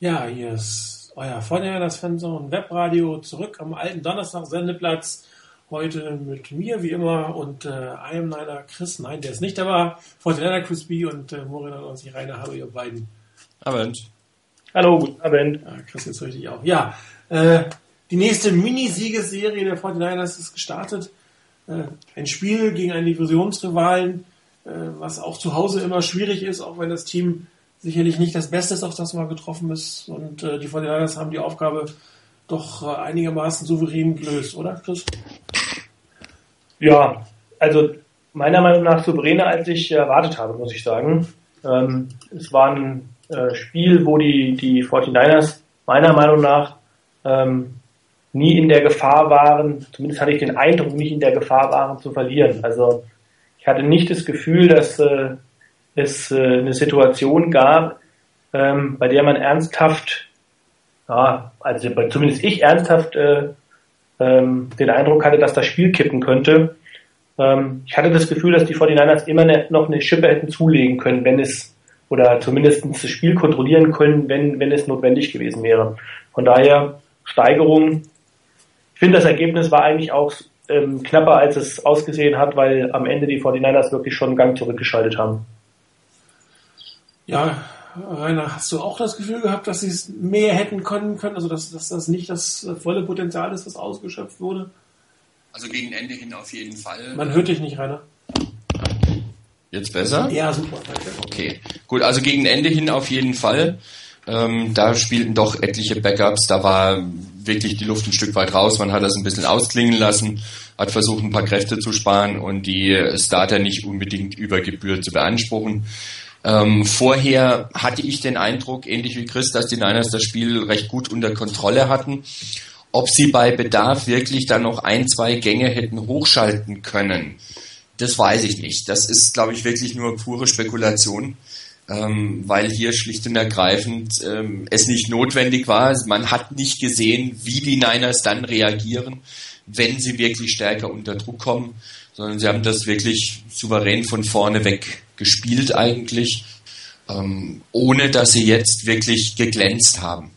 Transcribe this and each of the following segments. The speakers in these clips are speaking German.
Ja, hier ist euer Vorgänger, das Fanzone Webradio, zurück am alten Donnerstag-Sendeplatz. Heute mit mir, wie immer, und äh, einem meiner Chris, nein, der ist nicht da, Fortinella Chris B und äh, Morin und sich Rainer. Hallo, ihr beiden. Abend. Hallo, guten Abend. Ja, Chris jetzt richtig auch. Ja, äh, die nächste Minisiegesserie der 49ers ist gestartet. Äh, ein Spiel gegen einen Divisionsrivalen, äh, was auch zu Hause immer schwierig ist, auch wenn das Team sicherlich nicht das Beste ist, auf das mal getroffen ist. Und äh, die 49ers haben die Aufgabe doch äh, einigermaßen souverän gelöst, oder Chris? Ja, also meiner Meinung nach souveräner, als ich erwartet habe, muss ich sagen. Ähm, es war ein äh, Spiel, wo die, die 49ers meiner Meinung nach ähm, nie in der Gefahr waren, zumindest hatte ich den Eindruck, nicht in der Gefahr waren zu verlieren. Also ich hatte nicht das Gefühl, dass äh, es äh, eine Situation gab, ähm, bei der man ernsthaft, ja, also zumindest ich ernsthaft äh, ähm, den Eindruck hatte, dass das Spiel kippen könnte. Ähm, ich hatte das Gefühl, dass die 49ers immer ne, noch eine Schippe hätten zulegen können, wenn es, oder zumindest das Spiel kontrollieren können, wenn, wenn es notwendig gewesen wäre. Von daher Steigerung. Ich finde, das Ergebnis war eigentlich auch ähm, knapper, als es ausgesehen hat, weil am Ende die 49ers wirklich schon einen Gang zurückgeschaltet haben. Ja, Rainer, hast du auch das Gefühl gehabt, dass sie es mehr hätten können können, also dass, dass das nicht das volle Potenzial ist, was ausgeschöpft wurde? Also gegen Ende hin auf jeden Fall. Man hört dich nicht, Rainer. Jetzt besser? Ja, super, danke. Okay, gut, also gegen Ende hin auf jeden Fall. Ähm, da spielten doch etliche Backups, da war wirklich die Luft ein Stück weit raus, man hat das ein bisschen ausklingen lassen, hat versucht ein paar Kräfte zu sparen und die Starter nicht unbedingt über Gebühr zu beanspruchen. Ähm, vorher hatte ich den Eindruck, ähnlich wie Chris, dass die Niners das Spiel recht gut unter Kontrolle hatten. Ob sie bei Bedarf wirklich dann noch ein, zwei Gänge hätten hochschalten können, das weiß ich nicht. Das ist, glaube ich, wirklich nur pure Spekulation, ähm, weil hier schlicht und ergreifend ähm, es nicht notwendig war. Man hat nicht gesehen, wie die Niners dann reagieren, wenn sie wirklich stärker unter Druck kommen, sondern sie haben das wirklich souverän von vorne weg gespielt eigentlich, ähm, ohne dass sie jetzt wirklich geglänzt haben.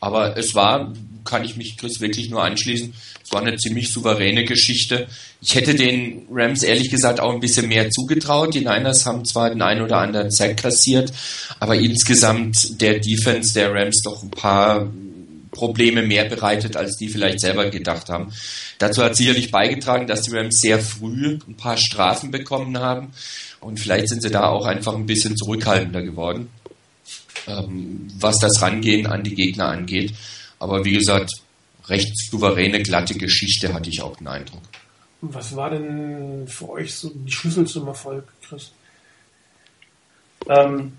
Aber es war, kann ich mich Chris wirklich nur anschließen, es war eine ziemlich souveräne Geschichte. Ich hätte den Rams ehrlich gesagt auch ein bisschen mehr zugetraut. Die Niners haben zwar den einen oder anderen Sack kassiert, aber insgesamt der Defense der Rams doch ein paar Probleme mehr bereitet, als die vielleicht selber gedacht haben. Dazu hat sicherlich beigetragen, dass die Rams sehr früh ein paar Strafen bekommen haben und vielleicht sind sie da auch einfach ein bisschen zurückhaltender geworden, ähm, was das Rangehen an die Gegner angeht. Aber wie gesagt, recht souveräne, glatte Geschichte hatte ich auch den Eindruck. Was war denn für euch so die Schlüssel zum Erfolg, Chris? Ähm,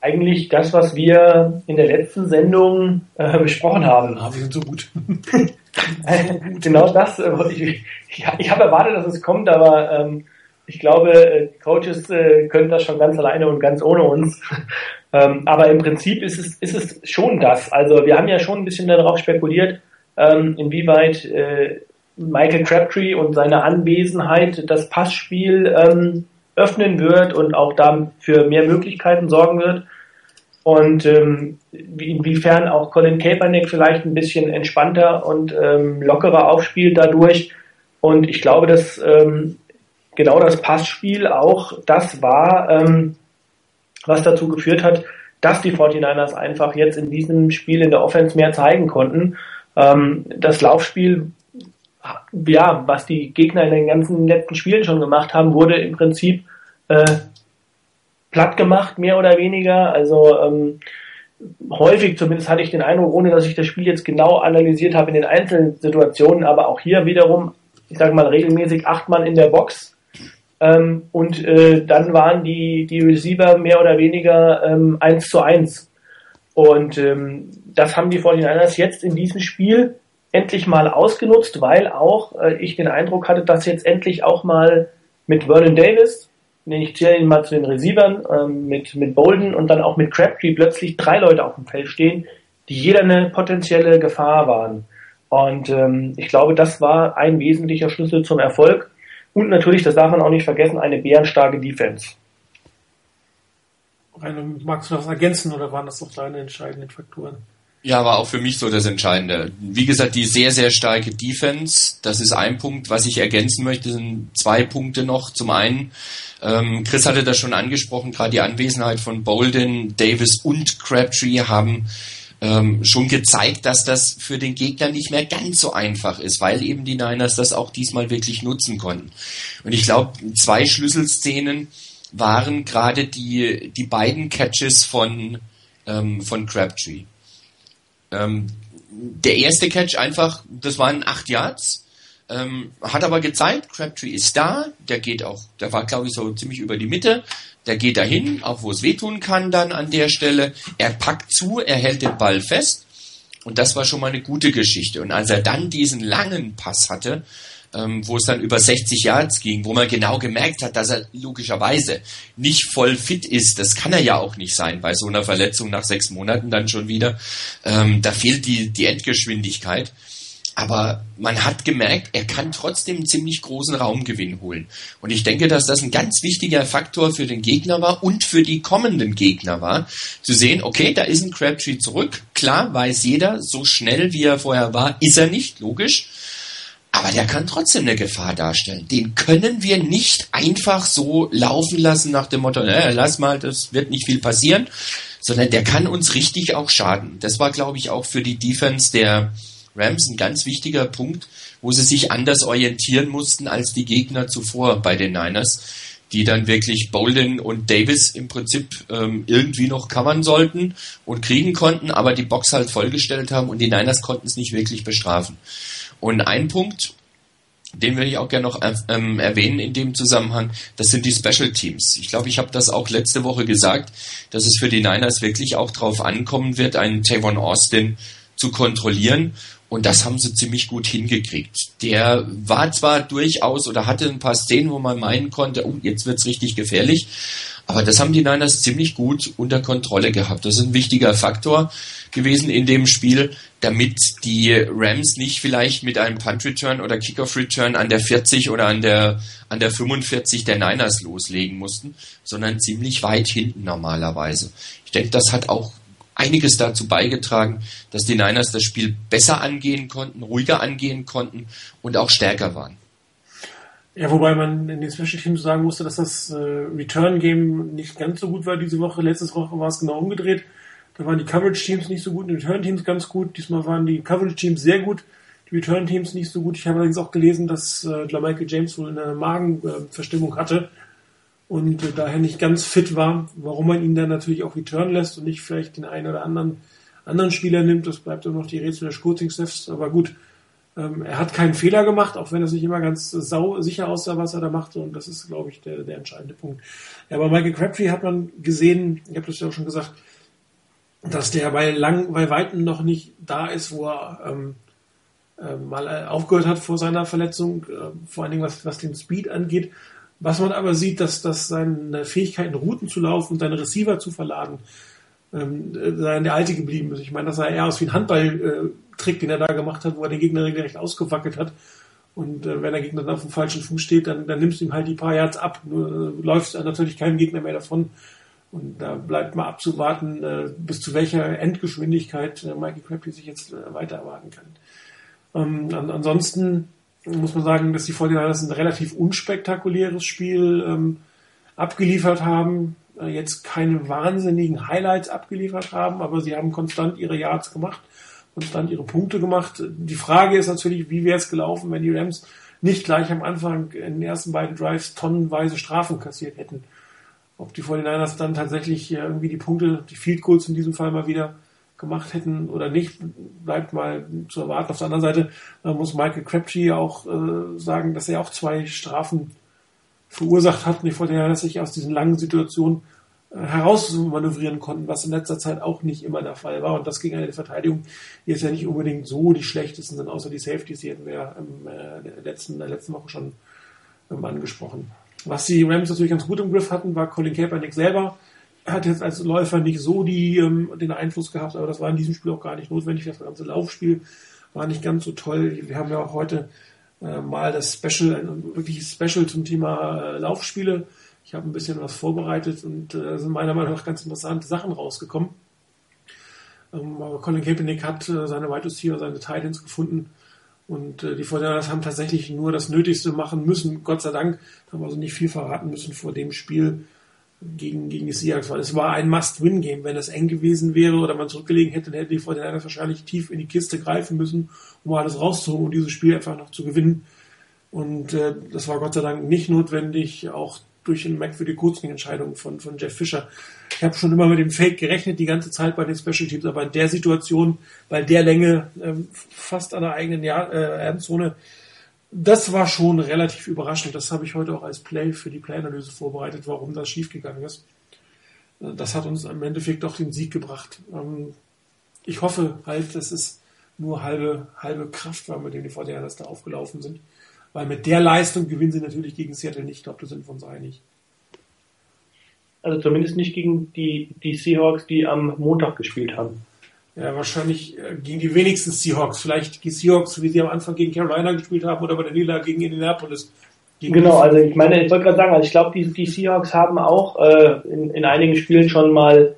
eigentlich das, was wir in der letzten Sendung äh, besprochen haben. Ah, wir sind so gut. genau das. Äh, ich, ich, ich habe erwartet, dass es kommt, aber ähm, ich glaube, äh, Coaches äh, können das schon ganz alleine und ganz ohne uns. ähm, aber im Prinzip ist es, ist es schon das. Also wir haben ja schon ein bisschen darauf spekuliert, ähm, inwieweit äh, Michael Crabtree und seine Anwesenheit das Passspiel ähm, öffnen wird und auch da für mehr Möglichkeiten sorgen wird. Und inwiefern auch Colin Kaepernick vielleicht ein bisschen entspannter und lockerer aufspielt dadurch. Und ich glaube, dass genau das Passspiel auch das war, ähm, was dazu geführt hat, dass die 49ers einfach jetzt in diesem Spiel in der Offense mehr zeigen konnten. Ähm, das Laufspiel, ja, was die Gegner in den ganzen letzten Spielen schon gemacht haben, wurde im Prinzip äh, platt gemacht, mehr oder weniger. Also ähm, häufig zumindest hatte ich den Eindruck, ohne dass ich das Spiel jetzt genau analysiert habe in den einzelnen Situationen, aber auch hier wiederum, ich sage mal regelmäßig acht Mann in der Box ähm, und äh, dann waren die, die Receiver mehr oder weniger ähm, 1 zu 1. Und ähm, das haben die 49ers jetzt in diesem Spiel endlich mal ausgenutzt, weil auch äh, ich den Eindruck hatte, dass jetzt endlich auch mal mit Vernon Davis, ich zähle ihn mal zu den Receivern, ähm, mit, mit Bolden und dann auch mit Crabtree plötzlich drei Leute auf dem Feld stehen, die jeder eine potenzielle Gefahr waren. Und ähm, ich glaube, das war ein wesentlicher Schlüssel zum Erfolg. Und natürlich, das darf man auch nicht vergessen, eine bärenstarke Defense. Rein, magst du das ergänzen oder waren das doch deine entscheidenden Faktoren? Ja, war auch für mich so das Entscheidende. Wie gesagt, die sehr, sehr starke Defense, das ist ein Punkt. Was ich ergänzen möchte, sind zwei Punkte noch. Zum einen, ähm, Chris hatte das schon angesprochen, gerade die Anwesenheit von Bolden, Davis und Crabtree haben ähm, schon gezeigt, dass das für den Gegner nicht mehr ganz so einfach ist, weil eben die Niners das auch diesmal wirklich nutzen konnten. Und ich glaube, zwei Schlüsselszenen waren gerade die, die beiden Catches von, ähm, von Crabtree. Ähm, der erste Catch einfach, das waren acht Yards, ähm, hat aber gezeigt, Crabtree ist da, der geht auch, der war glaube ich so ziemlich über die Mitte, der geht dahin, auch wo es wehtun kann dann an der Stelle, er packt zu, er hält den Ball fest und das war schon mal eine gute Geschichte. Und als er dann diesen langen Pass hatte, ähm, wo es dann über 60 Yards ging, wo man genau gemerkt hat, dass er logischerweise nicht voll fit ist. Das kann er ja auch nicht sein bei so einer Verletzung nach sechs Monaten dann schon wieder. Ähm, da fehlt die, die Endgeschwindigkeit. Aber man hat gemerkt, er kann trotzdem einen ziemlich großen Raumgewinn holen. Und ich denke, dass das ein ganz wichtiger Faktor für den Gegner war und für die kommenden Gegner war, zu sehen, okay, da ist ein Crabtree zurück. Klar weiß jeder, so schnell wie er vorher war, ist er nicht, logisch. Aber der kann trotzdem eine Gefahr darstellen. Den können wir nicht einfach so laufen lassen nach dem Motto, äh, lass mal, das wird nicht viel passieren, sondern der kann uns richtig auch schaden. Das war, glaube ich, auch für die Defense der Rams ein ganz wichtiger Punkt, wo sie sich anders orientieren mussten als die Gegner zuvor bei den Niners, die dann wirklich Bolden und Davis im Prinzip ähm, irgendwie noch covern sollten und kriegen konnten, aber die Box halt vollgestellt haben und die Niners konnten es nicht wirklich bestrafen. Und ein Punkt, den würde ich auch gerne noch ähm, erwähnen in dem Zusammenhang, das sind die Special Teams. Ich glaube, ich habe das auch letzte Woche gesagt, dass es für die Niners wirklich auch darauf ankommen wird, einen Tavon Austin zu kontrollieren. Und das haben sie ziemlich gut hingekriegt. Der war zwar durchaus oder hatte ein paar Szenen, wo man meinen konnte, oh, jetzt wird's richtig gefährlich. Aber das haben die Niners ziemlich gut unter Kontrolle gehabt. Das ist ein wichtiger Faktor gewesen in dem Spiel, damit die Rams nicht vielleicht mit einem Punt Return oder Kickoff Return an der 40 oder an der, an der 45 der Niners loslegen mussten, sondern ziemlich weit hinten normalerweise. Ich denke, das hat auch einiges dazu beigetragen, dass die Niners das Spiel besser angehen konnten, ruhiger angehen konnten und auch stärker waren. Ja, wobei man in den Special Teams sagen musste, dass das äh, Return Game nicht ganz so gut war diese Woche. Letztes Woche war es genau umgedreht. Da waren die Coverage Teams nicht so gut, die Return Teams ganz gut. Diesmal waren die Coverage Teams sehr gut, die Return Teams nicht so gut. Ich habe allerdings auch gelesen, dass äh, Michael James wohl eine Magenverstimmung hatte und äh, daher nicht ganz fit war. Warum man ihn dann natürlich auch return lässt und nicht vielleicht den einen oder anderen anderen Spieler nimmt, das bleibt immer noch die Rätsel der Coaching-Staffs. Aber gut, ähm, er hat keinen Fehler gemacht, auch wenn er sich immer ganz sau sicher aussah, was er da machte. Und das ist, glaube ich, der, der entscheidende Punkt. Ja, bei Michael Crabtree hat man gesehen, ich habe das ja auch schon gesagt, dass der bei lang, bei Weitem noch nicht da ist, wo er ähm, äh, mal aufgehört hat vor seiner Verletzung, äh, vor allen Dingen was, was den Speed angeht. Was man aber sieht, dass, dass seine Fähigkeiten, Routen zu laufen und seine Receiver zu verladen, ähm, äh, der alte geblieben ist. Ich meine, das sah eher aus wie ein Handballtrick, den er da gemacht hat, wo er den Gegner regelrecht ausgewackelt hat. Und äh, wenn der Gegner dann auf dem falschen Fuß steht, dann, dann nimmst du ihm halt die paar Yards ab. Nur äh, läufst natürlich keinem Gegner mehr davon. Und da bleibt mal abzuwarten, äh, bis zu welcher Endgeschwindigkeit äh, Mikey Crabtree sich jetzt äh, weiter erwarten kann. Ähm, an, ansonsten muss man sagen, dass die 49ers ein relativ unspektakuläres Spiel ähm, abgeliefert haben. Äh, jetzt keine wahnsinnigen Highlights abgeliefert haben, aber sie haben konstant ihre Yards gemacht, konstant ihre Punkte gemacht. Die Frage ist natürlich, wie wäre es gelaufen, wenn die Rams nicht gleich am Anfang in den ersten beiden Drives tonnenweise Strafen kassiert hätten. Ob die 49ers dann tatsächlich irgendwie die Punkte, die Field Goals in diesem Fall mal wieder gemacht hätten oder nicht, bleibt mal zu erwarten. Auf der anderen Seite muss Michael Crabtree auch äh, sagen, dass er auch zwei Strafen verursacht hat. Ich wollte ja, dass sich aus diesen langen Situationen äh, herausmanövrieren konnten, was in letzter Zeit auch nicht immer der Fall war. Und das gegen eine Verteidigung, die jetzt ja nicht unbedingt so die schlechtesten sind, außer die Safeties, die hatten wir ja im, äh, letzten, der letzten Woche schon ähm, angesprochen. Was die Rams natürlich ganz gut im Griff hatten, war Colin Kaepernick selber. Hat jetzt als Läufer nicht so die, ähm, den Einfluss gehabt, aber das war in diesem Spiel auch gar nicht notwendig. Das ganze Laufspiel war nicht ganz so toll. Wir haben ja auch heute äh, mal das Special, ein wirkliches Special zum Thema äh, Laufspiele Ich habe ein bisschen was vorbereitet und äh, sind meiner Meinung nach ganz interessante Sachen rausgekommen. Ähm, aber Colin Kaepernick hat äh, seine Wide Receiver, seine Titans gefunden. Und äh, die Fortinanders haben tatsächlich nur das Nötigste machen müssen. Gott sei Dank haben also nicht viel verraten müssen vor dem Spiel gegen, gegen die Seahawks, weil es war ein Must-Win-Game. Wenn es eng gewesen wäre oder man zurückgelegen hätte, dann hätte die Fortinanders wahrscheinlich tief in die Kiste greifen müssen, um alles rauszuholen und dieses Spiel einfach noch zu gewinnen. Und äh, das war Gott sei Dank nicht notwendig, auch durch eine merkwürdige Coaching-Entscheidung von, von Jeff Fischer. Ich habe schon immer mit dem Fake gerechnet, die ganze Zeit bei den Special Teams, aber in der Situation, bei der Länge, ähm, fast an der eigenen Jahr, äh, Endzone, das war schon relativ überraschend. Das habe ich heute auch als Play für die Playanalyse vorbereitet, warum das schiefgegangen ist. Das hat uns im Endeffekt doch den Sieg gebracht. Ähm, ich hoffe halt, dass es nur halbe, halbe Kraft war, mit dem die Fortinanders da aufgelaufen sind. Weil mit der Leistung gewinnen sie natürlich gegen Seattle nicht. Ich glaube, da sind wir uns einig. Also zumindest nicht gegen die, die Seahawks, die am Montag gespielt haben. Ja, wahrscheinlich äh, gegen die wenigsten Seahawks. Vielleicht die Seahawks, wie sie am Anfang gegen Carolina gespielt haben oder bei der Niederlage gegen Indianapolis. Gegen genau, also ich meine, ich wollte gerade sagen, also ich glaube, die, die Seahawks haben auch äh, in, in einigen Spielen schon mal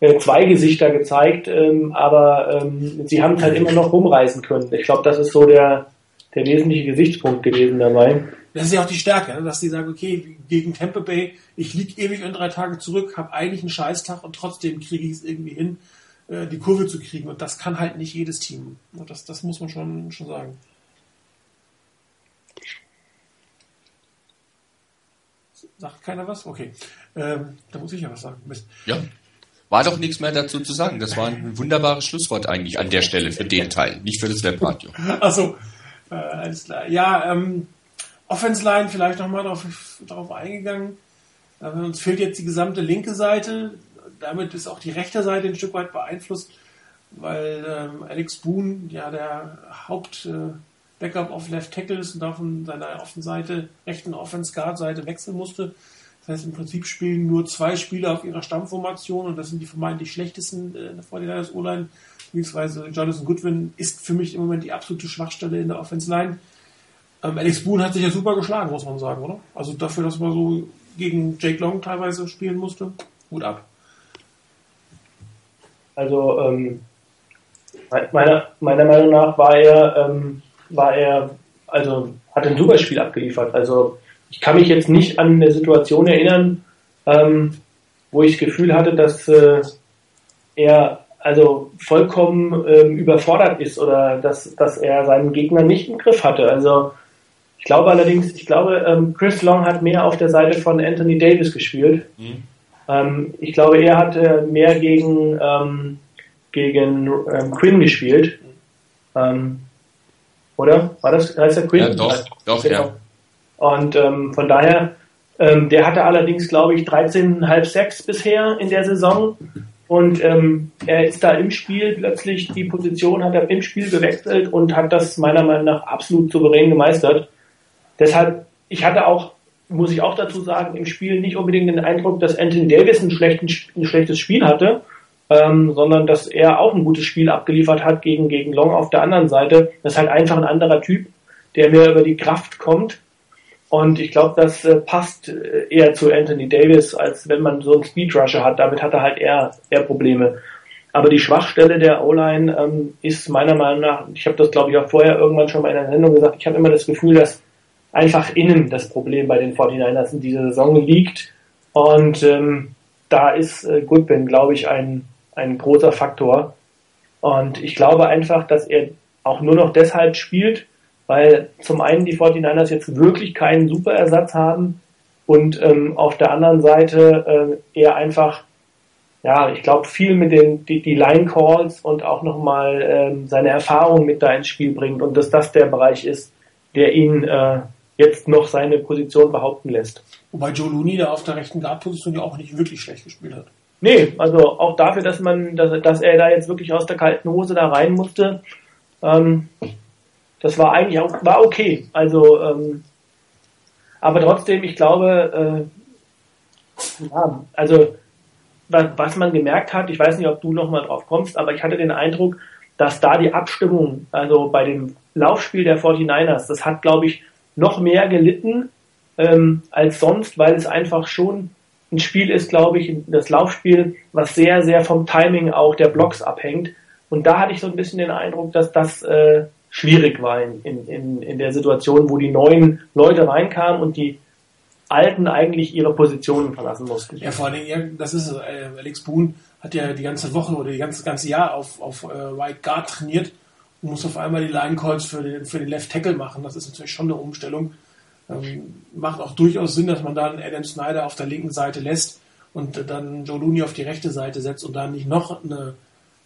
äh, zwei Gesichter gezeigt, ähm, aber ähm, sie haben es halt immer noch rumreißen können. Ich glaube, das ist so der, der wesentliche Gesichtspunkt gewesen dabei. Das ist ja auch die Stärke, ne, dass die sagen, okay, gegen Tampa Bay, ich lieg ewig in drei Tage zurück, habe eigentlich einen Scheißtag und trotzdem kriege ich es irgendwie hin, äh, die Kurve zu kriegen. Und das kann halt nicht jedes Team. Das, das muss man schon, schon sagen. Sagt keiner was? Okay. Ähm, da muss ich ja was sagen. Mist. Ja. War doch nichts mehr dazu zu sagen. Das war ein wunderbares Schlusswort eigentlich an der Stelle für den Teil, nicht für das Webradio. Achso, äh, alles klar. Ja, ähm, Offense Line vielleicht nochmal darauf, darauf eingegangen. Äh, uns fehlt jetzt die gesamte linke Seite damit ist auch die rechte Seite ein Stück weit beeinflusst, weil ähm, Alex Boone ja der Haupt äh, auf Left Tackle ist und da von seiner Offenseite, rechten Offense Guard Seite wechseln musste. Das heißt, im Prinzip spielen nur zwei Spieler auf ihrer Stammformation und das sind die vermeintlich schlechtesten äh, vor der O-Line. Beziehungsweise Jonathan Goodwin ist für mich im Moment die absolute Schwachstelle in der Offense Line. Ähm, Alex Boone hat sich ja super geschlagen, muss man sagen, oder? Also dafür, dass man so gegen Jake Long teilweise spielen musste, Hut ab. Also ähm, meiner, meiner Meinung nach war er, ähm, war er, also hat ein super Spiel abgeliefert. Also ich kann mich jetzt nicht an eine Situation erinnern, ähm, wo ich das Gefühl hatte, dass äh, er also vollkommen ähm, überfordert ist oder dass, dass er seinen Gegner nicht im Griff hatte. Also ich glaube allerdings, ich glaube, ähm, Chris Long hat mehr auf der Seite von Anthony Davis gespielt. Mhm. Ähm, ich glaube, er hat mehr gegen, ähm, gegen ähm, Quinn gespielt. Ähm, oder? War das, heißt der Quinn? Ja, doch, doch, genau. ja. Und ähm, von daher, ähm, der hatte allerdings, glaube ich, 13,5 Sacks bisher in der Saison. Und ähm, er ist da im Spiel plötzlich, die Position hat er im Spiel gewechselt und hat das meiner Meinung nach absolut souverän gemeistert. Deshalb, ich hatte auch muss ich auch dazu sagen, im Spiel nicht unbedingt den Eindruck, dass Anthony Davis ein, ein schlechtes Spiel hatte, ähm, sondern dass er auch ein gutes Spiel abgeliefert hat gegen, gegen Long auf der anderen Seite. Das ist halt einfach ein anderer Typ, der mehr über die Kraft kommt. Und ich glaube, das äh, passt äh, eher zu Anthony Davis, als wenn man so einen Speedrusher hat. Damit hat er halt eher, eher Probleme. Aber die Schwachstelle der O-Line ähm, ist meiner Meinung nach, ich habe das glaube ich auch vorher irgendwann schon mal in einer Sendung gesagt, ich habe immer das Gefühl, dass einfach innen das Problem bei den 49ers in dieser Saison liegt. Und ähm, da ist äh, Goodwin, glaube ich, ein, ein großer Faktor. Und ich glaube einfach, dass er auch nur noch deshalb spielt, weil zum einen die 49ers jetzt wirklich keinen super Ersatz haben und ähm, auf der anderen Seite äh, er einfach, ja, ich glaube, viel mit den die, die Line Calls und auch nochmal ähm, seine Erfahrung mit da ins Spiel bringt und dass das der Bereich ist, der ihn äh, jetzt noch seine Position behaupten lässt. Wobei Joe Looney da auf der rechten Guard-Position ja auch nicht wirklich schlecht gespielt hat. Nee, also auch dafür, dass man, dass, dass er da jetzt wirklich aus der kalten Hose da rein musste, ähm, das war eigentlich auch, war okay. Also, ähm, aber trotzdem, ich glaube, äh, ja, also was, was man gemerkt hat, ich weiß nicht, ob du nochmal drauf kommst, aber ich hatte den Eindruck, dass da die Abstimmung, also bei dem Laufspiel der 49ers, das hat, glaube ich, noch mehr gelitten ähm, als sonst, weil es einfach schon ein Spiel ist, glaube ich, das Laufspiel, was sehr, sehr vom Timing auch der Blocks abhängt. Und da hatte ich so ein bisschen den Eindruck, dass das äh, schwierig war in, in, in der Situation, wo die neuen Leute reinkamen und die Alten eigentlich ihre Positionen verlassen mussten. Ja, vor allem, das ist äh, Alex Boone hat ja die ganze Woche oder die ganze ganze Jahr auf, auf äh, Right Guard trainiert und muss auf einmal die Line Calls für den, für den Left Tackle machen. Das ist natürlich schon eine Umstellung. Ähm, macht auch durchaus Sinn, dass man dann Adam Snyder auf der linken Seite lässt und äh, dann Joe Looney auf die rechte Seite setzt und dann nicht noch eine,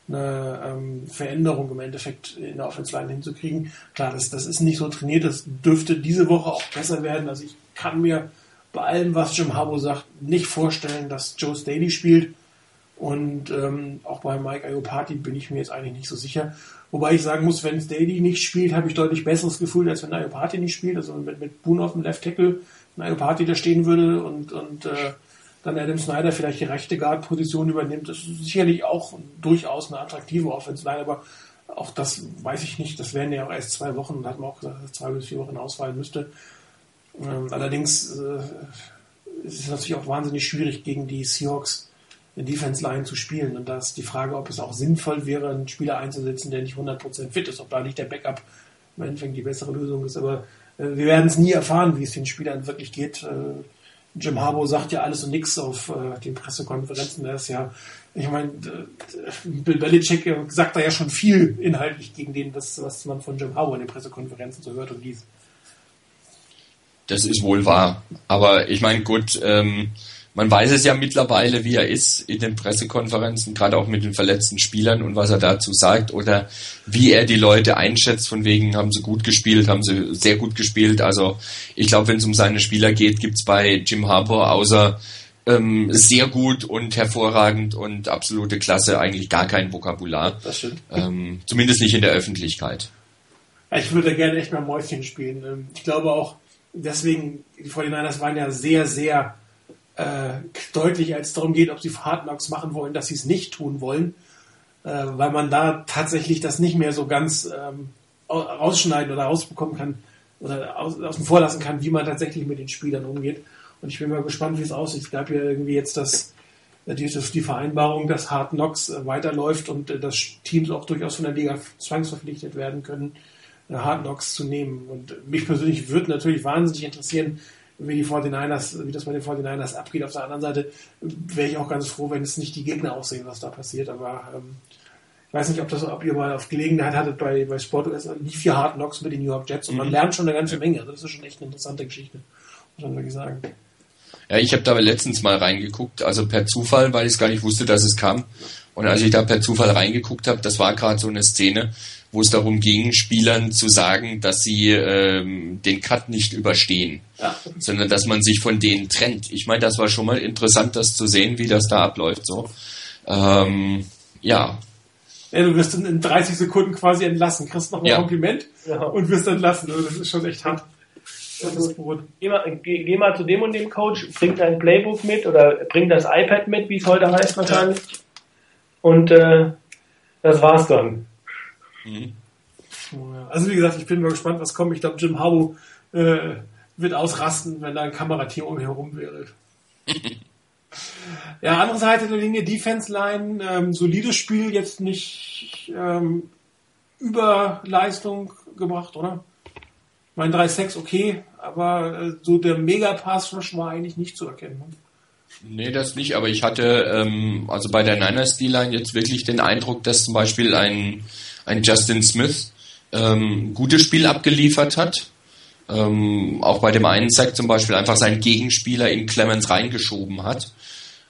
eine ähm, Veränderung im Endeffekt in der Offense Line hinzukriegen. Klar, das, das ist nicht so trainiert, das dürfte diese Woche auch besser werden. Also ich kann mir bei allem, was Jim Harbaugh sagt, nicht vorstellen, dass Joe Staley spielt. Und ähm, auch bei Mike Iopati bin ich mir jetzt eigentlich nicht so sicher. Wobei ich sagen muss, wenn Staley nicht spielt, habe ich deutlich besseres Gefühl, als wenn Iopati nicht spielt. Also mit, mit Boone auf dem Left Tackle, wenn Iopati da stehen würde und, und äh, dann Adam Snyder vielleicht die rechte Guard-Position übernimmt, das ist sicherlich auch durchaus eine attraktive Offense Line, aber auch das weiß ich nicht. Das wären ja auch erst zwei Wochen, da hat man auch gesagt, dass zwei bis vier Wochen ausfallen müsste. Ähm, allerdings äh, ist es natürlich auch wahnsinnig schwierig gegen die Seahawks eine Defense Line zu spielen. Und da ist die Frage, ob es auch sinnvoll wäre, einen Spieler einzusetzen, der nicht 100% fit ist, ob da nicht der Backup im Endeffekt die bessere Lösung ist. Aber äh, wir werden es nie erfahren, wie es den Spielern wirklich geht. Äh, Jim Harbaugh sagt ja alles und nichts auf äh, den Pressekonferenzen. Er ist ja, ich meine, Bill Belichick sagt da ja schon viel inhaltlich gegen den, was, was man von Jim Harbaugh in den Pressekonferenzen so hört und liest. Das ist wohl wahr. Aber ich meine, gut, ähm, man weiß es ja mittlerweile, wie er ist in den Pressekonferenzen, gerade auch mit den verletzten Spielern und was er dazu sagt oder wie er die Leute einschätzt, von wegen haben sie gut gespielt, haben sie sehr gut gespielt. Also ich glaube, wenn es um seine Spieler geht, gibt es bei Jim Harbour außer ähm, sehr gut und hervorragend und absolute Klasse eigentlich gar kein Vokabular. Das stimmt. Ähm, zumindest nicht in der Öffentlichkeit. Ich würde gerne echt mal Mäuschen spielen. Ähm, ich glaube auch, deswegen, die 49ers waren ja sehr, sehr äh, deutlich, als darum geht, ob sie Hard Knocks machen wollen, dass sie es nicht tun wollen, äh, weil man da tatsächlich das nicht mehr so ganz ähm, rausschneiden oder rausbekommen kann oder aus, außen vor lassen kann, wie man tatsächlich mit den Spielern umgeht. Und ich bin mal gespannt, wie es aussieht. Es gab ja irgendwie jetzt das, äh, die, die Vereinbarung, dass Hard Knocks äh, weiterläuft und äh, dass Teams auch durchaus von der Liga zwangsverpflichtet werden können, Hard Knocks zu nehmen. Und mich persönlich würde natürlich wahnsinnig interessieren, wie die 49ers, wie das bei den 49ers abgeht. Auf der anderen Seite wäre ich auch ganz froh, wenn es nicht die Gegner aussehen, was da passiert. Aber ähm, ich weiß nicht, ob das, ob ihr mal auf Gelegenheit hattet bei, bei Sport US, lief hier Hard Knocks mit den New York Jets und man mhm. lernt schon eine ganze Menge. Also das ist schon echt eine interessante Geschichte, muss man wirklich sagen. Ja, ich habe da letztens mal reingeguckt, also per Zufall, weil ich es gar nicht wusste, dass es kam. Und als ich da per Zufall reingeguckt habe, das war gerade so eine Szene, wo es darum ging, Spielern zu sagen, dass sie ähm, den Cut nicht überstehen, ja. sondern dass man sich von denen trennt. Ich meine, das war schon mal interessant, das zu sehen, wie das da abläuft. So, ähm, ja. Ja, du wirst in 30 Sekunden quasi entlassen, kriegst noch ein ja. Kompliment ja. und wirst entlassen. Also das ist schon echt hart. Also, geh, mal, geh, geh, mal zu dem und dem Coach, bring dein Playbook mit oder bring das iPad mit, wie es heute heißt wahrscheinlich. Und äh, das war's dann. Mhm. Also wie gesagt, ich bin mal gespannt, was kommt. Ich glaube, Jim Harbaugh äh, wird ausrasten, wenn da ein Kamerateam um ihn herum wäre. ja, andere Seite der Linie, Defense Line, ähm, solides Spiel, jetzt nicht ähm, über Leistung gebracht, oder? Mein 3-6 okay, aber äh, so der Mega-Pass-Rush war eigentlich nicht zu erkennen. Ne? Nee, das nicht, aber ich hatte ähm, also bei der Niners D-Line jetzt wirklich den Eindruck, dass zum Beispiel ein ein Justin Smith ähm, gutes Spiel abgeliefert hat. Ähm, auch bei dem einen Sack zum Beispiel einfach seinen Gegenspieler in Clemens reingeschoben hat.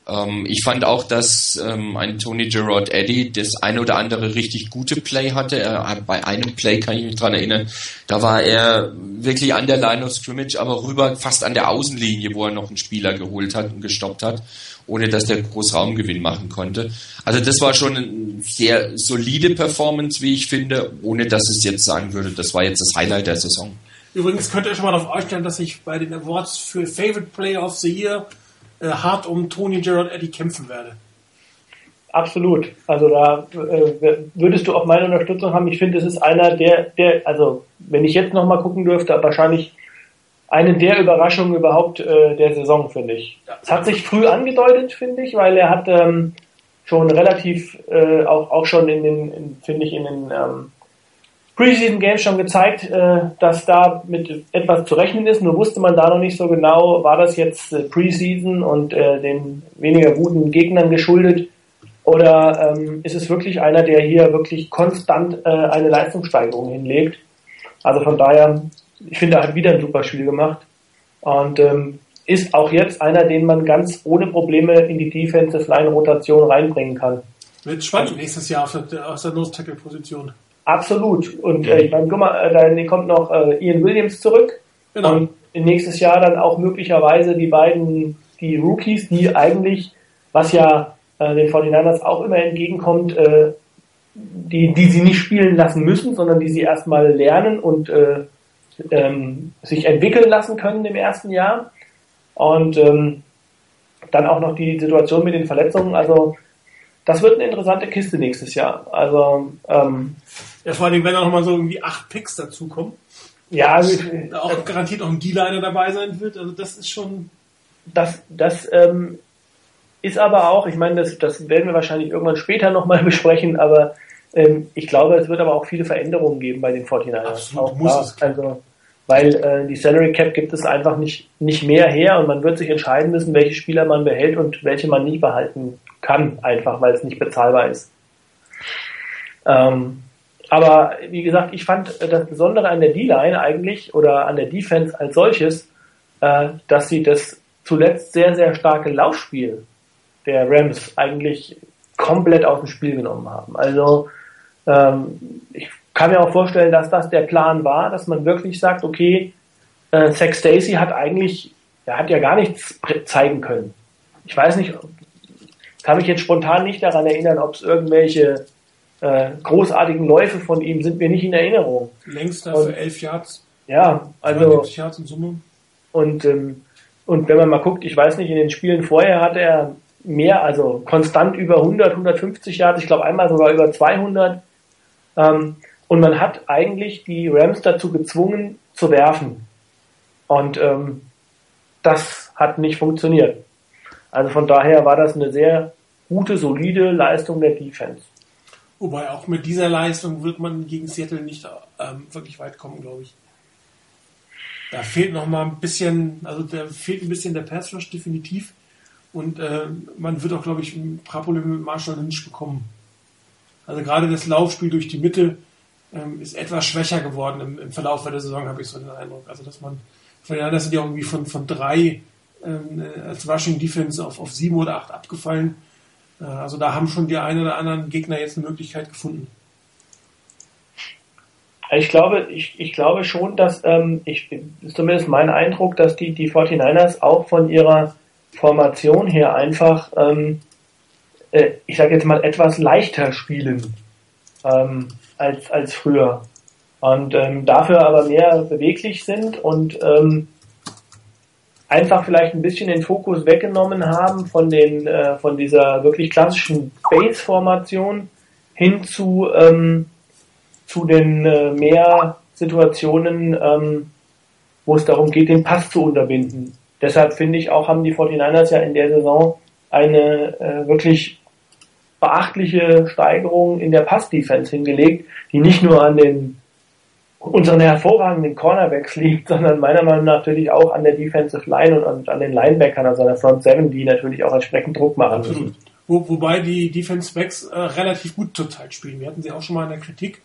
Ähm, ich fand auch, dass ähm, ein Tony Gerard Eddy das eine oder andere richtig gute Play hatte. Er, bei einem Play kann ich mich dran erinnern, da war er wirklich an der Line of Scrimmage, aber rüber fast an der Außenlinie, wo er noch einen Spieler geholt hat und gestoppt hat ohne dass der Großraumgewinn machen konnte. Also das war schon eine sehr solide Performance, wie ich finde, ohne dass es jetzt sagen würde, das war jetzt das Highlight der Saison. Übrigens könnt ihr schon mal darauf einstellen, dass ich bei den Awards für Favorite Player of the Year äh, hart um Tony Gerard Eddy kämpfen werde. Absolut. Also da äh, würdest du auch meine Unterstützung haben. Ich finde, es ist einer der, der, also wenn ich jetzt nochmal gucken dürfte, wahrscheinlich eine der Überraschungen überhaupt äh, der Saison, finde ich. Es hat sich früh angedeutet, finde ich, weil er hat ähm, schon relativ, äh, auch, auch schon in den, finde ich, in den ähm, Preseason Games schon gezeigt, äh, dass da mit etwas zu rechnen ist. Nur wusste man da noch nicht so genau, war das jetzt äh, Preseason und äh, den weniger guten Gegnern geschuldet oder ähm, ist es wirklich einer, der hier wirklich konstant eine Leistungssteigerung hinlegt? Also von daher, ich finde, er hat wieder ein super Spiel gemacht und ähm, ist auch jetzt einer, den man ganz ohne Probleme in die Defensive Line Rotation reinbringen kann. Wird spannend nächstes Jahr auf der, aus der Nose Tackle Position. Absolut. Und äh, ich meine, guck mal, äh, dann kommt noch äh, Ian Williams zurück. Genau. Und nächstes Jahr dann auch möglicherweise die beiden, die Rookies, die eigentlich, was ja äh, den 49ers auch immer entgegenkommt, äh, die, die sie nicht spielen lassen müssen, sondern die sie erstmal lernen und äh, ähm, sich entwickeln lassen können im ersten Jahr. Und ähm, dann auch noch die Situation mit den Verletzungen. Also das wird eine interessante Kiste nächstes Jahr. Also ähm, ja, vor allem, wenn da nochmal so irgendwie acht Picks dazukommen. Ja, also, auch garantiert auch ein D-Liner dabei sein wird. Also das ist schon. Das, das ähm, ist aber auch, ich meine, das, das werden wir wahrscheinlich irgendwann später nochmal besprechen, aber ähm, ich glaube, es wird aber auch viele Veränderungen geben bei den 49ers. Absolut, auch muss da. es. Also, weil äh, die Salary Cap gibt es einfach nicht, nicht mehr her und man wird sich entscheiden müssen, welche Spieler man behält und welche man nicht behalten kann, einfach weil es nicht bezahlbar ist. Ähm, aber wie gesagt, ich fand das Besondere an der D-Line eigentlich oder an der Defense als solches, äh, dass sie das zuletzt sehr, sehr starke Laufspiel der Rams eigentlich komplett aus dem Spiel genommen haben. Also ähm, ich kann mir auch vorstellen, dass das der Plan war, dass man wirklich sagt, okay, äh, Stacy hat eigentlich, er hat ja gar nichts zeigen können. Ich weiß nicht, kann mich jetzt spontan nicht daran erinnern, ob es irgendwelche äh, großartigen Läufe von ihm sind mir nicht in Erinnerung. Längster für elf Yards. Ja, also. Yards in Summe. Und, ähm, und wenn man mal guckt, ich weiß nicht, in den Spielen vorher hat er mehr, also konstant über 100, 150 Yards, ich glaube einmal sogar über 200. Ähm, und man hat eigentlich die Rams dazu gezwungen zu werfen. Und ähm, das hat nicht funktioniert. Also von daher war das eine sehr gute, solide Leistung der Defense. Wobei auch mit dieser Leistung wird man gegen Seattle nicht ähm, wirklich weit kommen, glaube ich. Da fehlt noch mal ein bisschen, also da fehlt ein bisschen der Pass definitiv. Und äh, man wird auch, glaube ich, ein paar Probleme mit Marshall Lynch bekommen. Also gerade das Laufspiel durch die Mitte ähm, ist etwas schwächer geworden im, im Verlauf der Saison, habe ich so den Eindruck. Also dass man, ja, das sind ja irgendwie von, von drei ähm, als Rushing Defense auf, auf sieben oder acht abgefallen. Äh, also da haben schon die einen oder anderen Gegner jetzt eine Möglichkeit gefunden. Ich glaube, ich, ich glaube schon, dass ähm, ich ist zumindest mein Eindruck, dass die, die 49ers auch von ihrer Formation her einfach, ähm, äh, ich sage jetzt mal, etwas leichter spielen ähm, als, als früher. Und ähm, dafür aber mehr beweglich sind und ähm, einfach vielleicht ein bisschen den Fokus weggenommen haben von den äh, von dieser wirklich klassischen Base-Formation hin zu ähm, zu den äh, mehr Situationen, ähm, wo es darum geht, den Pass zu unterbinden. Deshalb finde ich auch, haben die 49ers ja in der Saison eine äh, wirklich beachtliche Steigerung in der Pass-Defense hingelegt, die nicht nur an den unseren hervorragenden Cornerbacks liegt, sondern meiner Meinung nach natürlich auch an der Defensive Line und an den Linebackern, also an der Front Seven, die natürlich auch entsprechend Druck machen müssen. Wo, wobei die Defense Backs äh, relativ gut zurzeit spielen. Wir hatten sie auch schon mal in der Kritik.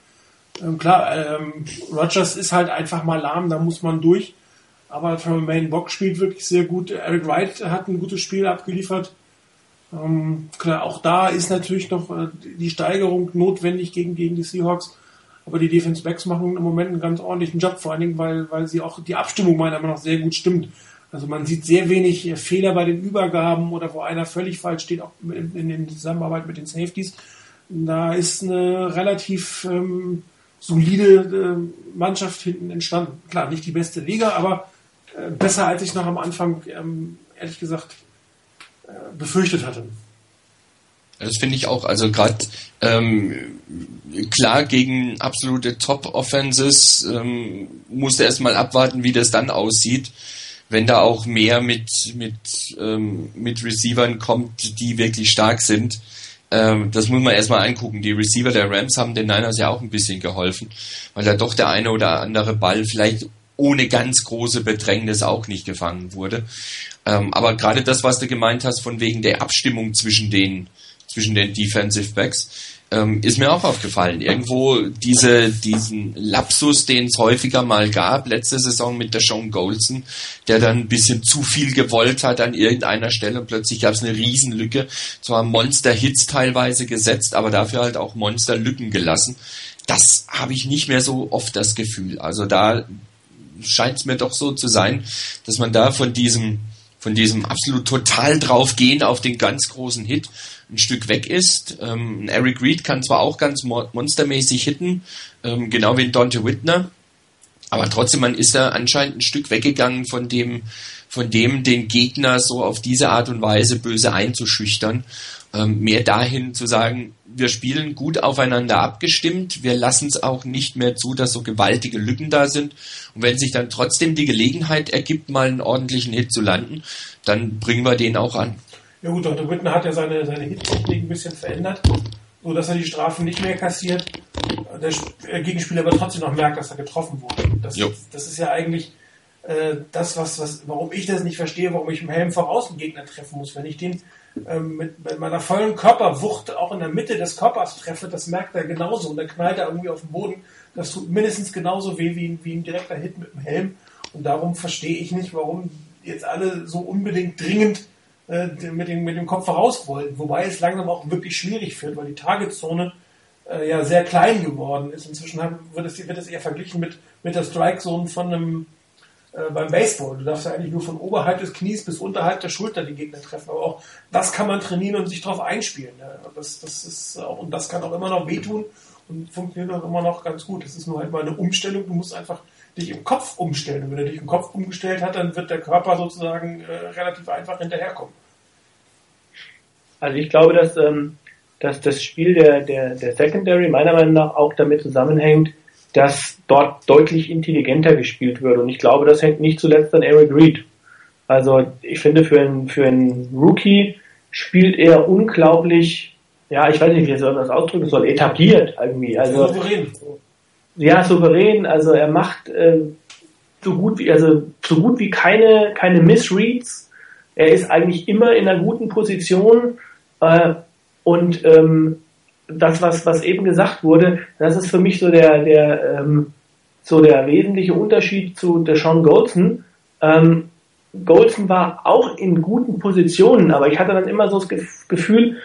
Ähm, klar, ähm, Rogers ist halt einfach mal lahm, da muss man durch. Aber Main Bock spielt wirklich sehr gut. Eric Wright hat ein gutes Spiel abgeliefert. Ähm, klar, auch da ist natürlich noch äh, die Steigerung notwendig gegen, gegen die Seahawks. Aber die Defense Backs machen im Moment einen ganz ordentlichen Job, vor allen Dingen, weil, weil sie auch die Abstimmung meiner Meinung nach sehr gut stimmt. Also man sieht sehr wenig äh, Fehler bei den Übergaben oder wo einer völlig falsch steht, auch in, in, Zusammenarbeit mit den Safeties. Da ist eine relativ ähm, solide äh, Mannschaft hinten entstanden. Klar, nicht die beste Liga, aber äh, besser als ich noch am Anfang, ähm, ehrlich gesagt, äh, befürchtet hatte. Das finde ich auch. Also gerade ähm, klar gegen absolute Top-Offenses ähm, musste erstmal abwarten, wie das dann aussieht, wenn da auch mehr mit mit ähm, mit Receivern kommt, die wirklich stark sind. Ähm, das muss man erstmal angucken. Die Receiver der Rams haben den Niners ja auch ein bisschen geholfen, weil da doch der eine oder andere Ball vielleicht ohne ganz große Bedrängnis auch nicht gefangen wurde. Ähm, aber gerade das, was du gemeint hast, von wegen der Abstimmung zwischen den zwischen den Defensive Backs, ähm, ist mir auch aufgefallen. Irgendwo diese, diesen Lapsus, den es häufiger mal gab, letzte Saison mit der Sean Golson, der dann ein bisschen zu viel gewollt hat an irgendeiner Stelle und plötzlich gab es eine Riesenlücke. Zwar Monster-Hits teilweise gesetzt, aber dafür halt auch Monster-Lücken gelassen. Das habe ich nicht mehr so oft das Gefühl. Also da scheint es mir doch so zu sein, dass man da von diesem von diesem absolut total drauf gehen auf den ganz großen Hit ein Stück weg ist. Ähm, Eric Reed kann zwar auch ganz monstermäßig hitten, ähm, genau wie Dante Whitner, aber trotzdem, man ist da anscheinend ein Stück weggegangen von dem, von dem, den Gegner so auf diese Art und Weise böse einzuschüchtern. Ähm, mehr dahin zu sagen, wir spielen gut aufeinander abgestimmt, wir lassen es auch nicht mehr zu, dass so gewaltige Lücken da sind. Und wenn sich dann trotzdem die Gelegenheit ergibt, mal einen ordentlichen Hit zu landen, dann bringen wir den auch an. Ja gut, Dr. Whitner hat ja seine, seine Hittechnik ein bisschen verändert, so dass er die Strafen nicht mehr kassiert. Der Gegenspieler aber trotzdem noch merkt, dass er getroffen wurde. Das, das ist ja eigentlich äh, das, was, was, warum ich das nicht verstehe, warum ich im Helm voraus einen Gegner treffen muss. Wenn ich den ähm, mit, mit, meiner vollen Körperwucht auch in der Mitte des Körpers treffe, das merkt er genauso und dann knallt er irgendwie auf den Boden. Das tut mindestens genauso weh wie, wie ein direkter Hit mit dem Helm. Und darum verstehe ich nicht, warum jetzt alle so unbedingt dringend äh, mit, dem, mit dem Kopf voraus wollen. Wobei es langsam auch wirklich schwierig wird, weil die Targetzone äh, ja sehr klein geworden ist. Inzwischen wird, es, wird es eher verglichen mit, mit der Strike-Zone von einem äh, beim Baseball. Du darfst ja eigentlich nur von oberhalb des Knies bis unterhalb der Schulter den Gegner treffen. Aber auch das kann man trainieren und sich darauf einspielen. Das, das ist auch, und das kann auch immer noch wehtun und funktioniert auch immer noch ganz gut. Es ist nur halt mal eine Umstellung. Du musst einfach dich im Kopf umstellen. Und wenn er dich im Kopf umgestellt hat, dann wird der Körper sozusagen äh, relativ einfach hinterherkommen. Also ich glaube, dass, ähm, dass das Spiel der, der, der Secondary meiner Meinung nach auch damit zusammenhängt, dass dort deutlich intelligenter gespielt wird. Und ich glaube, das hängt nicht zuletzt an Eric Reed. Also ich finde, für einen, für einen Rookie spielt er unglaublich, ja, ich weiß nicht, wie soll das ausdrücken soll, etabliert irgendwie. Also, souverän. Ja, souverän. Also er macht äh, so gut wie, also so gut wie keine, keine Missreads. Er ist eigentlich immer in einer guten Position äh, und ähm, das, was, was eben gesagt wurde, das ist für mich so der, der, ähm, so der wesentliche Unterschied zu der Sean Goldson. Ähm, Goldson war auch in guten Positionen, aber ich hatte dann immer so das Gefühl,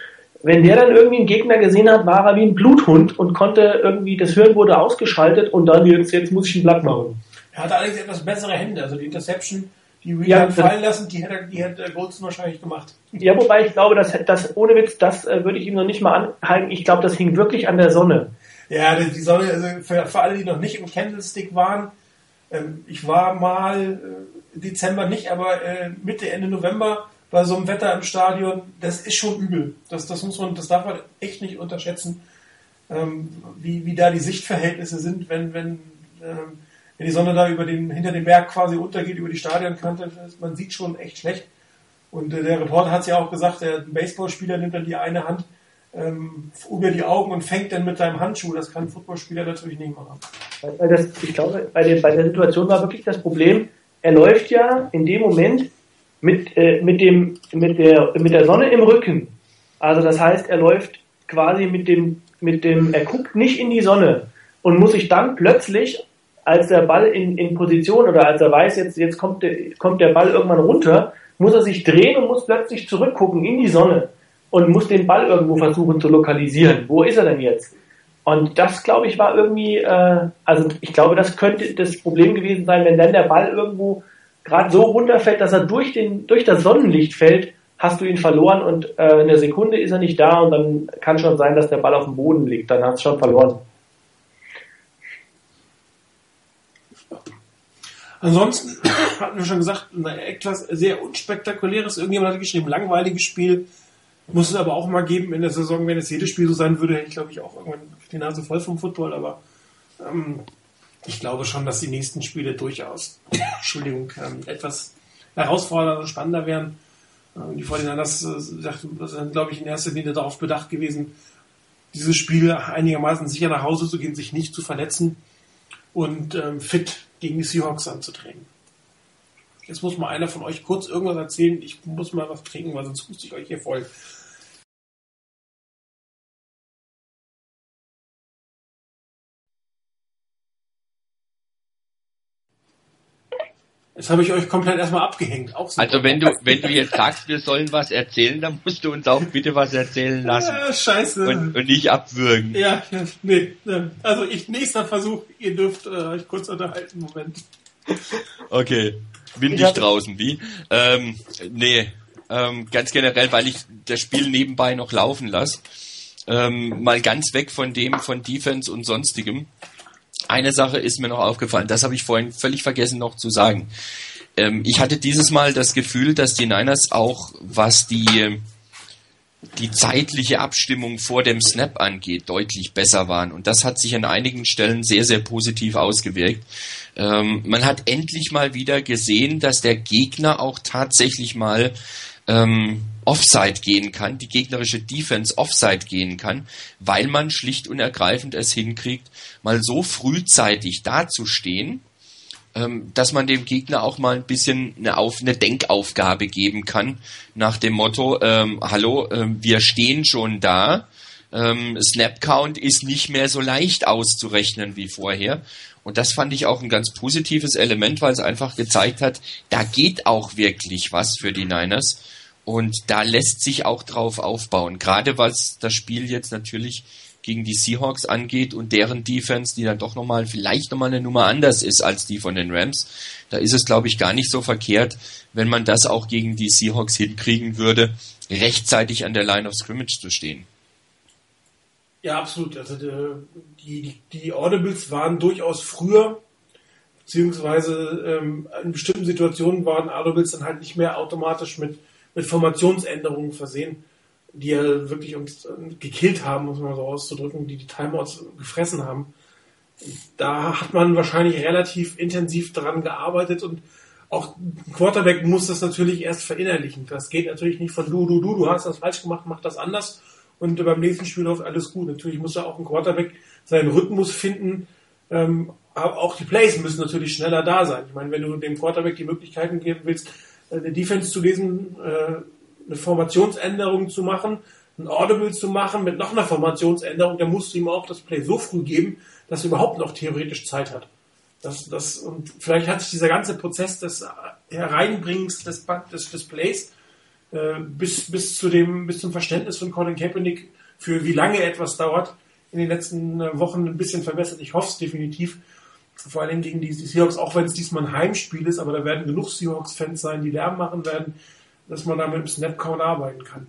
wenn der dann irgendwie einen Gegner gesehen hat, war er wie ein Bluthund und konnte irgendwie, das Hirn wurde ausgeschaltet und dann jetzt, jetzt muss ich ein Blatt machen. Er hatte allerdings etwas bessere Hände, also die Interception die Reed ja, fallen lassen, die hätte, die hätte Goldston wahrscheinlich gemacht. Ja, wobei ich glaube, dass, dass ohne Witz, das äh, würde ich ihm noch nicht mal anhalten. Ich glaube, das hing wirklich an der Sonne. Ja, die, die Sonne, also für, für, alle, die noch nicht im Candlestick waren, ähm, ich war mal äh, Dezember nicht, aber äh, Mitte, Ende November bei so einem Wetter im Stadion, das ist schon übel. Das, das muss man, das darf man echt nicht unterschätzen, ähm, wie, wie da die Sichtverhältnisse sind, wenn, wenn ähm, wenn die Sonne da über den, hinter dem Berg quasi untergeht, über die Stadionkante, man sieht schon echt schlecht. Und äh, der Reporter hat es ja auch gesagt, der Baseballspieler nimmt dann die eine Hand ähm, über die Augen und fängt dann mit seinem Handschuh. Das kann ein Footballspieler natürlich nicht machen. Das, ich glaube, bei, den, bei der Situation war wirklich das Problem, er läuft ja in dem Moment mit, äh, mit, dem, mit, der, mit der Sonne im Rücken. Also das heißt, er läuft quasi mit dem, mit dem, er guckt nicht in die Sonne und muss sich dann plötzlich als der Ball in, in Position oder als er weiß, jetzt, jetzt kommt, der, kommt der Ball irgendwann runter, muss er sich drehen und muss plötzlich zurückgucken in die Sonne und muss den Ball irgendwo versuchen zu lokalisieren. Wo ist er denn jetzt? Und das, glaube ich, war irgendwie, äh, also ich glaube, das könnte das Problem gewesen sein, wenn dann der Ball irgendwo gerade so runterfällt, dass er durch, den, durch das Sonnenlicht fällt, hast du ihn verloren und äh, in der Sekunde ist er nicht da und dann kann schon sein, dass der Ball auf dem Boden liegt. Dann hast du schon verloren. Ansonsten hatten wir schon gesagt, etwas sehr unspektakuläres. Irgendjemand hat geschrieben, langweiliges Spiel. Muss es aber auch mal geben in der Saison, wenn es jedes Spiel so sein würde, hätte ich glaube ich auch irgendwann die Nase voll vom Football, aber ähm, ich glaube schon, dass die nächsten Spiele durchaus, Entschuldigung, ähm, etwas herausfordernder, spannender werden. Ähm, die Fortinanders äh, sind, glaube ich, in erster Linie darauf bedacht gewesen, dieses Spiel einigermaßen sicher nach Hause zu gehen, sich nicht zu verletzen und ähm, fit gegen die Seahawks anzutreten. Jetzt muss mal einer von euch kurz irgendwas erzählen. Ich muss mal was trinken, weil sonst huste ich euch hier voll. Jetzt habe ich euch komplett erstmal abgehängt. also wenn du, wenn du jetzt sagst, wir sollen was erzählen, dann musst du uns auch bitte was erzählen lassen. Ja, scheiße. Und, und nicht abwürgen. Ja, ja, nee. Also ich nächster Versuch, ihr dürft äh, euch kurz unterhalten. Moment. Okay. Windig draußen, wie? Ähm, nee. Ähm, ganz generell, weil ich das Spiel nebenbei noch laufen lasse. Ähm, mal ganz weg von dem, von Defense und sonstigem eine Sache ist mir noch aufgefallen, das habe ich vorhin völlig vergessen noch zu sagen. Ähm, ich hatte dieses Mal das Gefühl, dass die Niners auch, was die, die zeitliche Abstimmung vor dem Snap angeht, deutlich besser waren. Und das hat sich an einigen Stellen sehr, sehr positiv ausgewirkt. Ähm, man hat endlich mal wieder gesehen, dass der Gegner auch tatsächlich mal ähm, Offside gehen kann, die gegnerische Defense Offside gehen kann, weil man schlicht und ergreifend es hinkriegt, mal so frühzeitig dazustehen, ähm, dass man dem Gegner auch mal ein bisschen eine, Auf eine Denkaufgabe geben kann, nach dem Motto, ähm, hallo, ähm, wir stehen schon da, ähm, Snap Count ist nicht mehr so leicht auszurechnen wie vorher. Und das fand ich auch ein ganz positives Element, weil es einfach gezeigt hat, da geht auch wirklich was für die Niners. Und da lässt sich auch drauf aufbauen. Gerade was das Spiel jetzt natürlich gegen die Seahawks angeht und deren Defense, die dann doch nochmal, vielleicht nochmal eine Nummer anders ist als die von den Rams. Da ist es, glaube ich, gar nicht so verkehrt, wenn man das auch gegen die Seahawks hinkriegen würde, rechtzeitig an der Line of Scrimmage zu stehen. Ja, absolut. Also die, die, die Audibles waren durchaus früher, beziehungsweise ähm, in bestimmten Situationen waren Audibles dann halt nicht mehr automatisch mit mit Formationsänderungen versehen, die ja wirklich uns äh, gekillt haben, muss man so auszudrücken, die die Timeouts gefressen haben. Da hat man wahrscheinlich relativ intensiv daran gearbeitet und auch ein Quarterback muss das natürlich erst verinnerlichen. Das geht natürlich nicht von du, du, du, du hast das falsch gemacht, mach das anders und beim nächsten Spiel läuft alles gut. Natürlich muss ja auch ein Quarterback seinen Rhythmus finden. Ähm, auch die Plays müssen natürlich schneller da sein. Ich meine, wenn du dem Quarterback die Möglichkeiten geben willst, eine Defense zu lesen, äh, eine Formationsänderung zu machen, ein Audible zu machen mit noch einer Formationsänderung, dann musst du ihm auch das Play so früh geben, dass er überhaupt noch theoretisch Zeit hat. Das, das, und vielleicht hat sich dieser ganze Prozess des Hereinbringens des, des, des Plays äh, bis, bis, zu dem, bis zum Verständnis von Colin Kaepernick für wie lange etwas dauert, in den letzten Wochen ein bisschen verbessert. Ich hoffe es definitiv vor allem gegen die, Seahawks, auch wenn es diesmal ein Heimspiel ist, aber da werden genug Seahawks-Fans sein, die Lärm machen werden, dass man da mit dem Snapcount arbeiten kann.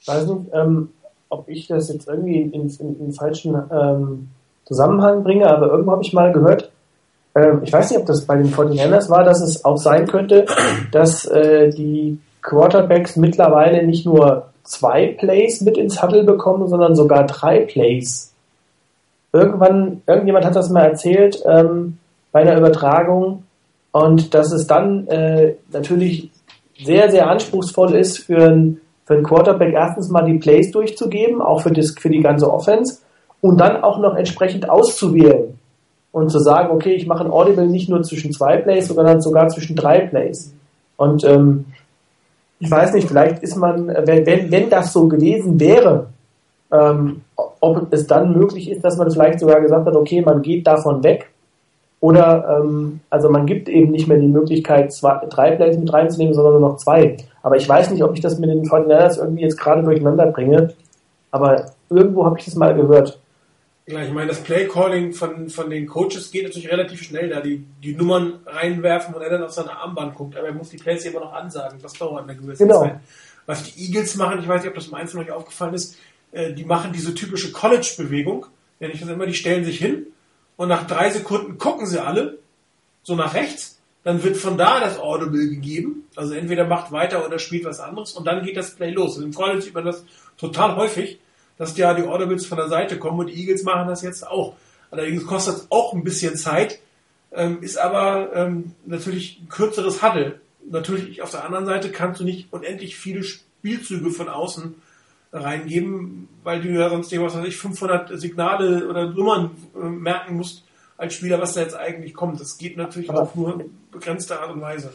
Ich weiß nicht, ähm, ob ich das jetzt irgendwie in, in, in den falschen ähm, Zusammenhang bringe, aber irgendwo habe ich mal gehört, ähm, ich weiß nicht, ob das bei den 49ers war, dass es auch sein könnte, dass äh, die Quarterbacks mittlerweile nicht nur zwei Plays mit ins Huddle bekommen, sondern sogar drei Plays irgendwann, irgendjemand hat das mal erzählt ähm, bei einer Übertragung. Und dass es dann äh, natürlich sehr, sehr anspruchsvoll ist für ein, für einen Quarterback erstens mal die Plays durchzugeben, auch für, das, für die ganze Offense. Und dann auch noch entsprechend auszuwählen. Und zu sagen, okay, ich mache ein Audible nicht nur zwischen zwei Plays, sondern sogar zwischen drei Plays. Und ähm, ich weiß nicht, vielleicht ist man, wenn, wenn, wenn das so gewesen wäre, ähm, ob es dann möglich ist, dass man vielleicht sogar gesagt hat, okay, man geht davon weg. Oder ähm, also man gibt eben nicht mehr die Möglichkeit, zwei, drei Plays mit reinzunehmen, sondern nur noch zwei. Aber ich weiß nicht, ob ich das mit den 49ers irgendwie jetzt gerade durcheinander bringe. Aber irgendwo habe ich das mal gehört. Ja, ich meine, das Play-Calling von, von den Coaches geht natürlich relativ schnell, da die, die Nummern reinwerfen und er dann auf seine Armband guckt, aber er muss die Plays immer noch ansagen. Das dauert eine gewisse genau. Zeit. Was die Eagles machen, ich weiß nicht, ob das einem von euch aufgefallen ist, äh, die machen diese typische College-Bewegung, nenne ich das immer, die stellen sich hin und nach drei Sekunden gucken sie alle, so nach rechts, dann wird von da das Audible gegeben. Also entweder macht weiter oder spielt was anderes und dann geht das Play los. Und Im College sieht man das total häufig, dass ja die Audibles von der Seite kommen und die Eagles machen das jetzt auch. Allerdings kostet es auch ein bisschen Zeit, ähm, ist aber ähm, natürlich ein kürzeres Huddle. Natürlich auf der anderen Seite kannst du nicht unendlich viele Spielzüge von außen reingeben, weil du ja sonst, was weiß ich, 500 Signale oder Nummern äh, merken musst als Spieler, was da jetzt eigentlich kommt. Das geht natürlich aber auch nur in begrenzter Art und Weise.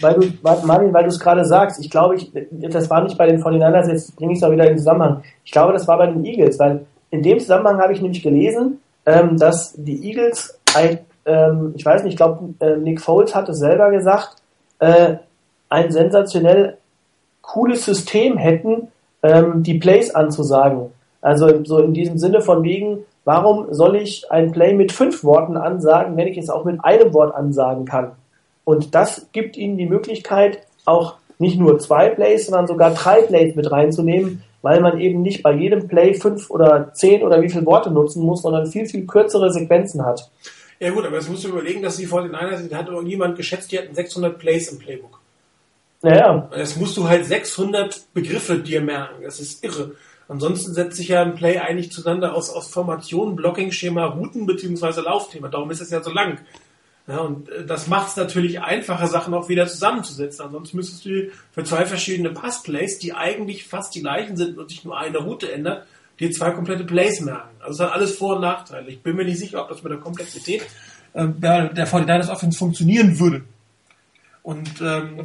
Weil du, Martin, weil du es gerade sagst, ich glaube, ich, das war nicht bei den 49ers, jetzt bringe ich es auch wieder in den Zusammenhang. Ich glaube, das war bei den Eagles, weil in dem Zusammenhang habe ich nämlich gelesen, ähm, dass die Eagles, ein, ähm, ich weiß nicht, ich glaube, äh, Nick Foles hat es selber gesagt, äh, ein sensationell cooles System hätten, ähm, die Plays anzusagen. Also so in diesem Sinne von wegen, warum soll ich ein Play mit fünf Worten ansagen, wenn ich es auch mit einem Wort ansagen kann? Und das gibt ihnen die Möglichkeit, auch nicht nur zwei Plays, sondern sogar drei Plays mit reinzunehmen, weil man eben nicht bei jedem Play fünf oder zehn oder wie viele Worte nutzen muss, sondern viel, viel kürzere Sequenzen hat. Ja gut, aber jetzt musst du überlegen, dass die 49ers, hat irgendjemand geschätzt, die hatten 600 Plays im Playbook. Naja. Jetzt musst du halt 600 Begriffe dir merken. Das ist irre. Ansonsten setzt sich ja ein Play eigentlich zueinander aus, aus Formationen, Blocking-Schema, Routen bzw. Laufthema. Darum ist es ja so lang. Ja, und äh, das macht es natürlich einfacher, Sachen auch wieder zusammenzusetzen. Ansonsten müsstest du für zwei verschiedene Passplays, die eigentlich fast die gleichen sind und sich nur eine Route ändert, dir zwei komplette Plays merken. Also das hat alles Vor- und Nachteile. Ich bin mir nicht sicher, ob das mit der Komplexität äh, der, der 49ers Offense funktionieren würde. Und ähm,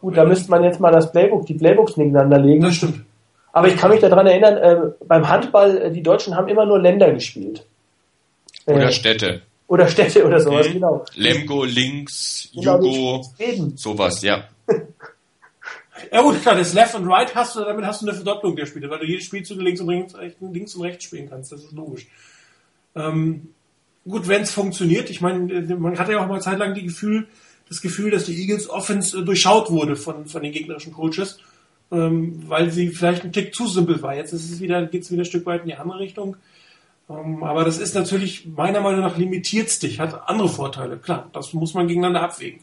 Gut, da müsste man jetzt mal das Playbook, die Playbooks nebeneinander legen. Das stimmt. Aber ich kann mich daran erinnern, äh, beim Handball, äh, die Deutschen haben immer nur Länder gespielt. Äh, oder Städte. Oder Städte oder sowas, mhm. genau. Lemgo, Links, genau, Jugo, sowas, ja. ja gut, klar, das Left und Right hast du, damit hast du eine Verdopplung der Spiele, weil du jedes Spielzug links und rechts, links und rechts spielen kannst, das ist logisch. Ähm, gut, wenn es funktioniert, ich meine, man hatte ja auch mal zeitlang die Gefühl, das Gefühl, dass die Eagles Offense äh, durchschaut wurde von, von den gegnerischen Coaches, ähm, weil sie vielleicht ein Tick zu simpel war. Jetzt ist es wieder, geht es wieder ein Stück weit in die andere Richtung. Ähm, aber das ist natürlich meiner Meinung nach limitiert dich, hat andere Vorteile. Klar, das muss man gegeneinander abwägen.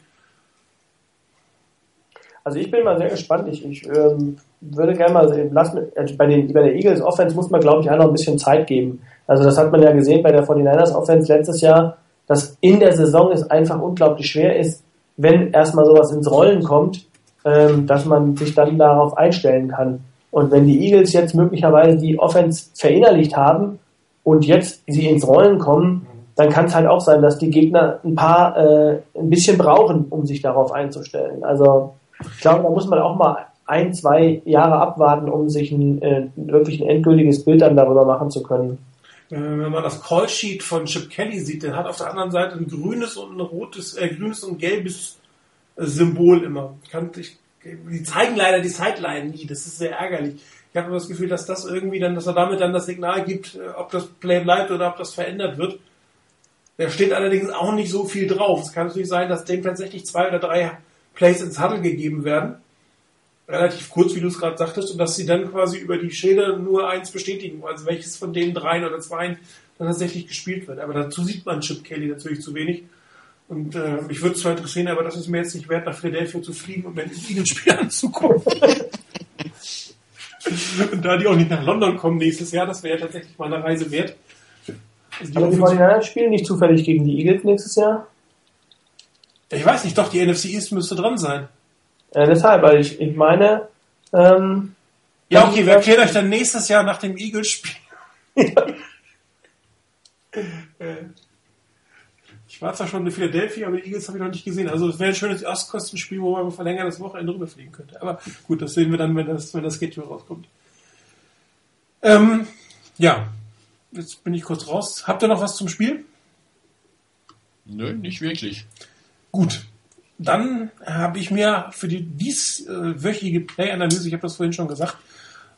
Also ich bin mal sehr gespannt. Ich, ich ähm, würde gerne mal sehen, lass also bei, den, bei der Eagles Offense muss man, glaube ich, auch noch ein bisschen Zeit geben. Also das hat man ja gesehen bei der 49ers Offense letztes Jahr, dass in der Saison es einfach unglaublich schwer ist, wenn erstmal sowas ins Rollen kommt, ähm, dass man sich dann darauf einstellen kann. Und wenn die Eagles jetzt möglicherweise die Offense verinnerlicht haben und jetzt sie ins Rollen kommen, dann kann es halt auch sein, dass die Gegner ein paar äh, ein bisschen brauchen, um sich darauf einzustellen. Also ich glaube, da muss man auch mal ein, zwei Jahre abwarten, um sich ein äh, wirklich ein endgültiges Bild dann darüber machen zu können. Äh, wenn man das Callsheet von Chip Kelly sieht, der hat auf der anderen Seite ein grünes und ein rotes, äh, grünes und gelbes äh, Symbol immer. Kann, ich, die zeigen leider die Sideline nie, das ist sehr ärgerlich. Ich habe das Gefühl, dass das irgendwie dann, dass er damit dann das Signal gibt, äh, ob das Play bleibt oder ob das verändert wird. Da steht allerdings auch nicht so viel drauf. Es kann natürlich sein, dass dem tatsächlich zwei oder drei Plays ins Huddle gegeben werden relativ kurz, wie du es gerade sagtest, und dass sie dann quasi über die Schilder nur eins bestätigen, also welches von den dreien oder zweien dann tatsächlich gespielt wird. Aber dazu sieht man Chip Kelly natürlich zu wenig. Und äh, mich würde es zwar interessieren, aber das ist mir jetzt nicht wert, nach Philadelphia zu fliegen und mir ein Eagles-Spiel anzugucken. und da die auch nicht nach London kommen nächstes Jahr, das wäre ja tatsächlich mal eine Reise wert. Also die aber die 49 spielen nicht zufällig gegen die Eagles nächstes Jahr? Ich weiß nicht, doch, die NFC East müsste dran sein. Äh, deshalb, weil ich, ich meine. Ähm, ja, okay, wir erklären euch dann nächstes Jahr nach dem Eagles-Spiel. Äh, ich war zwar schon in Philadelphia, aber die Eagles habe ich noch nicht gesehen. Also es wäre ein schönes Ostkostenspiel, wo man verlängert das Wochenende rüberfliegen könnte. Aber gut, das sehen wir dann, wenn das, wenn das Schedule rauskommt. Ähm, ja, jetzt bin ich kurz raus. Habt ihr noch was zum Spiel? Nö, nicht wirklich. Gut, dann habe ich mir für die dieswöchige Play-Analyse, ich habe das vorhin schon gesagt,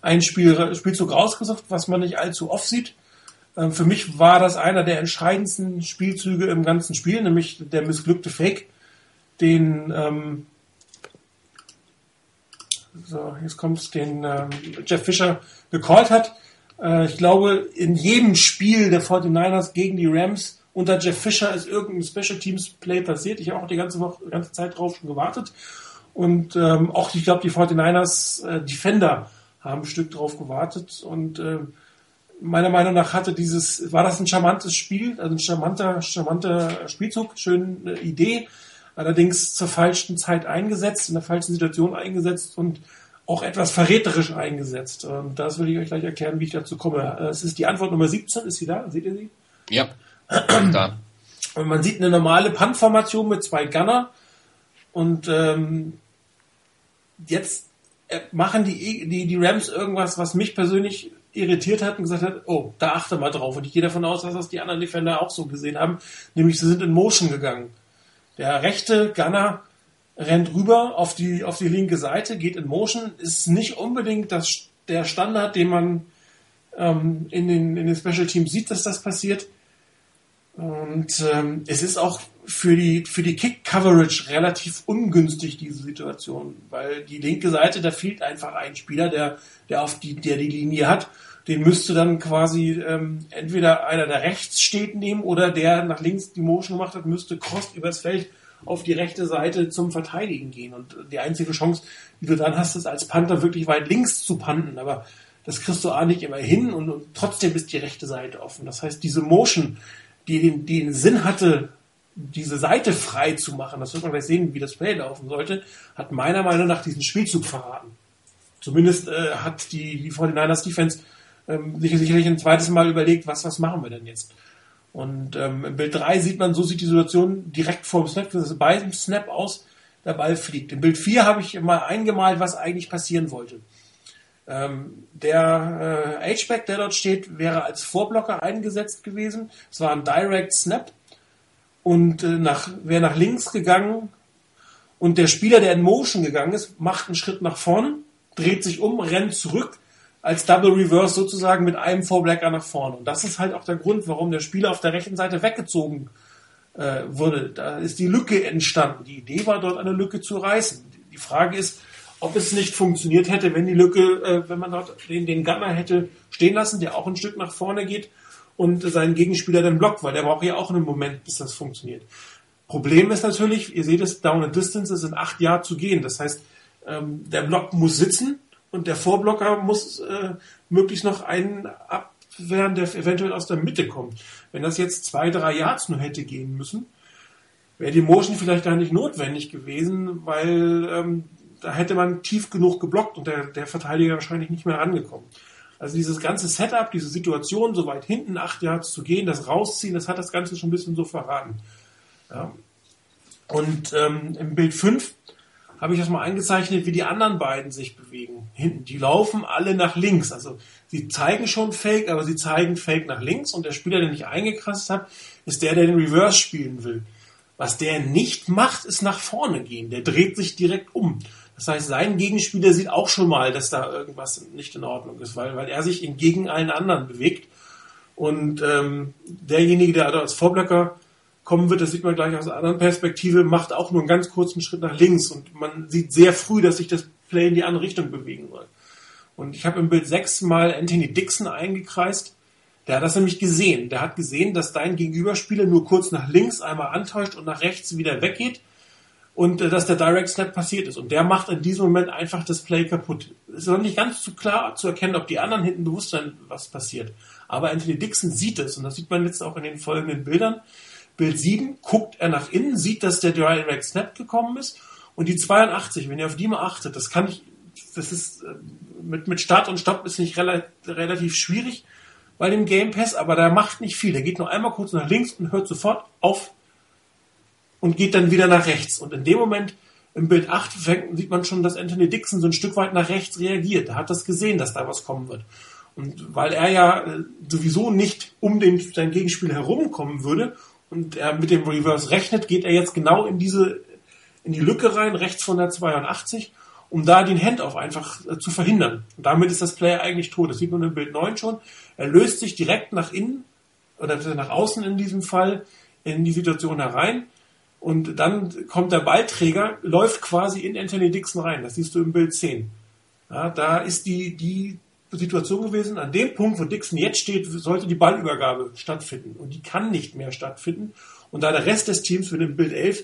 ein Spiel, Spielzug rausgesucht, was man nicht allzu oft sieht. Ähm, für mich war das einer der entscheidendsten Spielzüge im ganzen Spiel, nämlich der missglückte Fake, den ähm, so, jetzt kommt's, den ähm, Jeff Fischer gecallt hat. Äh, ich glaube, in jedem Spiel der 49ers gegen die Rams unter Jeff Fisher ist irgendein Special Teams Play passiert. Ich habe auch die ganze Woche, die ganze Zeit drauf schon gewartet. Und ähm, auch, ich glaube, die 49ers äh, Defender haben ein Stück drauf gewartet. Und äh, meiner Meinung nach hatte dieses, war das ein charmantes Spiel, also ein charmanter, charmanter Spielzug, schöne Idee, allerdings zur falschen Zeit eingesetzt, in der falschen Situation eingesetzt und auch etwas verräterisch eingesetzt. Und das will ich euch gleich erklären, wie ich dazu komme. Es ist die Antwort Nummer 17, ist sie da? Seht ihr sie? Ja, da. Und man sieht eine normale Punt-Formation mit zwei Gunner und ähm, jetzt äh, machen die, die, die Rams irgendwas, was mich persönlich irritiert hat und gesagt hat, oh, da achte mal drauf. Und ich gehe davon aus, dass das die anderen Defender auch so gesehen haben, nämlich sie sind in Motion gegangen. Der rechte Gunner rennt rüber auf die, auf die linke Seite, geht in Motion, ist nicht unbedingt das, der Standard, den man ähm, in, den, in den Special Teams sieht, dass das passiert. Und ähm, es ist auch für die, für die Kick-Coverage relativ ungünstig, diese Situation, weil die linke Seite, da fehlt einfach ein Spieler, der, der auf die, der die Linie hat. Den müsste dann quasi ähm, entweder einer, der rechts steht, nehmen oder der nach links die Motion gemacht hat, müsste cross übers Feld auf die rechte Seite zum Verteidigen gehen. Und die einzige Chance, die du dann hast, ist als Panther wirklich weit links zu panten. Aber das kriegst du auch nicht immer hin und, und trotzdem ist die rechte Seite offen. Das heißt, diese Motion, die den, die den Sinn hatte, diese Seite frei zu machen, das wird man gleich sehen, wie das Play laufen sollte, hat meiner Meinung nach diesen Spielzug verraten. Zumindest äh, hat die, die 49ers Defense ähm, sich sicherlich ein zweites Mal überlegt, was, was machen wir denn jetzt? Und ähm, im Bild 3 sieht man, so sieht die Situation direkt vor dem Snap, das ist bei dem Snap aus, der Ball fliegt. Im Bild 4 habe ich mal eingemalt, was eigentlich passieren wollte. Ähm, der äh, H-Back, der dort steht, wäre als Vorblocker eingesetzt gewesen. Es war ein Direct Snap und äh, nach, wäre nach links gegangen und der Spieler, der in Motion gegangen ist, macht einen Schritt nach vorne, dreht sich um, rennt zurück als Double Reverse sozusagen mit einem Vorblocker nach vorne. Und das ist halt auch der Grund, warum der Spieler auf der rechten Seite weggezogen äh, wurde. Da ist die Lücke entstanden. Die Idee war dort eine Lücke zu reißen. Die Frage ist, ob es nicht funktioniert hätte, wenn die Lücke, äh, wenn man dort den, den Gunner hätte stehen lassen, der auch ein Stück nach vorne geht und seinen Gegenspieler dann blockt, weil der braucht ja auch einen Moment, bis das funktioniert. Problem ist natürlich, ihr seht es, Down and Distance ist in acht Jahren zu gehen. Das heißt, ähm, der Block muss sitzen und der Vorblocker muss äh, möglichst noch einen abwehren, der eventuell aus der Mitte kommt. Wenn das jetzt zwei, drei Yards nur hätte gehen müssen, wäre die Motion vielleicht gar nicht notwendig gewesen, weil ähm, da hätte man tief genug geblockt und der, der Verteidiger wahrscheinlich nicht mehr rangekommen. Also dieses ganze Setup, diese Situation, so weit hinten acht Yards zu gehen, das rausziehen, das hat das Ganze schon ein bisschen so verraten. Ja. Und ähm, im Bild 5 habe ich das mal eingezeichnet, wie die anderen beiden sich bewegen. Hinten, die laufen alle nach links. Also sie zeigen schon Fake, aber sie zeigen Fake nach links und der Spieler, der nicht eingekrasst hat, ist der, der den Reverse spielen will. Was der nicht macht, ist nach vorne gehen. Der dreht sich direkt um. Das heißt, sein Gegenspieler sieht auch schon mal, dass da irgendwas nicht in Ordnung ist, weil, weil er sich entgegen allen anderen bewegt. Und ähm, derjenige, der also als Vorblocker kommen wird, das sieht man gleich aus einer anderen Perspektive, macht auch nur einen ganz kurzen Schritt nach links. Und man sieht sehr früh, dass sich das Play in die andere Richtung bewegen soll. Und ich habe im Bild sechs mal Anthony Dixon eingekreist. Der hat das nämlich gesehen. Der hat gesehen, dass dein Gegenüberspieler nur kurz nach links einmal antäuscht und nach rechts wieder weggeht und äh, dass der Direct Snap passiert ist. Und der macht in diesem Moment einfach das Play kaputt. Es ist noch nicht ganz so klar zu erkennen, ob die anderen hinten bewusst sind, was passiert. Aber Anthony Dixon sieht es und das sieht man jetzt auch in den folgenden Bildern. Bild 7 guckt er nach innen, sieht, dass der Direct Snap gekommen ist und die 82, wenn ihr auf die mal achtet, das kann ich, das ist äh, mit, mit Start und Stopp ist nicht relativ, relativ schwierig bei dem Game Pass, aber der macht nicht viel. Der geht nur einmal kurz nach links und hört sofort auf und geht dann wieder nach rechts. Und in dem Moment, im Bild 8, sieht man schon, dass Anthony Dixon so ein Stück weit nach rechts reagiert. Er hat das gesehen, dass da was kommen wird. Und weil er ja äh, sowieso nicht um den, sein Gegenspiel herumkommen würde und er mit dem Reverse rechnet, geht er jetzt genau in diese, in die Lücke rein, rechts von der 82, um da den Handoff einfach äh, zu verhindern. Und damit ist das Player eigentlich tot. Das sieht man im Bild 9 schon. Er löst sich direkt nach innen, oder nach außen in diesem Fall, in die Situation herein und dann kommt der Ballträger, läuft quasi in Anthony Dixon rein. Das siehst du im Bild 10. Ja, da ist die, die Situation gewesen, an dem Punkt, wo Dixon jetzt steht, sollte die Ballübergabe stattfinden. Und die kann nicht mehr stattfinden. Und da der Rest des Teams mit dem Bild 11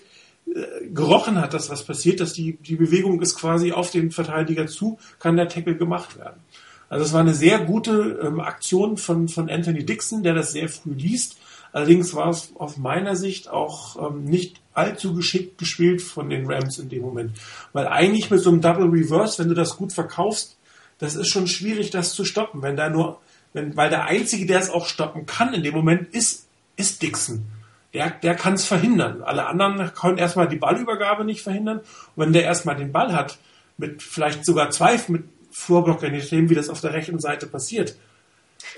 äh, gerochen hat, dass was passiert, dass die, die Bewegung ist quasi auf den Verteidiger zu, kann der Tackle gemacht werden. Also es war eine sehr gute ähm, Aktion von, von Anthony Dixon, der das sehr früh liest. Allerdings war es aus meiner Sicht auch ähm, nicht allzu geschickt gespielt von den Rams in dem Moment. Weil eigentlich mit so einem Double Reverse, wenn du das gut verkaufst, das ist schon schwierig, das zu stoppen. Wenn da nur, wenn, weil der Einzige, der es auch stoppen kann in dem Moment, ist, ist Dixon. Der, der kann es verhindern. Alle anderen können erstmal die Ballübergabe nicht verhindern. Und wenn der erstmal den Ball hat, mit vielleicht sogar zwei mit Vorblocker, je nachdem, wie das auf der rechten Seite passiert,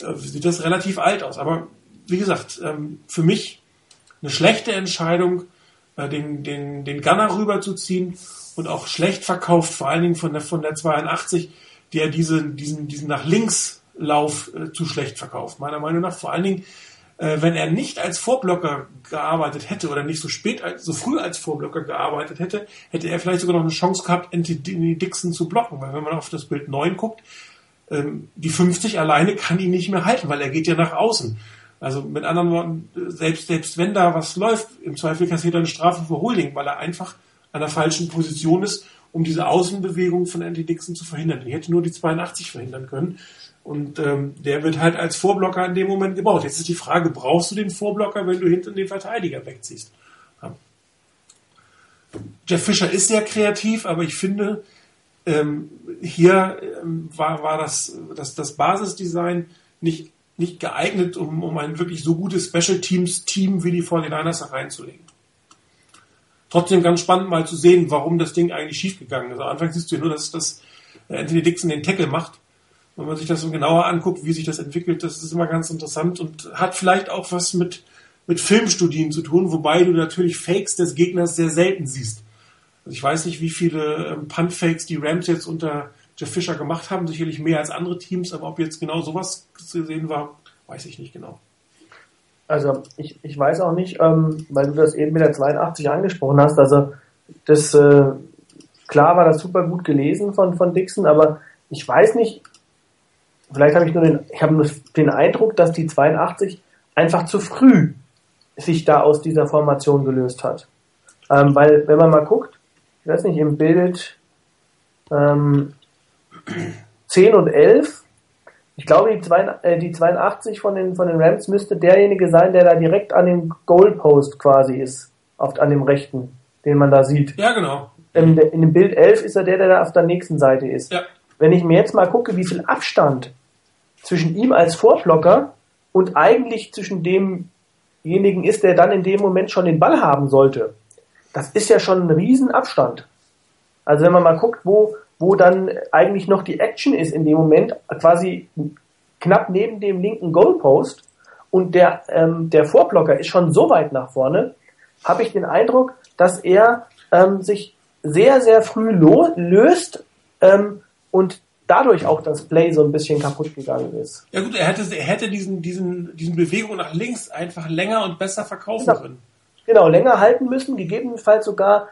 äh, sieht das relativ alt aus. Aber wie gesagt, ähm, für mich eine schlechte Entscheidung, äh, den, den, den Gunner rüberzuziehen und auch schlecht verkauft, vor allen Dingen von der, von der 82, der diese, diesen, diesen nach links Lauf äh, zu schlecht verkauft. Meiner Meinung nach vor allen Dingen, äh, wenn er nicht als Vorblocker gearbeitet hätte oder nicht so spät, als, so früh als Vorblocker gearbeitet hätte, hätte er vielleicht sogar noch eine Chance gehabt, Anthony Dixon zu blocken. Weil wenn man auf das Bild 9 guckt, ähm, die 50 alleine kann ihn nicht mehr halten, weil er geht ja nach außen. Also mit anderen Worten, selbst, selbst wenn da was läuft, im Zweifel kassiert er eine Strafe für Holding, weil er einfach an der falschen Position ist, um diese Außenbewegung von Andy Dixon zu verhindern. Die hätte nur die 82 verhindern können. Und ähm, der wird halt als Vorblocker in dem Moment gebaut. Jetzt ist die Frage, brauchst du den Vorblocker, wenn du hinten den Verteidiger wegziehst? Ja. Jeff Fischer ist sehr kreativ, aber ich finde, ähm, hier ähm, war, war das, das, das Basisdesign nicht nicht geeignet, um, um ein wirklich so gutes Special Teams Team wie die 49ers reinzulegen. Trotzdem ganz spannend mal zu sehen, warum das Ding eigentlich schiefgegangen ist. Am Anfang siehst du ja nur, dass, dass Anthony Dixon den Tackle macht. Wenn man sich das so genauer anguckt, wie sich das entwickelt, das ist immer ganz interessant und hat vielleicht auch was mit, mit Filmstudien zu tun, wobei du natürlich Fakes des Gegners sehr selten siehst. Also ich weiß nicht, wie viele ähm, Punt-Fakes die Rams jetzt unter Jeff Fischer gemacht haben, sicherlich mehr als andere Teams, aber ob jetzt genau sowas zu sehen war, weiß ich nicht genau. Also ich, ich weiß auch nicht, ähm, weil du das eben mit der 82 angesprochen hast, also das äh, klar war das super gut gelesen von, von Dixon, aber ich weiß nicht, vielleicht habe ich nur den, ich habe nur den Eindruck, dass die 82 einfach zu früh sich da aus dieser Formation gelöst hat. Ähm, weil, wenn man mal guckt, ich weiß nicht, im Bild ähm, 10 und 11. Ich glaube, die, zwei, äh, die 82 von den, von den Rams müsste derjenige sein, der da direkt an dem Goalpost quasi ist. Auf, an dem rechten, den man da sieht. Ja, genau. In, in dem Bild 11 ist er der, der da auf der nächsten Seite ist. Ja. Wenn ich mir jetzt mal gucke, wie viel Abstand zwischen ihm als Vorblocker und eigentlich zwischen demjenigen ist, der dann in dem Moment schon den Ball haben sollte. Das ist ja schon ein Riesenabstand. Also wenn man mal guckt, wo, wo dann eigentlich noch die Action ist in dem Moment, quasi knapp neben dem linken Goalpost und der, ähm, der Vorblocker ist schon so weit nach vorne, habe ich den Eindruck, dass er ähm, sich sehr, sehr früh löst ähm, und dadurch auch das Play so ein bisschen kaputt gegangen ist. Ja gut, er hätte, er hätte diesen, diesen, diesen Bewegung nach links einfach länger und besser verkaufen genau. können. Genau, länger halten müssen, gegebenenfalls sogar,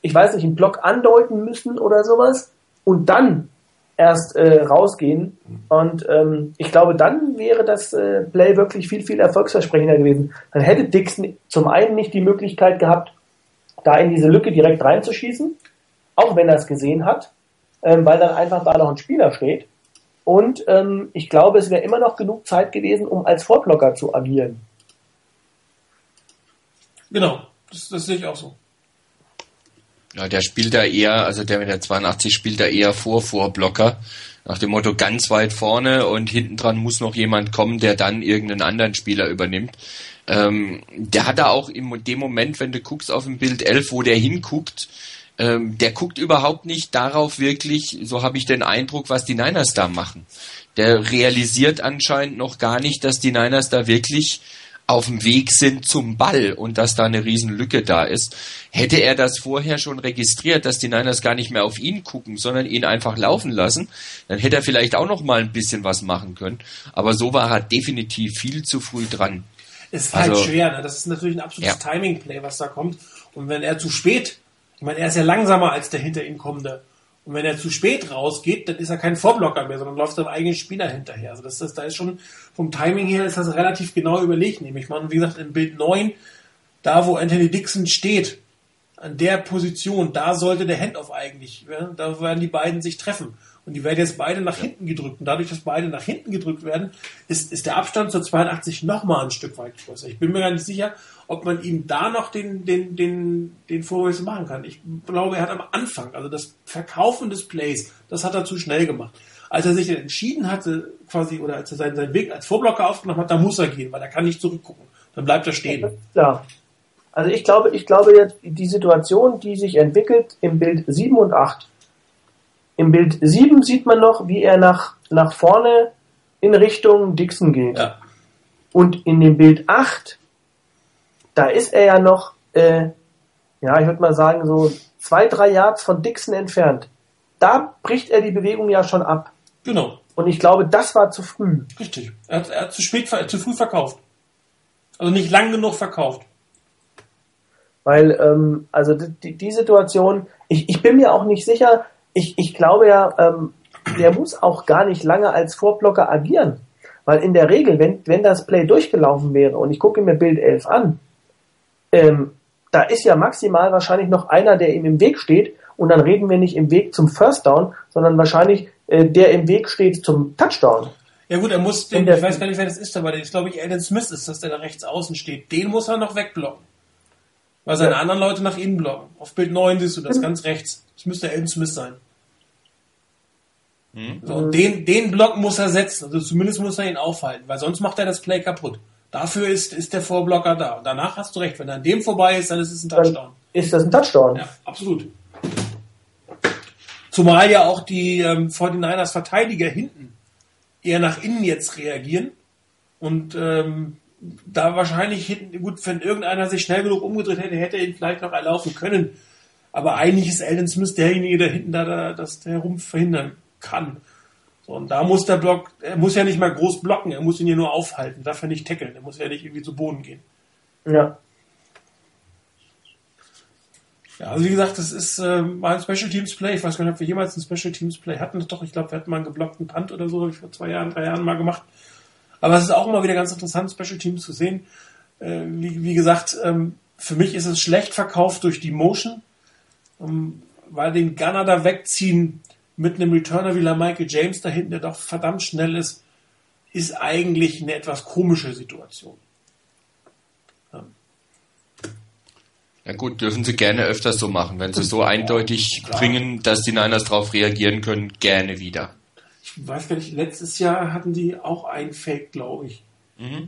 ich weiß nicht, einen Block andeuten müssen oder sowas und dann erst äh, rausgehen. Und ähm, ich glaube, dann wäre das äh, Play wirklich viel, viel erfolgsversprechender gewesen. Dann hätte Dixon zum einen nicht die Möglichkeit gehabt, da in diese Lücke direkt reinzuschießen, auch wenn er es gesehen hat, ähm, weil dann einfach da noch ein Spieler steht. Und ähm, ich glaube, es wäre immer noch genug Zeit gewesen, um als Vorblocker zu agieren. Genau, das, das sehe ich auch so. Ja, der spielt da eher, also der mit der 82 spielt da eher vor Vorblocker. Nach dem Motto ganz weit vorne und hinten dran muss noch jemand kommen, der dann irgendeinen anderen Spieler übernimmt. Ähm, der hat da auch in dem Moment, wenn du guckst auf dem Bild 11, wo der hinguckt, ähm, der guckt überhaupt nicht darauf wirklich, so habe ich den Eindruck, was die Niners da machen. Der realisiert anscheinend noch gar nicht, dass die Niners da wirklich auf dem Weg sind zum Ball und dass da eine Riesenlücke da ist. Hätte er das vorher schon registriert, dass die Niners gar nicht mehr auf ihn gucken, sondern ihn einfach laufen lassen, dann hätte er vielleicht auch noch mal ein bisschen was machen können. Aber so war er definitiv viel zu früh dran. Es war halt also, halt schwer. Ne? Das ist natürlich ein absolutes ja. Timing-Play, was da kommt. Und wenn er zu spät, ich meine, er ist ja langsamer als der hinter ihm kommende. Und wenn er zu spät rausgeht, dann ist er kein Vorblocker mehr, sondern läuft seinem eigenen Spieler hinterher. Also das, das, da ist schon vom Timing her ist das relativ genau überlegt. Nämlich man, wie gesagt, in Bild 9, da wo Anthony Dixon steht, an der Position, da sollte der Handoff eigentlich, ja, da werden die beiden sich treffen. Und die werden jetzt beide nach hinten gedrückt. Und dadurch, dass beide nach hinten gedrückt werden, ist, ist der Abstand zur 82 nochmal ein Stück weit größer. Ich bin mir gar nicht sicher, ob man ihm da noch den, den, den, den Vorwurf machen kann. Ich glaube, er hat am Anfang, also das Verkaufen des Plays, das hat er zu schnell gemacht. Als er sich entschieden hatte, quasi, oder als er seinen, seinen Weg als Vorblocker aufgenommen hat, da muss er gehen, weil er kann nicht zurückgucken. Dann bleibt er stehen. Ja. Also ich glaube, ich glaube jetzt, die Situation, die sich entwickelt im Bild 7 und 8, im Bild 7 sieht man noch, wie er nach, nach vorne in Richtung Dixon geht. Ja. Und in dem Bild 8, da ist er ja noch, äh, ja, ich würde mal sagen, so zwei, drei Yards von Dixon entfernt. Da bricht er die Bewegung ja schon ab. Genau. Und ich glaube, das war zu früh. Richtig. Er hat, er hat zu spät, zu früh verkauft. Also nicht lang genug verkauft. Weil, ähm, also die, die Situation, ich, ich bin mir auch nicht sicher, ich, ich glaube ja, ähm, der muss auch gar nicht lange als Vorblocker agieren. Weil in der Regel, wenn, wenn das Play durchgelaufen wäre und ich gucke mir Bild 11 an, ähm, da ist ja maximal wahrscheinlich noch einer, der ihm im Weg steht und dann reden wir nicht im Weg zum First Down, sondern wahrscheinlich äh, der im Weg steht zum Touchdown. Ja gut, er muss den, ich weiß gar nicht, wer das ist, aber das ist, glaube ich, Alan Smith ist das, der da rechts außen steht. Den muss er noch wegblocken. Weil seine Ja. anderen Leute nach innen blocken. Auf Bild 9 siehst du das ganz rechts. Das müsste Alan Smith sein. So, und den, den Block muss er setzen. Also zumindest muss er ihn aufhalten, weil sonst macht er das Play kaputt. Dafür ist, ist der Vorblocker da. Und danach hast du recht. Wenn er an dem vorbei ist, dann ist es ein Touchdown. Dann ist das ein Touchdown. Ja, absolut. Zumal ja auch die ähm, 49ers Verteidiger hinten eher nach innen jetzt reagieren und ähm, da wahrscheinlich hinten, gut, wenn irgendeiner sich schnell genug umgedreht hätte, hätte er ihn vielleicht noch erlaufen können. Aber eigentlich ist Alden Smith derjenige, der hinten da, da das herum verhindern kann. So, und da muss der Block, er muss ja nicht mal groß blocken, er muss ihn ja nur aufhalten, darf er nicht tackeln, er muss ja nicht irgendwie zu Boden gehen. Ja. Ja, also wie gesagt, das ist äh, mal ein Special Teams Play. Ich weiß gar nicht, ob wir jemals ein Special Teams Play hatten. Doch, ich glaube, wir hatten mal einen geblockten Punt oder so, hab ich vor zwei Jahren, drei Jahren mal gemacht. Aber es ist auch immer wieder ganz interessant, Special Teams zu sehen. Äh, wie, wie gesagt, ähm, für mich ist es schlecht verkauft durch die Motion, ähm, weil den Gunner da wegziehen mit einem Returner wie Michael James da hinten, der doch verdammt schnell ist, ist eigentlich eine etwas komische Situation. Ja gut, dürfen sie gerne öfters so machen. Wenn sie so eindeutig klar. bringen, dass die Niners darauf reagieren können, gerne wieder. Ich weiß gar nicht, letztes Jahr hatten die auch ein Fake, glaube ich.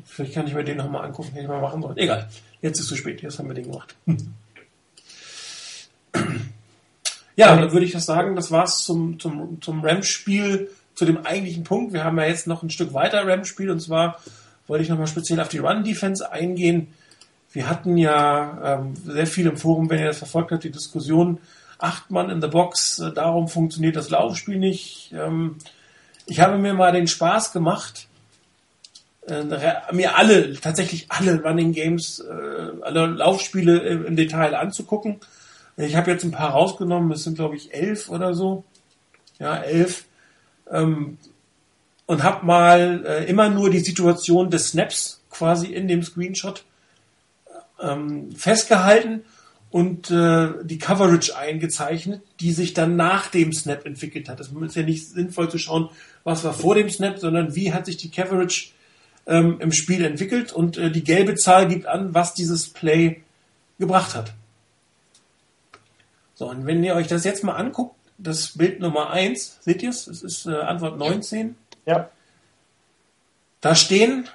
Vielleicht kann ich mir den nochmal angucken, hätte ich mal machen sollen. Egal, jetzt ist zu spät, jetzt haben wir den gemacht. Ja, dann würde ich das sagen, das war's zum, zum, zum Rams-Spiel, zu dem eigentlichen Punkt. Wir haben ja jetzt noch ein Stück weiter Rams-Spiel und zwar wollte ich nochmal speziell auf die Run-Defense eingehen. Wir hatten ja ähm, sehr viel im Forum, wenn ihr das verfolgt habt, die Diskussion, acht Mann in the Box, äh, darum funktioniert das Laufspiel nicht. Ähm, ich habe mir mal den Spaß gemacht, äh, mir alle, tatsächlich alle Running Games, äh, alle Laufspiele im, im Detail anzugucken. Ich habe jetzt ein paar rausgenommen, es sind glaube ich elf oder so. Ja, elf. Ähm, und habe mal äh, immer nur die Situation des Snaps quasi in dem Screenshot ähm, festgehalten und äh, die Coverage eingezeichnet, die sich dann nach dem Snap entwickelt hat. Es ist ja nicht sinnvoll zu schauen, was war vor dem Snap, sondern wie hat sich die Coverage ähm, im Spiel entwickelt und äh, die gelbe Zahl gibt an, was dieses Play gebracht hat. So, und wenn ihr euch das jetzt mal anguckt, das Bild Nummer 1, seht ihr es? Das ist äh, Antwort 19. Ja. Da stehen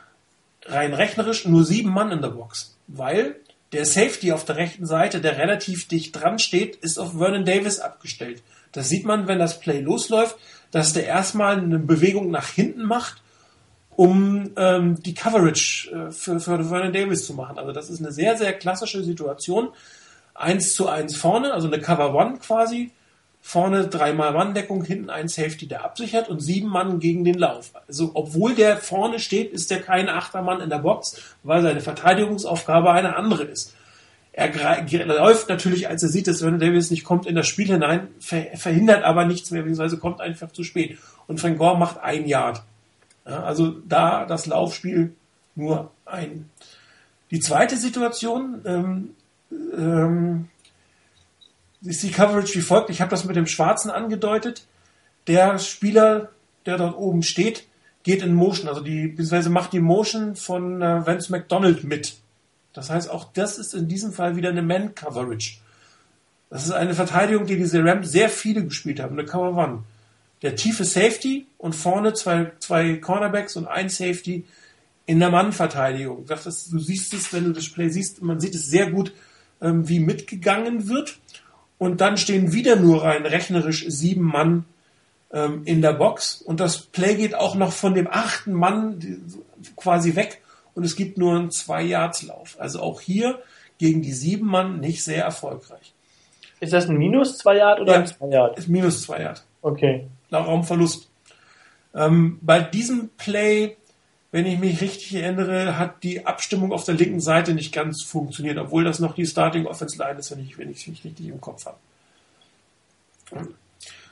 rein rechnerisch nur sieben Mann in der Box, weil der Safety auf der rechten Seite, der relativ dicht dran steht, ist auf Vernon Davis abgestellt. Das sieht man, wenn das Play losläuft, dass der erstmal eine Bewegung nach hinten macht, um ähm, die Coverage äh, für, für Vernon Davis zu machen. Also das ist eine sehr, sehr klassische Situation. Eins zu eins vorne, also eine Cover One quasi. Vorne dreimal Manndeckung, hinten ein Safety, der absichert und sieben Mann gegen den Lauf. Also obwohl der vorne steht, ist der kein Achtermann in der Box, weil seine Verteidigungsaufgabe eine andere ist. Er läuft natürlich, als er sieht, dass Vernon Davis nicht kommt, in das Spiel hinein, verhindert aber nichts mehr, beziehungsweise kommt einfach zu spät. Und Frank Gore macht ein Yard. Ja, also da das Laufspiel nur ein. Die zweite Situation ähm, ähm, ist die Coverage wie folgt. Ich habe das mit dem Schwarzen angedeutet. Der Spieler, der dort oben steht, geht in Motion, also die, beziehungsweise macht die Motion von äh, Vance McDonald mit. Das heißt, auch das ist in diesem Fall wieder eine Man-Coverage. Das ist eine Verteidigung, die diese Rams sehr viele gespielt haben, eine Cover One. Der tiefe Safety und vorne zwei, zwei Cornerbacks und ein Safety in der Mann-Verteidigung. Du siehst es, wenn du das Play siehst, man sieht es sehr gut, ähm, wie mitgegangen wird. Und dann stehen wieder nur rein rechnerisch sieben Mann ähm, in der Box. Und das Play geht auch noch von dem achten Mann quasi weg. Und es gibt nur einen Zwei-Yards-Lauf. Also auch hier gegen die sieben Mann nicht sehr erfolgreich. Ist das ein Minus zwei Yard oder ja, ein zwei Yard? Ist minus zwei Yard. Okay. Nach Raumverlust. Ähm, bei diesem Play wenn ich mich richtig erinnere, hat die Abstimmung auf der linken Seite nicht ganz funktioniert, obwohl das noch die Starting Offense Line ist, wenn ich, wenn ich es richtig im Kopf habe.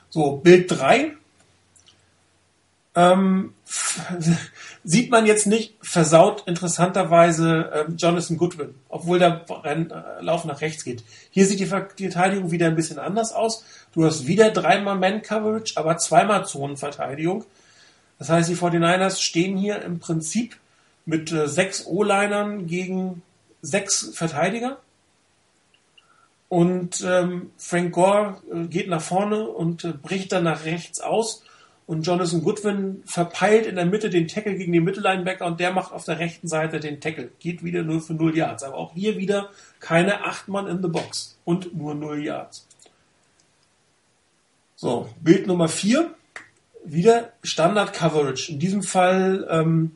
So, Bild 3. Ähm, sieht man jetzt nicht versaut interessanterweise ähm, Jonathan Goodwin, obwohl der Renn, äh, Lauf nach rechts geht. Hier sieht die Verteidigung wieder ein bisschen anders aus. Du hast wieder dreimal Man-Coverage, aber zweimal Zonenverteidigung. Das heißt, die 49ers stehen hier im Prinzip mit äh, sechs O-Linern gegen sechs Verteidiger. Und ähm, Frank Gore äh, geht nach vorne und äh, bricht dann nach rechts aus. Und Jonathan Goodwin verpeilt in der Mitte den Tackle gegen den Mittellinebacker und der macht auf der rechten Seite den Tackle. Geht wieder nur für 0 Yards. Aber auch hier wieder keine 8 Mann in the Box und nur 0 Yards. So, Bild Nummer 4 wieder Standard Coverage. In diesem Fall ähm,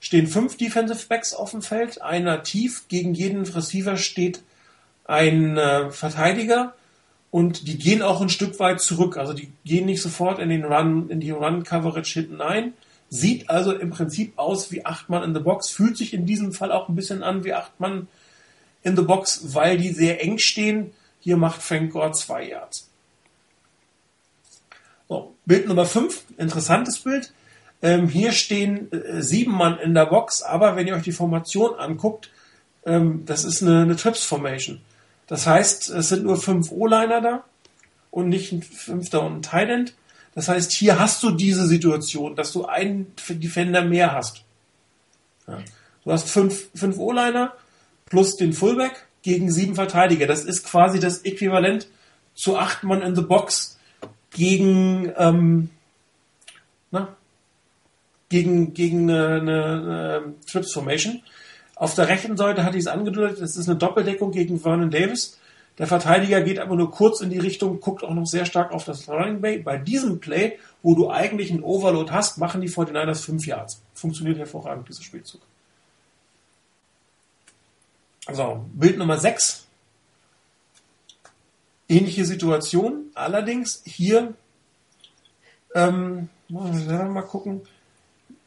stehen fünf Defensive Backs auf dem Feld, einer tief, gegen jeden Receiver steht ein äh, Verteidiger und die gehen auch ein Stück weit zurück. Also die gehen nicht sofort in den Run, in die Run Coverage hinten ein. Sieht also im Prinzip aus wie acht Mann in the Box, fühlt sich in diesem Fall auch ein bisschen an wie acht Mann in the Box, weil die sehr eng stehen. Hier macht Frank Gore zwei Yards. So, Bild Nummer 5, interessantes Bild. Ähm, hier stehen äh, sieben Mann in der Box, aber wenn ihr euch die Formation anguckt, ähm, das ist eine, eine Trips Formation. Das heißt, es sind nur fünf O-Liner da und nicht ein Fünfter und ein Thailand. Das heißt, hier hast du diese Situation, dass du einen Defender mehr hast. Ja. Du hast fünf, fünf O-Liner plus den Fullback gegen sieben Verteidiger. Das ist quasi das Äquivalent zu acht Mann in the Box gegen, ähm, na, gegen, gegen eine, eine, eine Trips Formation. Auf der rechten Seite hatte ich es angedeutet, das ist eine Doppeldeckung gegen Vernon Davis. Der Verteidiger geht aber nur kurz in die Richtung, guckt auch noch sehr stark auf das Running Bay. Bei diesem Play, wo du eigentlich einen Overload hast, machen die 49ers 5 Yards. Funktioniert hervorragend, dieser Spielzug. Also, Bild Nummer 6 ähnliche Situation. Allerdings hier, ähm, mal gucken,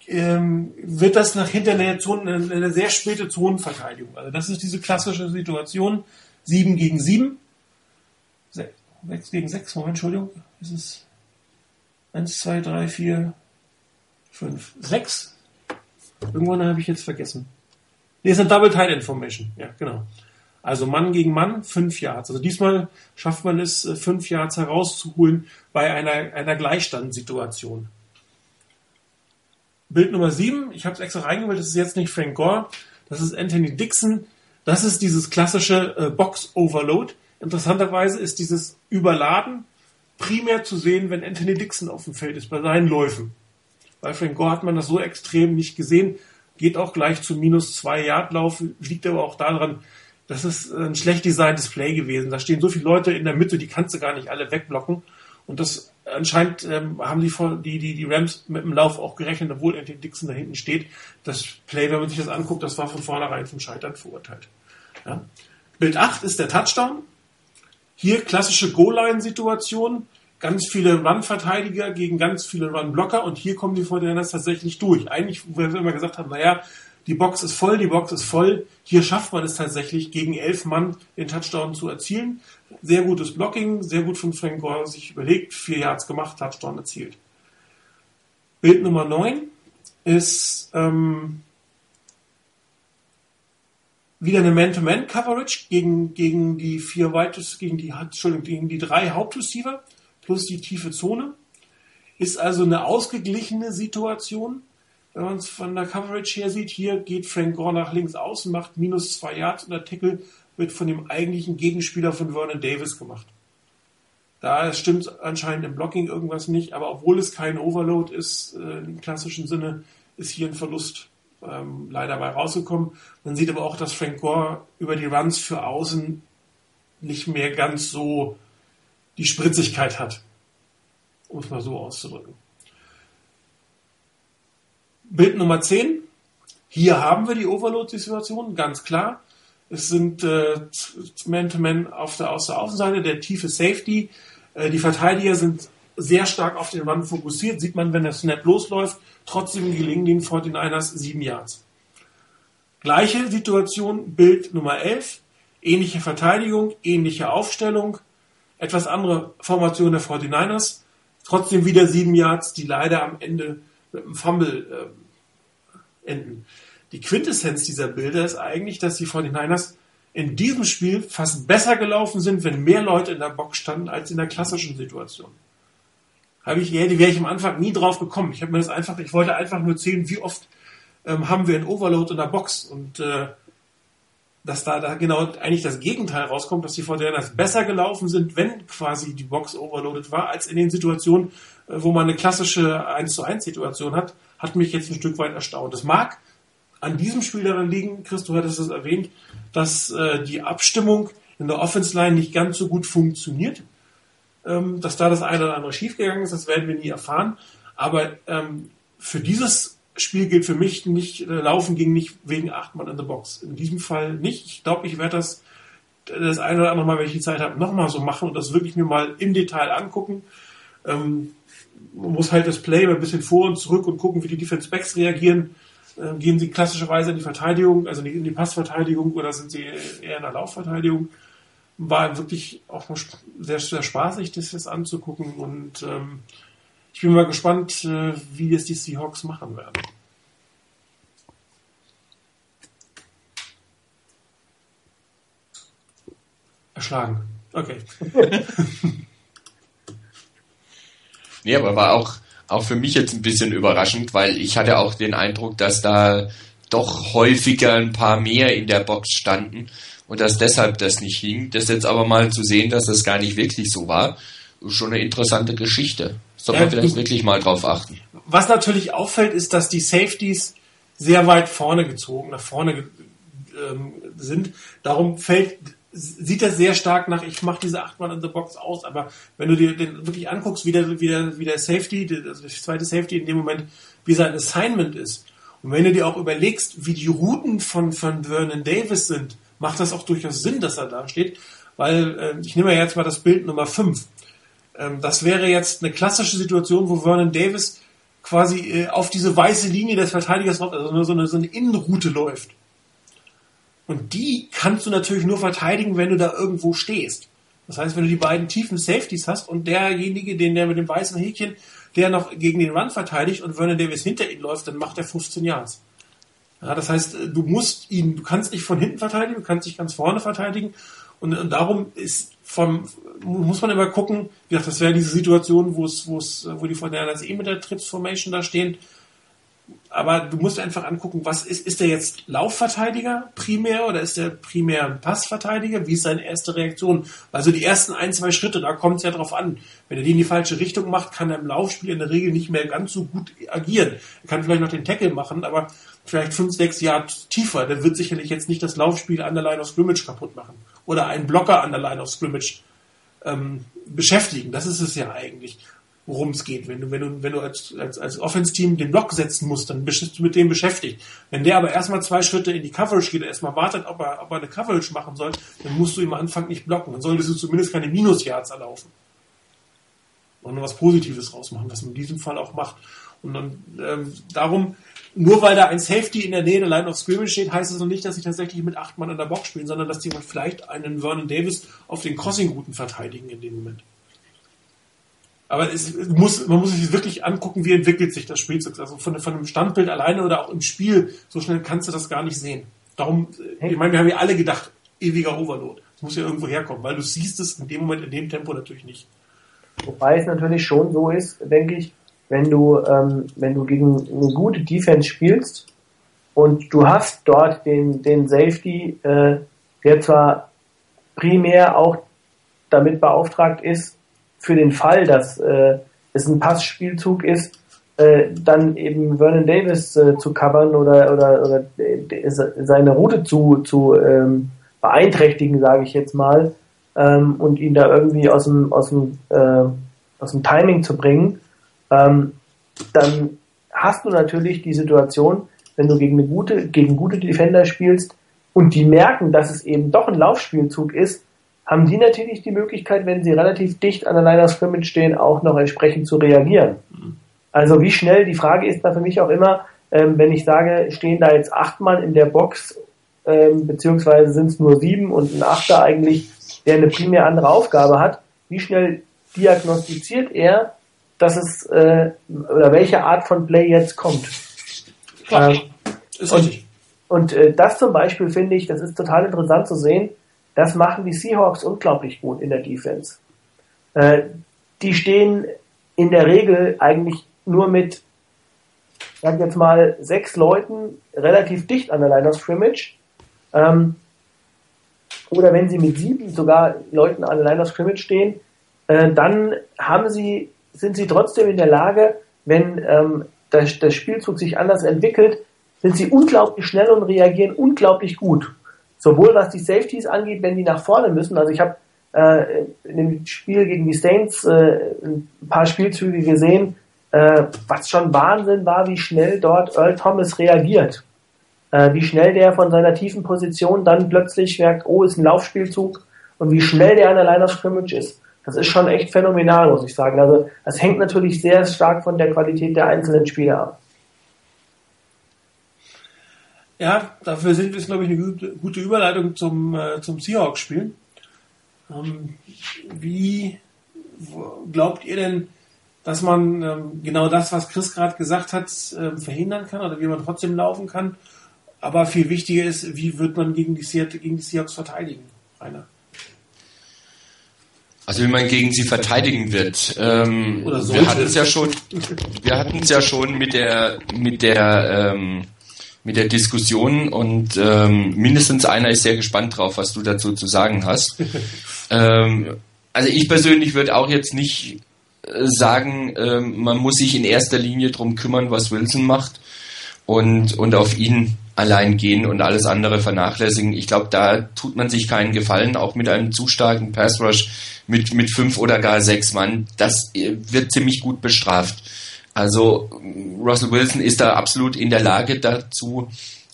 ähm, wird das nach hinter eine, Zone, eine sehr späte Zonenverteidigung. Also das ist diese klassische Situation. 7 gegen 7. 6 gegen 6, Moment, Entschuldigung. Ist 1, 2, 3, 4, 5, 6. Irgendwann habe ich jetzt vergessen. Nee, ist eine Double Tight Information. Ja, genau. Also Mann gegen Mann, fünf Yards. Also diesmal schafft man es, äh, fünf Yards herauszuholen bei einer, einer Gleichstandssituation. Bild Nummer sieben, ich habe es extra reingewählt, das ist jetzt nicht Frank Gore, das ist Anthony Dixon. Das ist dieses klassische äh, Box-Overload. Interessanterweise ist dieses Überladen primär zu sehen, wenn Anthony Dixon auf dem Feld ist, bei seinen Läufen. Bei Frank Gore hat man das so extrem nicht gesehen. Geht auch gleich zu minus zwei Yard Lauf, liegt aber auch daran, das ist ein schlecht designtes Play gewesen. Da stehen so viele Leute in der Mitte, die kannst du gar nicht alle wegblocken. Und das anscheinend ähm, haben die, die, die, die Rams mit dem Lauf auch gerechnet, obwohl Anthony Dixon da hinten steht. Das Play, wenn man sich das anguckt, das war von vornherein zum Scheitern verurteilt. Ja. Bild 8 ist der Touchdown. Hier klassische Goal-Line-Situation. Ganz viele Run-Verteidiger gegen ganz viele Run-Blocker und hier kommen die Fortinanders tatsächlich durch. Eigentlich, wo wir immer gesagt haben, naja, die Box ist voll, die Box ist voll. Hier schafft man es tatsächlich, gegen elf Mann den Touchdown zu erzielen. Sehr gutes Blocking, sehr gut von Frank Gore sich überlegt, vier Yards gemacht, Touchdown erzielt. Bild Nummer 9 ist ähm, wieder eine Man-to-Man-Coverage gegen, gegen die vier weites, gegen die, Entschuldigung, gegen die drei Hauptreceiver plus die tiefe Zone. Ist also eine ausgeglichene Situation, wenn man es von der Coverage her sieht. Hier geht Frank Gore nach links außen, macht minus zwei Yards und der Tackle wird von dem eigentlichen Gegenspieler von Vernon Davis gemacht. Da stimmt anscheinend im Blocking irgendwas nicht, aber obwohl es kein Overload ist, äh, im klassischen Sinne, ist hier ein Verlust ähm, leider bei rausgekommen. Man sieht aber auch, dass Frank Gore über die Runs für außen nicht mehr ganz so die Spritzigkeit hat, um es mal so auszudrücken. Bild Nummer 10. Hier haben wir die Overload-Situation, ganz klar. Es sind äh, Man-to-Man -Man auf der, auf der Außenseite, der tiefe Safety. Äh, die Verteidiger sind sehr stark auf den Run fokussiert. Sieht man, wenn der Snap losläuft, Trotzdem gelingen den 49ers sieben Yards. Gleiche Situation, Bild Nummer 11. Ähnliche Verteidigung, ähnliche Aufstellung, etwas andere Formation der 49ers. Trotzdem wieder sieben Yards, die leider am Ende mit einem Fumble äh, enden. Die Quintessenz dieser Bilder ist eigentlich, dass die 49ers in diesem Spiel fast besser gelaufen sind, wenn mehr Leute in der Box standen, als in der klassischen Situation habe ich, wäre ich am Anfang nie drauf gekommen. Ich habe mir das einfach, ich wollte einfach nur zählen, wie oft ähm, haben wir ein Overload in der Box und äh, dass da, da genau eigentlich das Gegenteil rauskommt, dass die Fortinanders besser gelaufen sind, wenn quasi die Box overloaded war, als in den Situationen, äh, wo man eine klassische 1 zu 1 Situation hat, hat mich jetzt ein Stück weit erstaunt. Das mag an diesem Spiel daran liegen, Chris, du hattest es erwähnt, dass äh, die Abstimmung in der Offense Line nicht ganz so gut funktioniert. Ähm, dass da das eine oder andere schiefgegangen ist, das werden wir nie erfahren. Aber ähm, für dieses Spiel gilt für mich nicht, äh, Laufen ging nicht wegen acht Mann in the Box. In diesem Fall nicht. Ich glaube, ich werde das das eine oder andere Mal, wenn ich die Zeit habe, nochmal so machen und das wirklich mir mal im Detail angucken. Ähm, man muss halt das Play ein bisschen vor und zurück und gucken, wie die Defense Backs reagieren. Ähm, gehen sie klassischerweise in die Verteidigung, also in die Passverteidigung oder sind sie eher in der Laufverteidigung? war wirklich auch sehr, sehr spaßig, das jetzt anzugucken und ähm, ich bin mal gespannt, äh, wie das die Seahawks machen werden. Erschlagen. Okay. nee, aber war auch, auch für mich jetzt ein bisschen überraschend, weil ich hatte auch den Eindruck, dass da doch häufiger ein paar mehr in der Box standen und dass deshalb das nicht hing. Das jetzt aber mal zu sehen, dass das gar nicht wirklich so war, schon eine interessante Geschichte. Soll man ja, vielleicht wirklich mal drauf achten. Was natürlich auffällt, ist, dass die Safeties sehr weit vorne gezogen, nach vorne ähm, sind. Darum fällt, sieht das sehr stark nach, ich mache diese 8 Mann in the Box aus, aber wenn du dir den wirklich anguckst, wie der, wie der, wie der Safety, also das zweite Safety in dem Moment, wie sein Assignment ist, und wenn du dir auch überlegst, wie die Routen von, von Vernon Davis sind, macht das auch durchaus Sinn, dass er da steht, weil äh, ich nehme jetzt mal das Bild Nummer 5. Ähm, das wäre jetzt eine klassische Situation, wo Vernon Davis quasi äh, auf diese weiße Linie des Verteidigers läuft, also so eine, so eine Innenroute läuft. Und die kannst du natürlich nur verteidigen, wenn du da irgendwo stehst. Das heißt, wenn du die beiden tiefen Safeties hast und derjenige, den der mit dem weißen Häkchen, der noch gegen den Run verteidigt und Vernon Davis hinter ihm läuft, dann macht er 15 Yards. Ja, das heißt, äh, du musst ihn, du kannst nicht von hinten verteidigen, du kannst dich ganz vorne verteidigen. Und, und darum ist vom, muss man immer gucken, wie gesagt, das wäre diese Situation, wo es, wo es, wo die Fortinanders eh mit der Trips Formation da stehen. Aber du musst einfach angucken, was ist, ist der jetzt Laufverteidiger primär oder ist der primär Passverteidiger? Wie ist seine erste Reaktion? Also die ersten ein, zwei Schritte, da kommt es ja drauf an. Wenn er die in die falsche Richtung macht, kann er im Laufspiel in der Regel nicht mehr ganz so gut agieren. Er kann vielleicht noch den Tackle machen, aber vielleicht fünf, sechs Yard tiefer, der wird sicherlich jetzt nicht das Laufspiel an der Line of Scrimmage kaputt machen. Oder einen Blocker an der Line of Scrimmage ähm, beschäftigen. Das ist es ja eigentlich, worum es geht. Wenn du, wenn du, wenn du als, als, als Offense-Team den Block setzen musst, dann bist du mit dem beschäftigt. Wenn der aber erstmal zwei Schritte in die Coverage geht, erstmal wartet, ob er, ob er eine Coverage machen soll, dann musst du ihm am Anfang nicht blocken. Dann solltest du zumindest keine Minus-Yards erlaufen. Und was Positives rausmachen, was man in diesem Fall auch macht. Und dann, ähm, darum, nur weil da ein Safety in der Nähe der Line of Scrimmage steht, heißt das noch nicht, dass sie tatsächlich mit acht Mann an der Box spielen, sondern dass die vielleicht einen Vernon Davis auf den Crossing-Routen verteidigen in dem Moment. Aber es muss, man muss sich wirklich angucken, wie entwickelt sich das Spielzeug. Also von, von einem Standbild alleine oder auch im Spiel, so schnell kannst du das gar nicht sehen. Darum, ich meine, wir haben ja alle gedacht, ewiger Overload. Das muss ja irgendwo herkommen, weil du siehst es in dem Moment, in dem Tempo natürlich nicht. Wobei es natürlich schon so ist, denke ich, wenn du, ähm, wenn du gegen eine gute Defense spielst und du hast dort den, den Safety, äh, der zwar primär auch damit beauftragt ist, für den Fall, dass äh, es ein Passspielzug ist, äh, dann eben Vernon Davis äh, zu covern oder, oder, oder äh, seine Route zu, zu ähm, beeinträchtigen, sage ich jetzt mal, ähm, und ihn da irgendwie aus dem, aus dem, äh, aus dem Timing zu bringen, ähm, dann hast du natürlich die Situation, wenn du gegen eine gute, gegen gute Defender spielst und die merken, dass es eben doch ein Laufspielzug ist, haben die natürlich die Möglichkeit, wenn sie relativ dicht an der Line of Scrimmage stehen, auch noch entsprechend zu reagieren. Also wie schnell, die Frage ist da für mich auch immer, ähm, wenn ich sage, stehen da jetzt acht Mann in der Box, ähm, beziehungsweise sind es nur sieben und ein Achter eigentlich, der eine primär andere Aufgabe hat, wie schnell diagnostiziert er, dass es äh, oder welche Art von Play jetzt kommt. Klar, ähm, ist und, und äh, das zum Beispiel finde ich, das ist total interessant zu sehen, das machen die Seahawks unglaublich gut in der Defense. Äh, die stehen in der Regel eigentlich nur mit, sag jetzt mal, sechs Leuten relativ dicht an der Line of Scrimmage. Ähm, oder wenn sie mit sieben sogar Leuten an der Line of Scrimmage stehen, äh, dann haben sie, sind sie trotzdem in der Lage, wenn ähm, das, das Spielzug sich anders entwickelt, sind sie unglaublich schnell und reagieren unglaublich gut sowohl was die Safeties angeht, wenn die nach vorne müssen. Also ich habe äh, in dem Spiel gegen die Saints äh, ein paar Spielzüge gesehen, äh, was schon Wahnsinn war, wie schnell dort Earl Thomas reagiert. Äh, wie schnell der von seiner tiefen Position dann plötzlich merkt, oh, ist ein Laufspielzug und wie schnell der an der Line of Scrimmage ist. Das ist schon echt phänomenal, muss ich sagen. Also das hängt natürlich sehr stark von der Qualität der einzelnen Spieler ab. Ja, dafür sind wir, glaube ich, eine gute, Überleitung zum, äh, zum Seahawks-Spiel. Ähm, wie glaubt ihr denn, dass man ähm, genau das, was Chris gerade gesagt hat, äh, verhindern kann oder wie man trotzdem laufen kann? Aber viel wichtiger ist, wie wird man gegen die, Seattle, gegen die Seahawks verteidigen, Rainer? Also wie man gegen sie verteidigen wird. Ähm, wir hatten es ja schon, wir hatten es ja schon mit der mit der ähm, mit der Diskussion und ähm, mindestens einer ist sehr gespannt drauf, was du dazu zu sagen hast. ähm, also ich persönlich würde auch jetzt nicht äh, sagen, ähm, man muss sich in erster Linie drum kümmern, was Wilson macht und, und auf ihn allein gehen und alles andere vernachlässigen. Ich glaube, da tut man sich keinen Gefallen, auch mit einem zu starken Pass Rush mit, mit fünf oder gar sechs Mann. Das äh, wird ziemlich gut bestraft. Also Russell Wilson ist da absolut in der Lage dazu,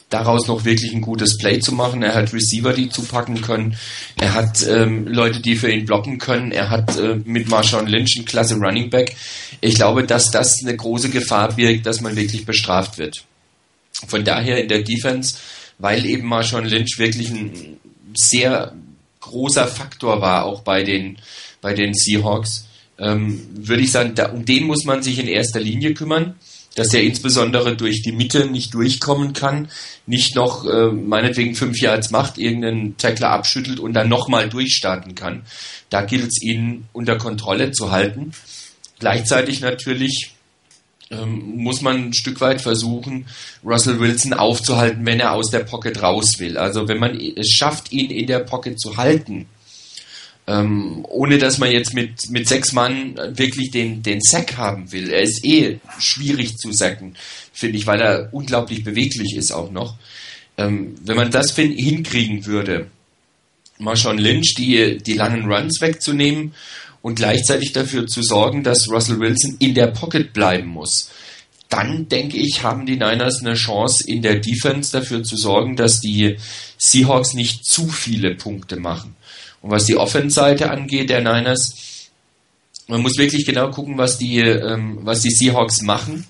daraus noch wirklich ein gutes Play zu machen. Er hat Receiver, die zupacken können. Er hat ähm, Leute, die für ihn blocken können. Er hat äh, mit Marshawn Lynch einen klasse Running Back. Ich glaube, dass das eine große Gefahr birgt, dass man wirklich bestraft wird. Von daher in der Defense, weil eben Marshawn Lynch wirklich ein sehr großer Faktor war, auch bei den, bei den Seahawks, ähm, würde ich sagen, da, um den muss man sich in erster Linie kümmern, dass er insbesondere durch die Mitte nicht durchkommen kann, nicht noch äh, meinetwegen fünf Yards macht, irgendeinen Tackler abschüttelt und dann nochmal durchstarten kann. Da gilt es ihn unter Kontrolle zu halten. Gleichzeitig natürlich ähm, muss man ein Stück weit versuchen, Russell Wilson aufzuhalten, wenn er aus der Pocket raus will. Also wenn man es schafft, ihn in der Pocket zu halten, ähm, ohne dass man jetzt mit, mit sechs Mann wirklich den, den Sack haben will. Er ist eh schwierig zu sacken, finde ich, weil er unglaublich beweglich ist auch noch. Ähm, wenn man das hinkriegen würde, Marshawn Lynch die, die langen Runs wegzunehmen und gleichzeitig dafür zu sorgen, dass Russell Wilson in der Pocket bleiben muss, dann denke ich, haben die Niners eine Chance in der Defense dafür zu sorgen, dass die Seahawks nicht zu viele Punkte machen. Was die Offense-Seite angeht, der Niners, man muss wirklich genau gucken, was die, ähm, was die Seahawks machen.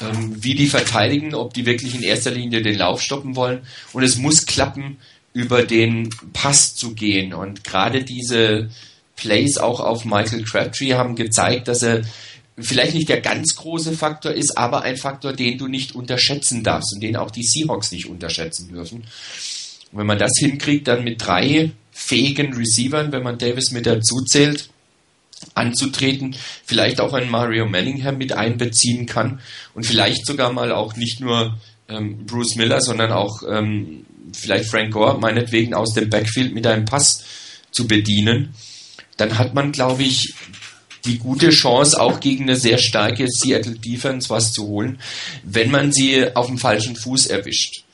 ähm, wie die verteidigen, ob die wirklich in erster Linie den Lauf stoppen wollen. Und es muss klappen, über den Pass zu gehen. Und gerade diese Plays auch auf Michael Crabtree haben gezeigt, dass er vielleicht nicht der ganz große Faktor ist, aber ein Faktor, den du nicht unterschätzen darfst und den auch die Seahawks nicht unterschätzen dürfen. Und wenn man das hinkriegt, dann mit drei fähigen Receivern, wenn man Davis mit dazu zählt, anzutreten, vielleicht auch einen Mario Manningham mit einbeziehen kann und vielleicht sogar mal auch nicht nur ähm, Bruce Miller, sondern auch ähm, vielleicht Frank Gore meinetwegen aus dem Backfield mit einem Pass zu bedienen, dann hat man, glaube ich, die gute Chance, auch gegen eine sehr starke Seattle Defense was zu holen, wenn man sie auf dem falschen Fuß erwischt.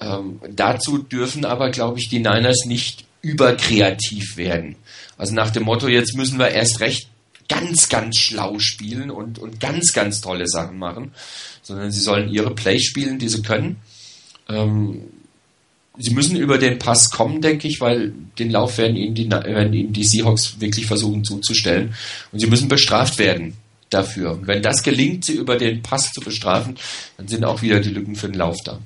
Ähm, dazu dürfen aber, glaube ich, die Niners nicht überkreativ werden. Also nach dem Motto, jetzt müssen wir erst recht ganz, ganz schlau spielen und, und ganz, ganz tolle Sachen machen, sondern sie sollen ihre Play spielen, die sie können. Ähm, sie müssen über den Pass kommen, denke ich, weil den Lauf werden ihnen die, werden ihnen die Seahawks wirklich versuchen zuzustellen. Und sie müssen bestraft werden dafür. wenn das gelingt, sie über den Pass zu bestrafen, dann sind auch wieder die Lücken für den Lauf da.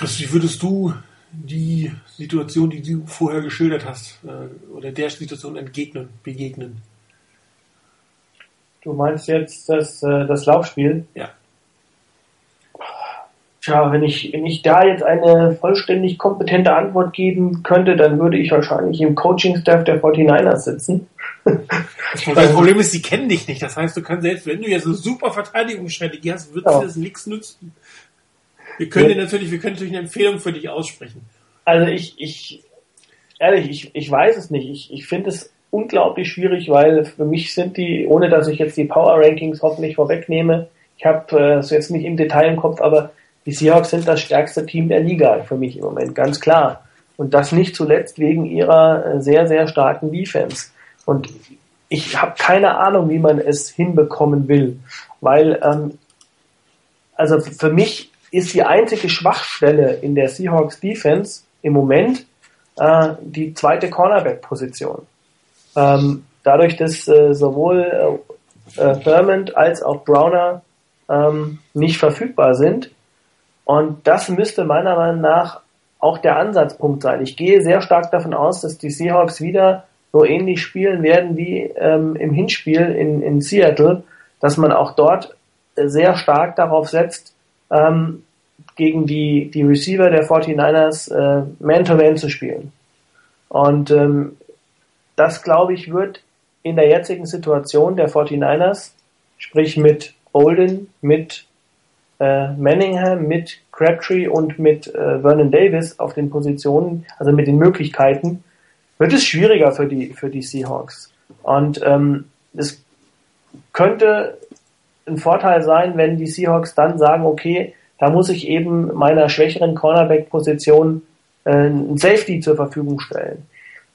Chris, wie würdest du die Situation, die du vorher geschildert hast, äh, oder der Situation entgegnen, begegnen? Du meinst jetzt das, äh, das Laufspiel? Ja. Tja, wenn ich, wenn ich da jetzt eine vollständig kompetente Antwort geben könnte, dann würde ich wahrscheinlich im Coaching-Staff der 49ers sitzen. das Problem ist, sie kennen dich nicht. Das heißt, du kannst selbst, wenn du jetzt eine super Verteidigungsstrategie hast, wird ja. das nichts nützen. Wir können ja. natürlich, wir können natürlich eine Empfehlung für dich aussprechen. Also ich, ich, ehrlich, ich, ich weiß es nicht. Ich, ich finde es unglaublich schwierig, weil für mich sind die, ohne dass ich jetzt die Power Rankings hoffentlich vorwegnehme, ich habe äh, es jetzt nicht im Detail im Kopf, aber die Seahawks sind das stärkste Team der Liga für mich im Moment, ganz klar. Und das nicht zuletzt wegen ihrer äh, sehr, sehr starken Defense. Und ich habe keine Ahnung, wie man es hinbekommen will, weil ähm, also für mich ist die einzige Schwachstelle in der Seahawks Defense im Moment äh, die zweite Cornerback-Position. Ähm, dadurch, dass äh, sowohl äh, äh, Thurmond als auch Browner ähm, nicht verfügbar sind. Und das müsste meiner Meinung nach auch der Ansatzpunkt sein. Ich gehe sehr stark davon aus, dass die Seahawks wieder so ähnlich spielen werden wie ähm, im Hinspiel in, in Seattle, dass man auch dort sehr stark darauf setzt, ähm, gegen die, die Receiver der 49ers äh, Man-to-Man zu spielen. Und ähm, das, glaube ich, wird in der jetzigen Situation der 49ers, sprich mit Bolden, mit äh, Manningham, mit Crabtree und mit äh, Vernon Davis auf den Positionen, also mit den Möglichkeiten, wird es schwieriger für die, für die Seahawks. Und ähm, es könnte ein Vorteil sein, wenn die Seahawks dann sagen, okay, da muss ich eben meiner schwächeren Cornerback-Position äh, ein Safety zur Verfügung stellen.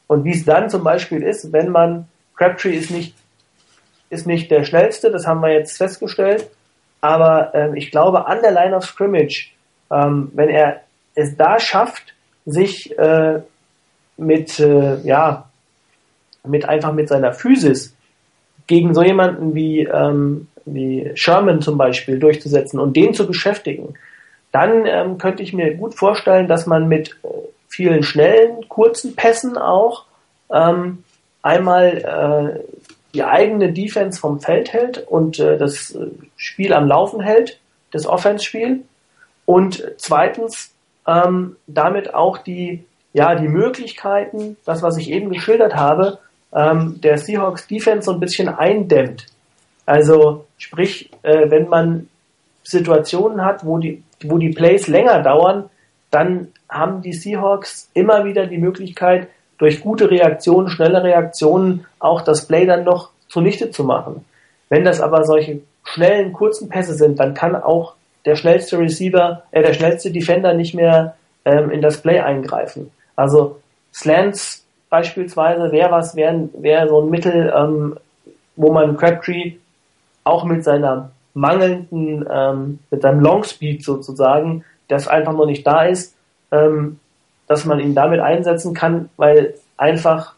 Und wie es dann zum Beispiel ist, wenn man, Crabtree ist nicht, ist nicht der schnellste, das haben wir jetzt festgestellt, aber äh, ich glaube an der Line of Scrimmage, ähm, wenn er es da schafft, sich äh, mit, äh, ja, mit einfach mit seiner Physis gegen so jemanden wie ähm, wie Sherman zum Beispiel durchzusetzen und den zu beschäftigen, dann ähm, könnte ich mir gut vorstellen, dass man mit äh, vielen schnellen, kurzen Pässen auch ähm, einmal äh, die eigene Defense vom Feld hält und äh, das äh, Spiel am Laufen hält, das Offense-Spiel. Und zweitens ähm, damit auch die, ja, die Möglichkeiten, das, was ich eben geschildert habe, ähm, der Seahawks Defense so ein bisschen eindämmt. Also sprich, äh, wenn man Situationen hat, wo die, wo die Plays länger dauern, dann haben die Seahawks immer wieder die Möglichkeit, durch gute Reaktionen, schnelle Reaktionen auch das Play dann noch zunichte zu machen. Wenn das aber solche schnellen, kurzen Pässe sind, dann kann auch der schnellste Receiver, äh, der schnellste Defender nicht mehr ähm, in das Play eingreifen. Also Slants beispielsweise wäre was, wäre wär so ein Mittel, ähm, wo man Crabtree auch mit seiner mangelnden, ähm, mit seinem Long Speed sozusagen, das einfach noch nicht da ist, ähm, dass man ihn damit einsetzen kann, weil einfach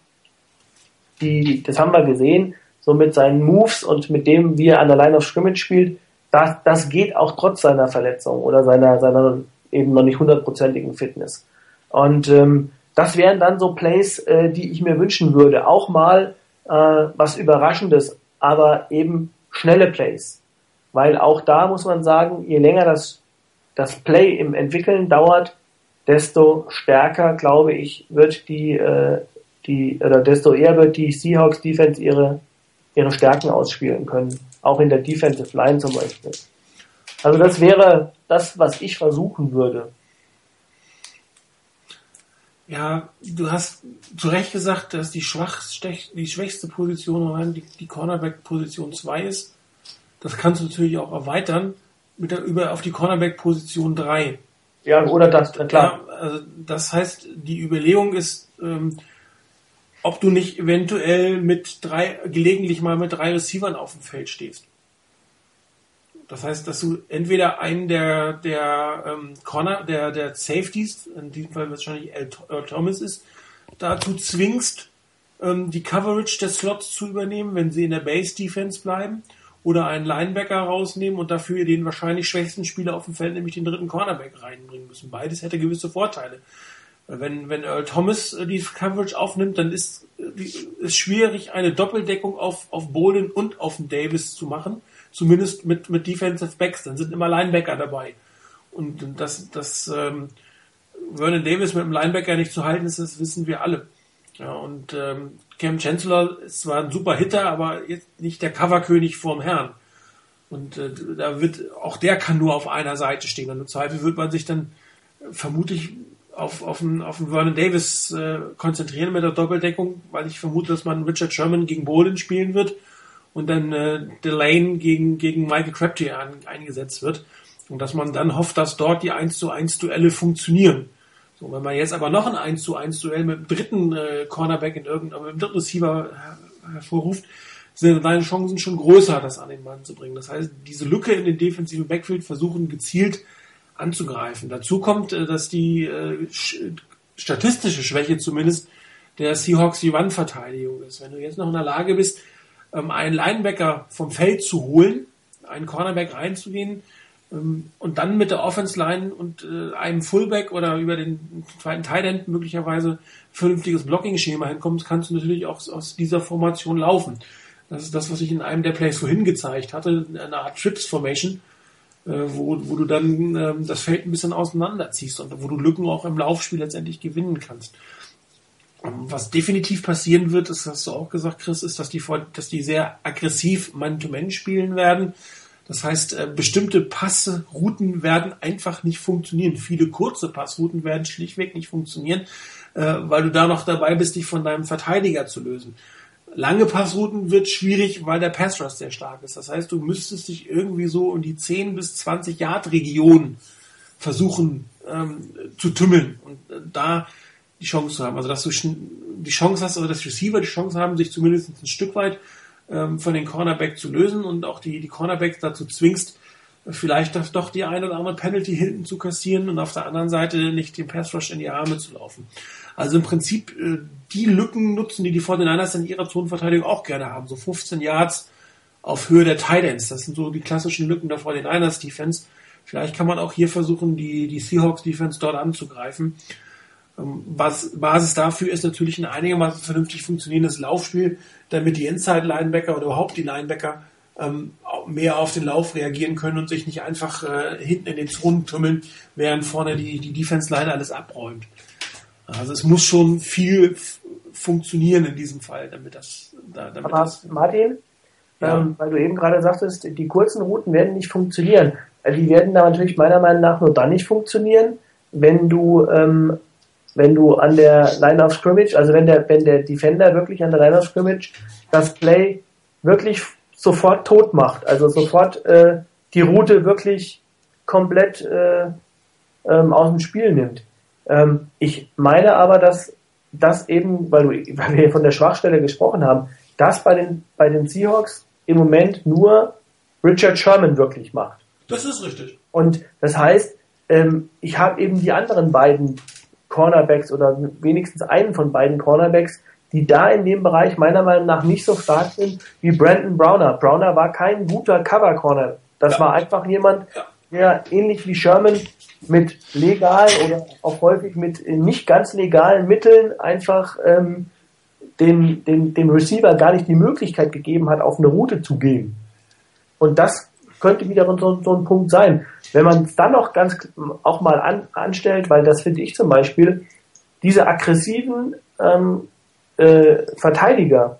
die, das haben wir gesehen, so mit seinen Moves und mit dem, wie er an der Line of Scrimmage spielt, das, das geht auch trotz seiner Verletzung oder seiner, seiner eben noch nicht hundertprozentigen Fitness. Und ähm, das wären dann so Plays, äh, die ich mir wünschen würde. Auch mal äh, was Überraschendes, aber eben schnelle Plays. Weil auch da muss man sagen, je länger das, das Play im Entwickeln dauert, desto stärker, glaube ich, wird die, äh, die oder desto eher wird die Seahawks Defense ihre, ihre Stärken ausspielen können. Auch in der Defensive Line zum Beispiel. Also das wäre das, was ich versuchen würde. Ja, du hast zu Recht gesagt, dass die, schwachste, die schwächste Position die, die Cornerback-Position 2 ist. Das kannst du natürlich auch erweitern mit der, über auf die Cornerback-Position 3. Ja, oder das, klar. Ja, also das heißt, die Überlegung ist, ähm, ob du nicht eventuell mit drei, gelegentlich mal mit drei Receivern auf dem Feld stehst. Das heißt, dass du entweder einen der, der ähm, Corner, der, der Safeties, in diesem Fall wahrscheinlich L. Thomas ist, dazu zwingst, ähm, die Coverage des Slots zu übernehmen, wenn sie in der Base Defense bleiben, oder einen Linebacker rausnehmen und dafür den wahrscheinlich schwächsten Spieler auf dem Feld, nämlich den dritten Cornerback reinbringen müssen. Beides hätte gewisse Vorteile. Wenn, wenn Earl Thomas äh, die Coverage aufnimmt, dann ist es äh, schwierig, eine Doppeldeckung auf, auf Bolin und auf den Davis zu machen zumindest mit, mit Defensive Backs, dann sind immer Linebacker dabei. Und dass, dass ähm, Vernon Davis mit dem Linebacker nicht zu halten ist, das wissen wir alle. Ja, und ähm, Cam Chancellor ist zwar ein super Hitter, aber jetzt nicht der Coverkönig vorm Herrn. Und äh, da wird auch der kann nur auf einer Seite stehen. Und im Zweifel wird man sich dann vermutlich auf, auf, einen, auf einen Vernon Davis äh, konzentrieren mit der Doppeldeckung, weil ich vermute, dass man Richard Sherman gegen Bolin spielen wird und dann äh, Delane gegen, gegen Michael Crabtree an, eingesetzt wird. Und dass man dann hofft, dass dort die 1 zu 1 Duelle funktionieren. So, wenn man jetzt aber noch ein 1 zu 1 Duell mit dem dritten äh, Cornerback in irgendeinem, dritten Receiver hervorruft, sind deine Chancen schon größer, das an den Mann zu bringen. Das heißt, diese Lücke in den defensiven Backfield versuchen gezielt anzugreifen. Dazu kommt, äh, dass die äh, statistische Schwäche zumindest der Seahawks die Wandverteidigung ist. Wenn du jetzt noch in der Lage bist, ähm, einen Linebacker vom Feld zu holen, einen Cornerback reinzugehen und dann mit der Offense Line und äh, einem Fullback oder über den zweiten Tight möglicherweise vernünftiges Blocking-Schema hinkommst, kannst du natürlich auch aus dieser Formation laufen. Das ist das, was ich in einem der Plays vorhin gezeigt hatte, eine Art Trips Formation, äh, wo, wo du dann ähm, das Feld ein bisschen auseinanderziehst und wo du Lücken auch im Laufspiel letztendlich gewinnen kannst. Was definitiv passieren wird, das hast du auch gesagt, Chris, ist, dass die, dass die sehr aggressiv Man-to-Man spielen werden. Das heißt, äh, bestimmte Passrouten werden einfach nicht funktionieren. Viele kurze Passrouten werden schlichtweg nicht funktionieren, äh, weil du da noch dabei bist, dich von deinem Verteidiger zu lösen. Lange Passrouten wird schwierig, weil der Passrush sehr stark ist. Das heißt, du müsstest dich irgendwie so um die 10 bis 20 Yard Region versuchen ähm, zu tümmeln. Und äh, da die Chance zu haben. Also dass du die Chance hast, also dass Receiver die Chance haben, sich zumindest ein Stück weit ähm, von den Cornerback zu lösen und auch die, die Cornerbacks dazu zwingst, vielleicht doch die eine oder andere Penalty hinten zu kassieren und auf der anderen Seite nicht den Pass Rush in die Arme zu laufen. Also im Prinzip äh, die Lücken nutzen, die die 49ers in ihrer Zonenverteidigung auch gerne haben. So 15 Yards auf Höhe der Titans. Das sind so die klassischen Lücken der 49ers Defense. Vielleicht kann man auch hier versuchen, die, die Seahawks Defense dort anzugreifen. Ähm, was Basis dafür ist natürlich ein einigermaßen vernünftig funktionierendes Laufspiel, damit die Inside-Linebacker oder überhaupt die Linebacker ähm, mehr auf den Lauf reagieren können und sich nicht einfach äh, hinten in den Zonen tummeln, während vorne die, die Defense-Line alles abräumt. Also es muss schon viel funktionieren in diesem Fall, damit das. Da, damit Aber das, Martin, ja. ähm, weil du eben gerade sagtest, die kurzen Routen werden nicht funktionieren. Die werden da natürlich meiner Meinung nach nur dann nicht funktionieren, wenn du ähm, wenn du an der Line of Scrimmage, also wenn der, wenn der Defender wirklich an der Line of Scrimmage das Play wirklich sofort tot macht, also sofort äh, die Route wirklich komplett äh, ähm, aus dem Spiel nimmt. Ähm, ich meine aber, dass das eben, weil, du, weil wir von der Schwachstelle gesprochen haben, das bei den, bei den Seahawks im Moment nur Richard Sherman wirklich macht. Das ist richtig. Und das heißt, ähm, ich habe eben die anderen beiden Cornerbacks oder wenigstens einen von beiden Cornerbacks, die da in dem Bereich meiner Meinung nach nicht so stark sind wie Brandon Browner. Browner war kein guter Cover Corner. Das ja. war einfach jemand, der ähnlich wie Sherman mit legal oder auch häufig mit nicht ganz legalen Mitteln einfach ähm, den, den, dem Receiver gar nicht die Möglichkeit gegeben hat, auf eine Route zu gehen. Und das könnte wiederum so, so ein Punkt sein. Wenn man es dann noch ganz auch mal an, anstellt, weil das finde ich zum Beispiel, diese aggressiven ähm, äh, Verteidiger,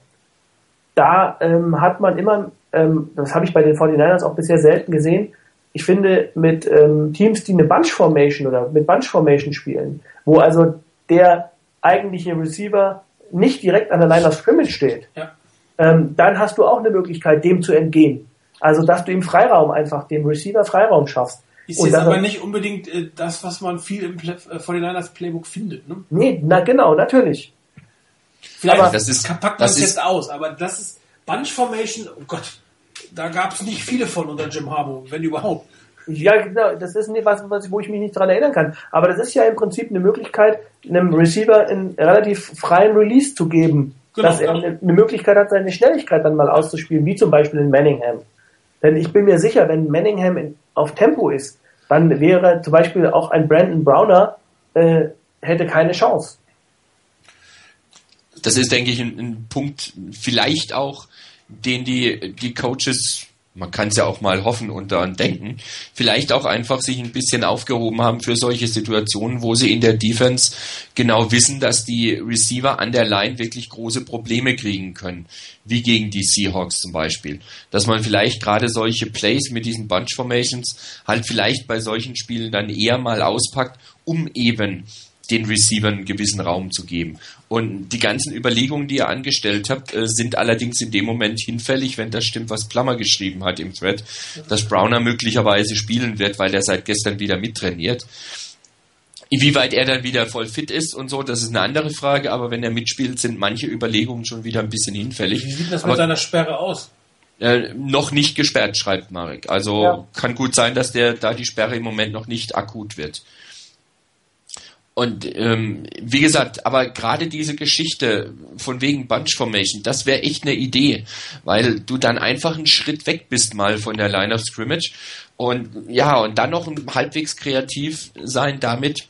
da ähm, hat man immer, ähm, das habe ich bei den 49ers auch bisher selten gesehen, ich finde mit ähm, Teams, die eine Bunch Formation oder mit Bunch Formation spielen, wo also der eigentliche Receiver nicht direkt an der Line of Scrimmage steht, ja. ähm, dann hast du auch eine Möglichkeit, dem zu entgehen. Also, dass du ihm Freiraum einfach, dem Receiver Freiraum schaffst. Ist jetzt aber nicht unbedingt äh, das, was man viel im Play, äh, 49ers Playbook findet, ne? Nee, na genau, natürlich. Vielleicht aber das ist, packt man es jetzt aus, aber das ist Bunch Formation, oh Gott, da gab es nicht viele von unter Jim Harbaugh, wenn überhaupt. Ja, genau, das ist nicht was, was, wo ich mich nicht dran erinnern kann. Aber das ist ja im Prinzip eine Möglichkeit, einem Receiver einen relativ freien Release zu geben. Genau, dass er eine, eine Möglichkeit hat, seine Schnelligkeit dann mal auszuspielen, wie zum Beispiel in Manningham. Denn ich bin mir sicher, wenn Manningham in, auf Tempo ist, dann wäre zum Beispiel auch ein Brandon Browner äh, hätte keine Chance. Das ist, denke ich, ein, ein Punkt, vielleicht auch, den die, die Coaches man kann es ja auch mal hoffen und daran denken, vielleicht auch einfach sich ein bisschen aufgehoben haben für solche Situationen, wo sie in der Defense genau wissen, dass die Receiver an der Line wirklich große Probleme kriegen können, wie gegen die Seahawks zum Beispiel. Dass man vielleicht gerade solche Plays mit diesen Bunch Formations halt vielleicht bei solchen Spielen dann eher mal auspackt, um eben den Receivern einen gewissen Raum zu geben. Und die ganzen Überlegungen, die ihr angestellt habt, äh, sind allerdings in dem Moment hinfällig, wenn das stimmt, was Plummer geschrieben hat im Thread, dass Browner möglicherweise spielen wird, weil der seit gestern wieder mittrainiert. Inwieweit er dann wieder voll fit ist und so, das ist eine andere Frage, aber wenn er mitspielt, sind manche Überlegungen schon wieder ein bisschen hinfällig. Wie sieht das mit aber, seiner Sperre aus? Äh, noch nicht gesperrt, schreibt Marek. Also ja. kann gut sein, dass der da die Sperre im Moment noch nicht akut wird. Und ähm, wie gesagt, aber gerade diese Geschichte von wegen Bunch Formation, das wäre echt eine Idee, weil du dann einfach einen Schritt weg bist mal von der Line of Scrimmage. Und ja, und dann noch halbwegs kreativ sein damit,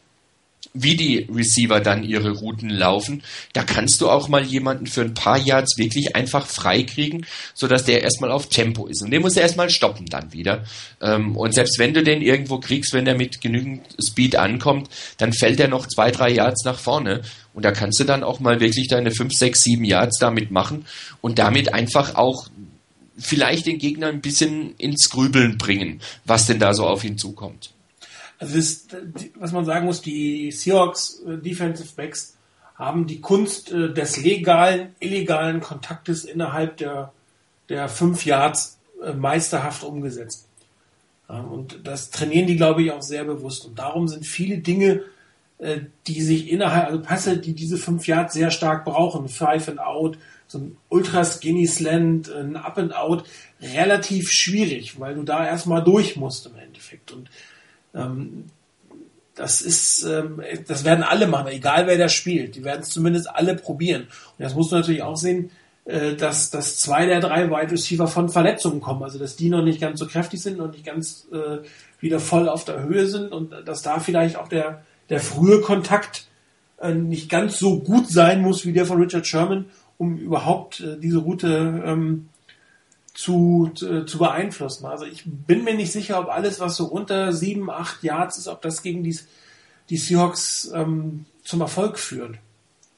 wie die Receiver dann ihre Routen laufen, da kannst du auch mal jemanden für ein paar Yards wirklich einfach freikriegen, sodass der erstmal auf Tempo ist. Und den muss er erstmal stoppen dann wieder. Ähm, und selbst wenn du den irgendwo kriegst, wenn er mit genügend Speed ankommt, dann fällt er noch zwei, drei Yards nach vorne. Und da kannst du dann auch mal wirklich deine fünf, sechs, sieben Yards damit machen und damit einfach auch vielleicht den Gegner ein bisschen ins Grübeln bringen, was denn da so auf ihn zukommt. Also ist, was man sagen muss, die Seahawks äh, Defensive Backs haben die Kunst äh, des legalen, illegalen Kontaktes innerhalb der, der fünf Yards äh, meisterhaft umgesetzt. Und das trainieren die, glaube ich, auch sehr bewusst. Und darum sind viele Dinge, die sich innerhalb, also Pässe, die diese fünf Yards sehr stark brauchen, Five and Out, so ein Ultra Skinny Slant, ein Up and Out, relativ schwierig, weil du da erstmal durch musst im Endeffekt. Und das ist, ähm, das werden alle machen, egal wer da spielt. Die werden es zumindest alle probieren. Und das musst du natürlich auch sehen, äh, dass, dass zwei der drei Wide Receiver von Verletzungen kommen. Also dass die noch nicht ganz so kräftig sind und nicht ganz äh, wieder voll auf der Höhe sind und dass da vielleicht auch der, der frühe Kontakt äh, nicht ganz so gut sein muss wie der von Richard Sherman, um überhaupt äh, diese Route ähm, zu, zu, zu beeinflussen. Also ich bin mir nicht sicher, ob alles, was so unter sieben, acht Yards ist, ob das gegen die, die Seahawks ähm, zum Erfolg führt.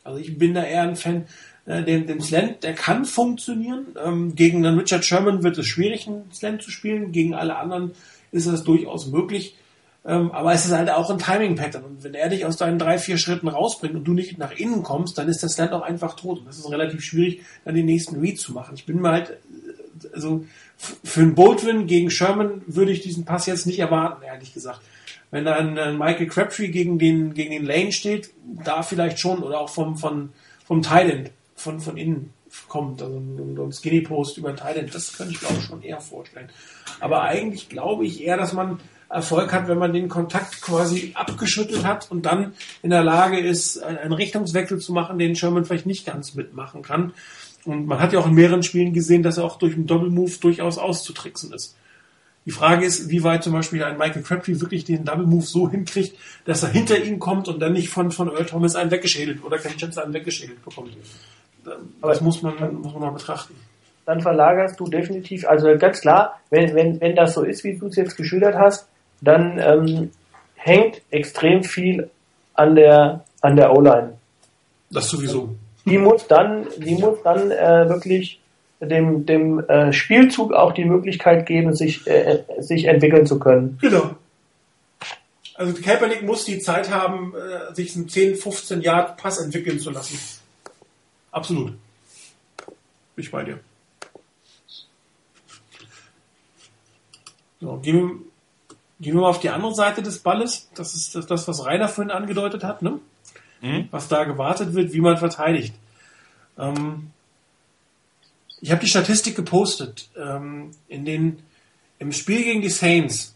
Also ich bin da eher ein Fan, äh, den, den Slant, der kann funktionieren. Ähm, gegen den Richard Sherman wird es schwierig, einen Slant zu spielen. Gegen alle anderen ist das durchaus möglich. Ähm, aber es ist halt auch ein Timing-Pattern. Und wenn er dich aus deinen drei, vier Schritten rausbringt und du nicht nach innen kommst, dann ist das Slant auch einfach tot. Und das ist relativ schwierig, dann den nächsten Read zu machen. Ich bin mir halt also für einen Baldwin gegen Sherman würde ich diesen Pass jetzt nicht erwarten, ehrlich gesagt. Wenn da ein, Michael Crabtree gegen den, gegen den Lane steht, da vielleicht schon, oder auch vom, von, vom Thailand, von, von innen. kommt, also ein Skinny Post über Thailand, das könnte ich glaube ich schon eher vorstellen. Aber eigentlich glaube ich eher, dass man Erfolg hat, wenn man den Kontakt quasi abgeschüttelt hat und dann in der Lage ist, einen Richtungswechsel zu machen, den Sherman vielleicht nicht ganz mitmachen kann. Und man hat ja auch in mehreren Spielen gesehen, dass er auch durch einen Double Move durchaus auszutricksen ist. Die Frage ist, wie weit zum Beispiel ein Michael Crabtree wirklich den Double Move so hinkriegt, dass er hinter ihm kommt und dann nicht von, von Earl Thomas einen weggeschädelt oder Ken Jens einen weggeschädelt bekommt. Aber das muss man, muss man noch betrachten. Dann verlagerst du definitiv, also ganz klar, wenn, wenn, wenn das so ist, wie du es jetzt geschildert hast, dann ähm, hängt extrem viel an der, an der O-Line. Das sowieso. Die muss dann, die muss dann äh, wirklich dem, dem äh, Spielzug auch die Möglichkeit geben, sich, äh, sich entwickeln zu können. Genau. Also Kaepernick muss die Zeit haben, äh, sich einen 10, 15 Yard Pass entwickeln zu lassen. Absolut. Ich bei dir. So, gehen, gehen wir mal auf die andere Seite des Balles. Das ist das, was Rainer vorhin angedeutet hat, ne? Mhm. Was da gewartet wird, wie man verteidigt. Ähm, ich habe die Statistik gepostet. Ähm, in den, Im Spiel gegen die Saints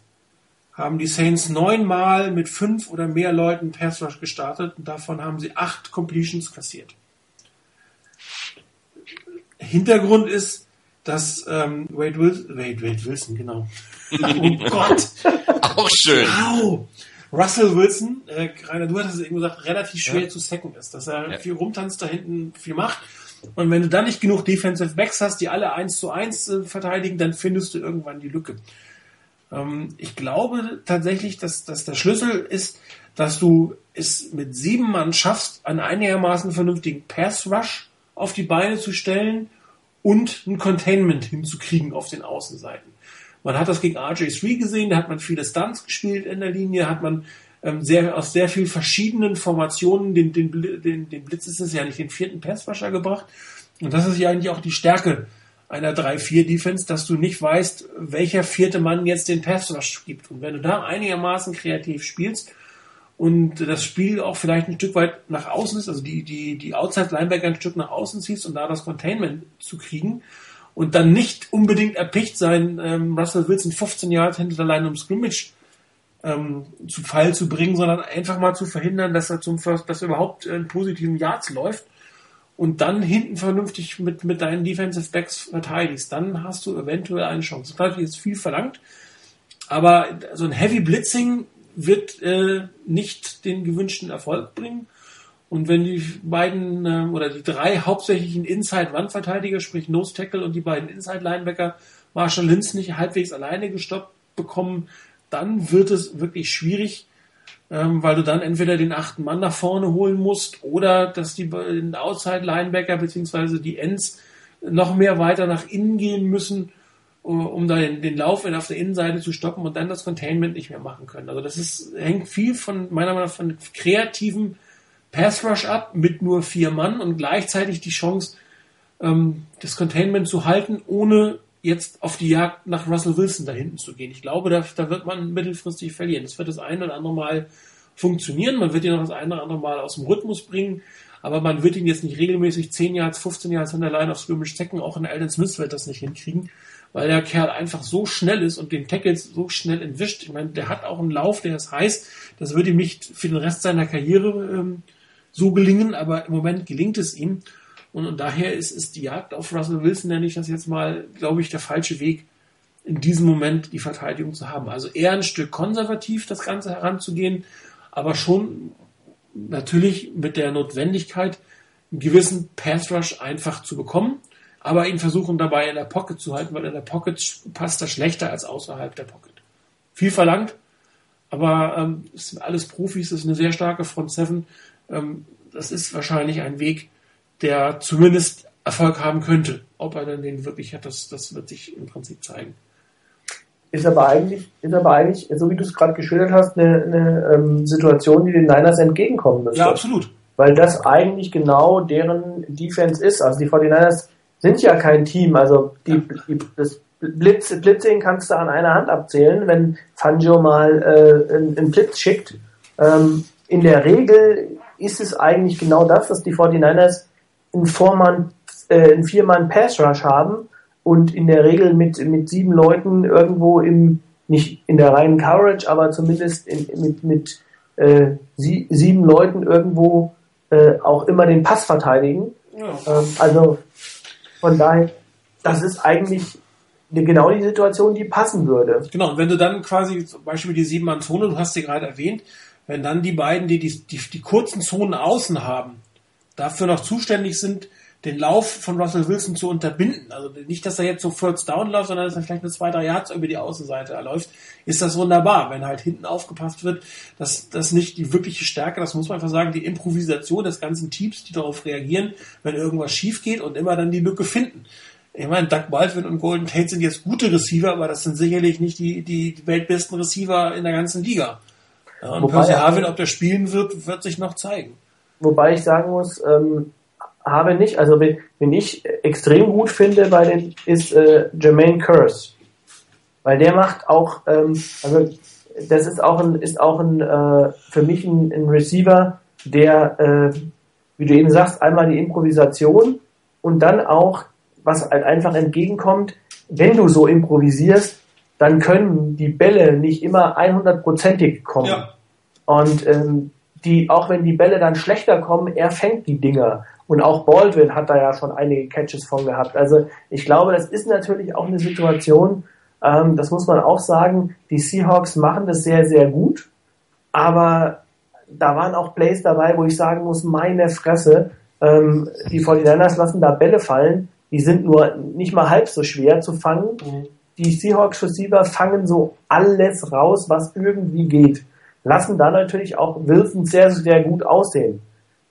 haben die Saints neunmal mit fünf oder mehr Leuten Pass Rush gestartet und davon haben sie acht Completions kassiert. Hintergrund ist, dass ähm, Wade, Wilson, Wade, Wade Wilson, genau. oh Gott. Auch schön. Wow. Russell Wilson, äh, Rainer, du hattest es eben gesagt, relativ schwer ja. zu sacken ist, dass er ja. viel rumtanzt, da hinten viel macht und wenn du dann nicht genug Defensive Backs hast, die alle eins zu eins äh, verteidigen, dann findest du irgendwann die Lücke. Ähm, ich glaube tatsächlich, dass, dass der Schlüssel ist, dass du es mit sieben Mann schaffst, einen einigermaßen vernünftigen Pass Rush auf die Beine zu stellen und ein Containment hinzukriegen auf den Außenseiten. Man hat das gegen RJ3 gesehen, da hat man viele Stunts gespielt in der Linie, hat man ähm, sehr, aus sehr vielen verschiedenen Formationen den, den, den, den Blitz ist es ja nicht den vierten Passwasher gebracht. Und das ist ja eigentlich auch die Stärke einer 3-4-Defense, dass du nicht weißt, welcher vierte Mann jetzt den Passwash gibt. Und wenn du da einigermaßen kreativ spielst und das Spiel auch vielleicht ein Stück weit nach außen ist, also die, die, die Outside-Linebacker ein Stück nach außen ziehst und da das Containment zu kriegen und dann nicht unbedingt erpicht sein, ähm, Russell Wilson 15 Jahre hinter der Line um Scrimmage ähm, zu Fall zu bringen, sondern einfach mal zu verhindern, dass er zum First, dass er überhaupt in positiven Yards läuft und dann hinten vernünftig mit, mit deinen Defensive Backs verteidigst, dann hast du eventuell eine Chance. Das ist viel verlangt, aber so ein Heavy Blitzing wird äh, nicht den gewünschten Erfolg bringen. Und wenn die beiden äh, oder die drei hauptsächlichen Inside-Wandverteidiger, sprich Nose Tackle und die beiden Inside-Linebacker Marshall Lynch nicht halbwegs alleine gestoppt bekommen, dann wird es wirklich schwierig, ähm, weil du dann entweder den achten Mann nach vorne holen musst oder dass die Outside Linebacker bzw. die Ends noch mehr weiter nach innen gehen müssen, uh, um da den, Lauf auf der Innenseite zu stoppen und dann das Containment nicht mehr machen können. Also das ist, hängt viel von meiner Meinung nach von kreativem Pass Rush ab mit nur vier Mann und gleichzeitig die Chance, ähm, das Containment zu halten, ohne jetzt auf die Jagd nach Russell Wilson da hinten zu gehen. Ich glaube, da, da wird man mittelfristig verlieren. Es wird das ein oder andere Mal funktionieren, man wird ihn noch das eine oder andere Mal aus dem Rhythmus bringen, aber man wird ihn jetzt nicht regelmäßig 10 Yards, 15 Yards hinter Line auf Scrimmage checken. Auch in Alden Smith wird das nicht hinkriegen, weil der Kerl einfach so schnell ist und den Tackles so schnell entwischt. Ich meine, der hat auch einen Lauf, der ist heiß. Das wird ihm nicht für den Rest seiner Karriere ähm, so gelingen, aber im Moment gelingt es ihm. Und, und daher ist, ist die Jagd auf Russell Wilson, nenne ich das jetzt mal, glaube ich, der falsche Weg, in diesem Moment die Verteidigung zu haben. Also eher ein Stück konservativ das Ganze heranzugehen, aber schon natürlich mit der Notwendigkeit, einen gewissen Pass Rush einfach zu bekommen, aber ihn versuchen dabei in der Pocket zu halten, weil in der Pocket passt er schlechter als außerhalb der Pocket. Viel verlangt, aber ähm, es sind alles Profis, es ist eine sehr starke Front Seven. Ähm, das ist wahrscheinlich ein Weg, der zumindest Erfolg haben könnte. Ob er dann den wirklich hat, das, das wird sich im Prinzip zeigen. Ist aber eigentlich, ist aber eigentlich, so wie du es gerade geschildert hast, eine, eine ähm, Situation, die den Niners entgegenkommen müsste. Ja, absolut. Weil das eigentlich genau deren Defense ist. Also die 49ers sind ja kein Team. Also die, die das Blitz, Blitzing kannst du an einer Hand abzählen, wenn Fangio mal äh, einen, einen Blitz schickt. Ähm, in der Regel ist es eigentlich genau das, dass die 49ers ein Vormann äh, einen viermann Pass Rush haben und in der Regel mit, mit sieben Leuten irgendwo im, nicht in der reinen Coverage, aber zumindest in, mit, mit äh, sie, sieben Leuten irgendwo äh, auch immer den Pass verteidigen. Ja. Ähm, also von daher, das ist eigentlich genau die Situation, die passen würde. Genau, und wenn du dann quasi zum Beispiel die sieben Mann Zone, du hast sie gerade erwähnt, wenn dann die beiden, die die, die die kurzen Zonen außen haben, dafür noch zuständig sind, den Lauf von Russell Wilson zu unterbinden. Also nicht, dass er jetzt so First Down läuft, sondern dass er vielleicht mit zwei, drei Yards über die Außenseite läuft, ist das wunderbar. Wenn halt hinten aufgepasst wird, dass das nicht die wirkliche Stärke, das muss man einfach sagen, die Improvisation des ganzen Teams, die darauf reagieren, wenn irgendwas schief geht und immer dann die Lücke finden. Ich meine, Doug Baldwin und Golden Tate sind jetzt gute Receiver, aber das sind sicherlich nicht die, die weltbesten Receiver in der ganzen Liga. Ja, und Percy Harvin, ob der spielen wird, wird sich noch zeigen. Wobei ich sagen muss, ähm, habe nicht, also wenn, wenn ich extrem gut finde bei den, ist äh, Jermaine Curse. Weil der macht auch, ähm, also das ist auch ein, ist auch ein, äh, für mich ein, ein Receiver, der, äh, wie du eben sagst, einmal die Improvisation und dann auch, was halt einfach entgegenkommt, wenn du so improvisierst, dann können die Bälle nicht immer 100%ig kommen. Ja. Und ähm, die, auch wenn die Bälle dann schlechter kommen, er fängt die Dinger. Und auch Baldwin hat da ja schon einige Catches von gehabt. Also ich glaube, das ist natürlich auch eine Situation, ähm, das muss man auch sagen, die Seahawks machen das sehr, sehr gut. Aber da waren auch Plays dabei, wo ich sagen muss, meine Fresse, ähm, die 49ers lassen da Bälle fallen, die sind nur nicht mal halb so schwer zu fangen. Mhm. Die Seahawks Receiver fangen so alles raus, was irgendwie geht. Lassen da natürlich auch Wilson sehr, sehr gut aussehen.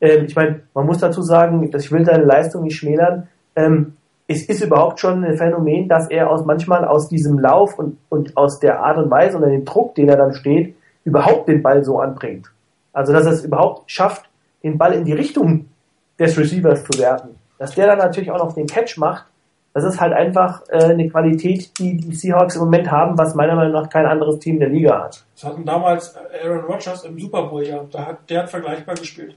Ähm, ich meine, man muss dazu sagen, dass ich will seine Leistung nicht schmälern. Ähm, es ist überhaupt schon ein Phänomen, dass er aus manchmal aus diesem Lauf und, und aus der Art und Weise und dem Druck, den er dann steht, überhaupt den Ball so anbringt. Also dass er es überhaupt schafft, den Ball in die Richtung des Receivers zu werfen. Dass der dann natürlich auch noch den Catch macht, das ist halt einfach äh, eine Qualität, die die Seahawks im Moment haben, was meiner Meinung nach kein anderes Team der Liga hat. Das hatten damals Aaron Rodgers im Super Bowl ja. Da hat, der hat vergleichbar gespielt.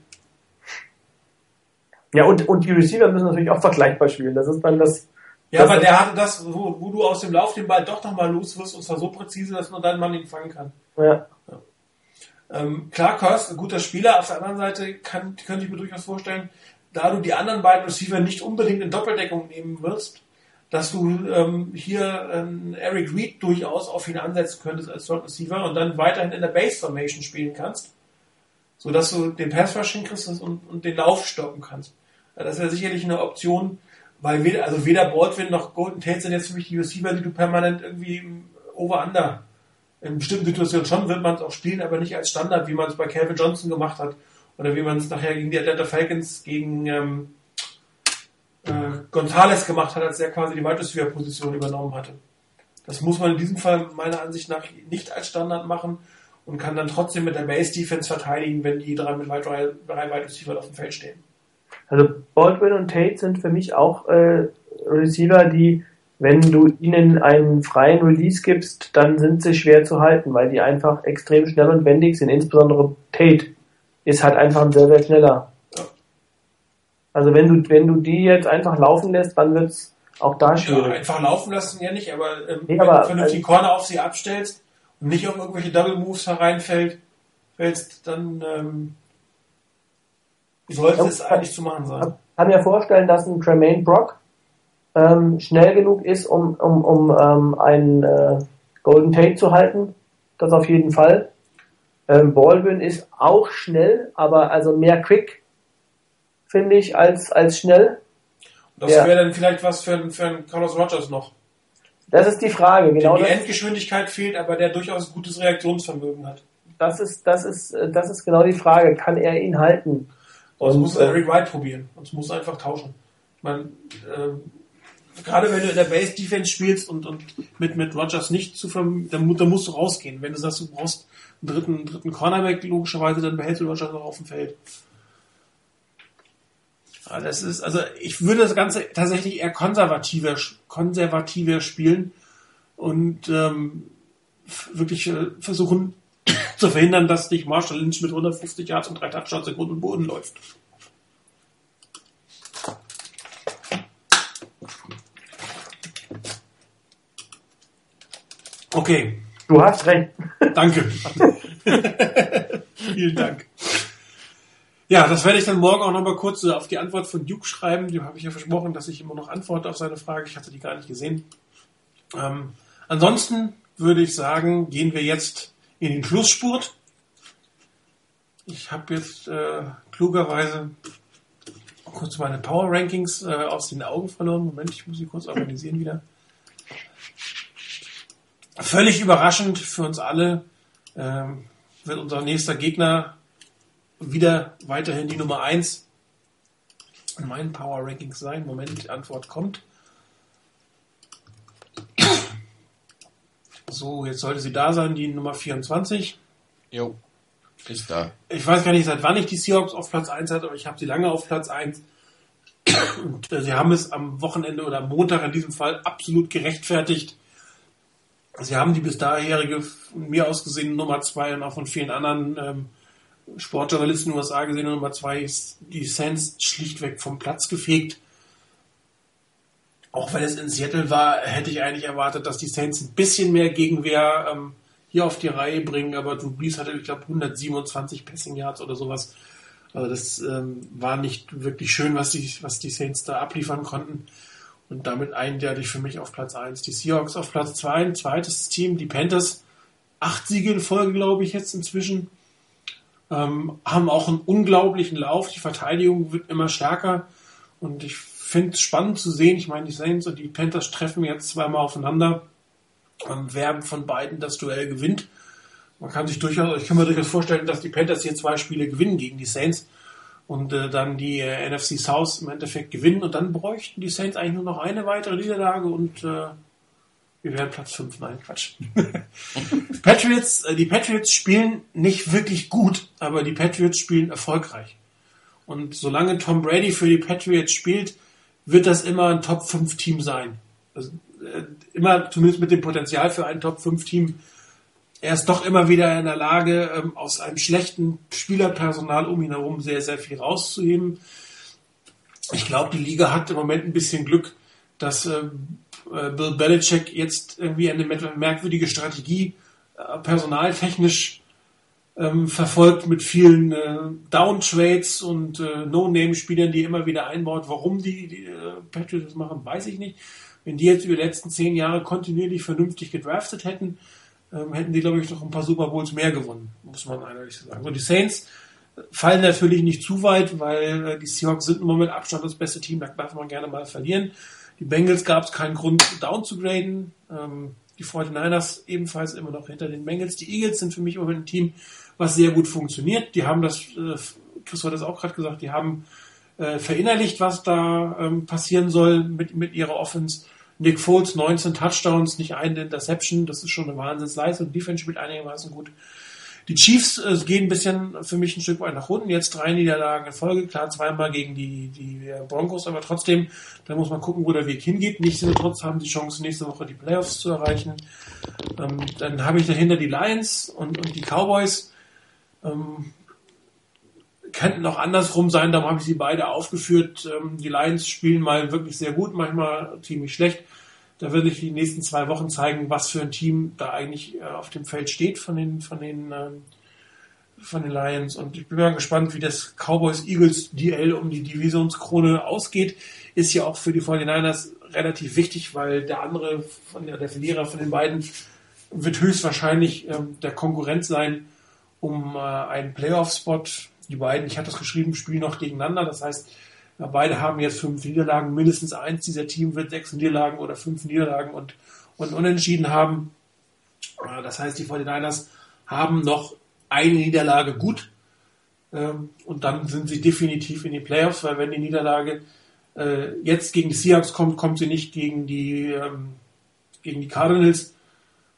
Ja, und, und die Receiver müssen natürlich auch vergleichbar spielen. Das ist dann das. Ja, das aber der hatte das, wo, wo, du aus dem Lauf den Ball doch nochmal los wirst und zwar so präzise, dass nur dein Mann ihn fangen kann. Ja. ja. Ähm, klar, Kurst, ein guter Spieler. Auf der anderen Seite kann, könnte ich mir durchaus vorstellen, da du die anderen beiden Receiver nicht unbedingt in Doppeldeckung nehmen wirst, dass du ähm, hier ähm, Eric Reed durchaus auf ihn ansetzen könntest als Slot Receiver und dann weiterhin in der Base Formation spielen kannst, so dass du den Pass Rush hinkriegst und, und den Lauf stoppen kannst. Das wäre sicherlich eine Option, weil weder, also weder Baldwin noch Golden Tate sind jetzt für mich die Receiver, die du permanent irgendwie over-under in bestimmten Situationen schon wird man es auch spielen, aber nicht als Standard, wie man es bei Calvin Johnson gemacht hat oder wie man es nachher gegen die Atlanta Falcons gegen ähm, äh, Gonzales gemacht hat, als er quasi die Wide Receiver Position übernommen hatte. Das muss man in diesem Fall meiner Ansicht nach nicht als Standard machen und kann dann trotzdem mit der Base Defense verteidigen, wenn die drei mit drei, drei auf dem Feld stehen. Also Baldwin und Tate sind für mich auch äh, Receiver, die, wenn du ihnen einen freien Release gibst, dann sind sie schwer zu halten, weil die einfach extrem schnell und wendig sind. Insbesondere Tate ist halt einfach ein sehr, sehr schneller. Also wenn du, wenn du die jetzt einfach laufen lässt, dann wird's auch da schwierig. Ja, einfach laufen lassen ja nicht, aber, ähm, nee, aber wenn du vernünftig also, Corner auf sie abstellst und nicht auf irgendwelche Double Moves hereinfällst, dann ähm, sollte es eigentlich zu machen sein. Ich kann mir vorstellen, dass ein Tremaine Brock ähm, schnell genug ist, um, um, um ähm, einen äh, Golden Tate zu halten. Das auf jeden Fall. Ähm, Baldwin ist auch schnell, aber also mehr quick, finde ich, als, als schnell. das ja. wäre dann vielleicht was für, für einen Carlos Rogers noch. Das ist die Frage, genau. Die Endgeschwindigkeit fehlt, aber der durchaus gutes Reaktionsvermögen hat. Das ist, das ist, das ist genau die Frage. Kann er ihn halten? Sonst muss äh, Eric Wright probieren. Sonst muss einfach tauschen. Ich meine, äh, gerade wenn du in der Base Defense spielst und, und mit, mit Rogers nicht zu verm dann, dann musst du rausgehen. Wenn du sagst, du brauchst einen dritten, dritten Cornerback, logischerweise, dann behältst du Rogers noch auf dem Feld. Also das ist, also ich würde das Ganze tatsächlich eher konservativer, konservativer spielen und ähm, wirklich äh, versuchen zu verhindern, dass nicht Marshall Lynch mit 150 Yards und 3 Touchdowns in Grund und Boden läuft. Okay. Du hast recht. Danke. Vielen Dank. Ja, das werde ich dann morgen auch nochmal kurz äh, auf die Antwort von Duke schreiben. Dem habe ich ja versprochen, dass ich immer noch antworte auf seine Frage. Ich hatte die gar nicht gesehen. Ähm, ansonsten würde ich sagen, gehen wir jetzt in den Schlussspurt. Ich habe jetzt äh, klugerweise kurz meine Power Rankings äh, aus den Augen verloren. Moment, ich muss sie kurz organisieren wieder. Völlig überraschend für uns alle ähm, wird unser nächster Gegner wieder weiterhin die Nummer 1 in meinen Power Rankings sein. Moment, die Antwort kommt. So, jetzt sollte sie da sein, die Nummer 24. Jo, ist da. Ich weiß gar nicht, seit wann ich die Seahawks auf Platz 1 hatte, aber ich habe sie lange auf Platz 1. Und äh, sie haben es am Wochenende oder am Montag in diesem Fall absolut gerechtfertigt. Sie haben die bis daherige, von mir aus gesehen, Nummer 2 und auch von vielen anderen ähm, Sportjournalisten in den USA gesehen, Nummer 2 ist die Saints schlichtweg vom Platz gefegt. Auch wenn es in Seattle war, hätte ich eigentlich erwartet, dass die Saints ein bisschen mehr Gegenwehr ähm, hier auf die Reihe bringen, aber Drew Brees hatte, ich glaube, 127 Passing Yards oder sowas. Also das ähm, war nicht wirklich schön, was die, was die Saints da abliefern konnten. Und damit eindeutig für mich auf Platz 1. Die Seahawks auf Platz 2, ein zweites Team, die Panthers. Acht Siege in Folge, glaube ich, jetzt inzwischen. Ähm, haben auch einen unglaublichen Lauf. Die Verteidigung wird immer stärker. Und ich finde es spannend zu sehen. Ich meine, die Saints und die Panthers treffen jetzt zweimal aufeinander. Ähm, wer von beiden das Duell gewinnt. Man kann sich durchaus, ich kann mir durchaus vorstellen, dass die Panthers hier zwei Spiele gewinnen gegen die Saints und äh, dann die äh, NFC South im Endeffekt gewinnen und dann bräuchten die Saints eigentlich nur noch eine weitere Niederlage und äh, wir wären Platz 5. Nein, Quatsch. Patriots, äh, die Patriots spielen nicht wirklich gut, aber die Patriots spielen erfolgreich. Und solange Tom Brady für die Patriots spielt, wird das immer ein Top 5 Team sein. Also, äh, immer zumindest mit dem Potenzial für ein Top 5 Team er ist doch immer wieder in der Lage, ähm, aus einem schlechten Spielerpersonal um ihn herum sehr, sehr viel rauszuheben. Ich glaube, die Liga hat im Moment ein bisschen Glück, dass äh, äh Bill Belichick jetzt irgendwie eine merkwürdige Strategie äh, personaltechnisch ähm, verfolgt mit vielen äh, Downtrades und äh, No-Name-Spielern, die immer wieder einbaut. Warum die, die äh, Patriots das machen, weiß ich nicht. Wenn die jetzt über die letzten zehn Jahre kontinuierlich vernünftig gedraftet hätten, ähm, hätten die, glaube ich, noch ein paar Super Bowls mehr gewonnen, muss man ehrlich sagen. Und die Saints fallen natürlich nicht zu weit, weil äh, die Seahawks sind im Moment Abstand das beste Team, da darf man gerne mal verlieren. Die Bengals gab es keinen Grund, down zu graden. Ähm, die 49ers ebenfalls immer noch hinter den Bengals. Die Eagles sind für mich immer ein Team, was sehr gut funktioniert. Die haben das, äh, Chris hat das auch gerade gesagt, die haben äh, verinnerlicht, was da ähm, passieren soll mit, mit ihrer Offense. Nick Foles 19 Touchdowns, nicht eine Interception, das ist schon eine Wahnsinnsleistung. Defense spielt einigermaßen gut. Die Chiefs äh, gehen ein bisschen für mich ein Stück weit nach unten. Jetzt drei Niederlagen in Folge. Klar, zweimal gegen die, die Broncos, aber trotzdem, da muss man gucken, wo der Weg hingeht. Nichtsdestotrotz haben die Chance, nächste Woche die Playoffs zu erreichen. Ähm, dann habe ich dahinter die Lions und, und die Cowboys. Ähm, könnten auch andersrum sein, darum habe ich sie beide aufgeführt. Ähm, die Lions spielen mal wirklich sehr gut, manchmal ziemlich schlecht. Da werde ich die nächsten zwei Wochen zeigen, was für ein Team da eigentlich äh, auf dem Feld steht von den, von den, ähm, von den Lions. Und ich bin mal gespannt, wie das Cowboys-Eagles-DL um die Divisionskrone ausgeht. Ist ja auch für die 49ers relativ wichtig, weil der andere, von der, der Verlierer von den beiden, wird höchstwahrscheinlich ähm, der Konkurrent sein um äh, einen Playoff-Spot die beiden, ich hatte es geschrieben, spielen noch gegeneinander. Das heißt, beide haben jetzt fünf Niederlagen. Mindestens eins dieser Team wird sechs Niederlagen oder fünf Niederlagen und, und unentschieden haben. Äh, das heißt, die 49ers haben noch eine Niederlage gut. Ähm, und dann sind sie definitiv in die Playoffs, weil wenn die Niederlage äh, jetzt gegen die Seahawks kommt, kommt sie nicht gegen die, ähm, gegen die Cardinals,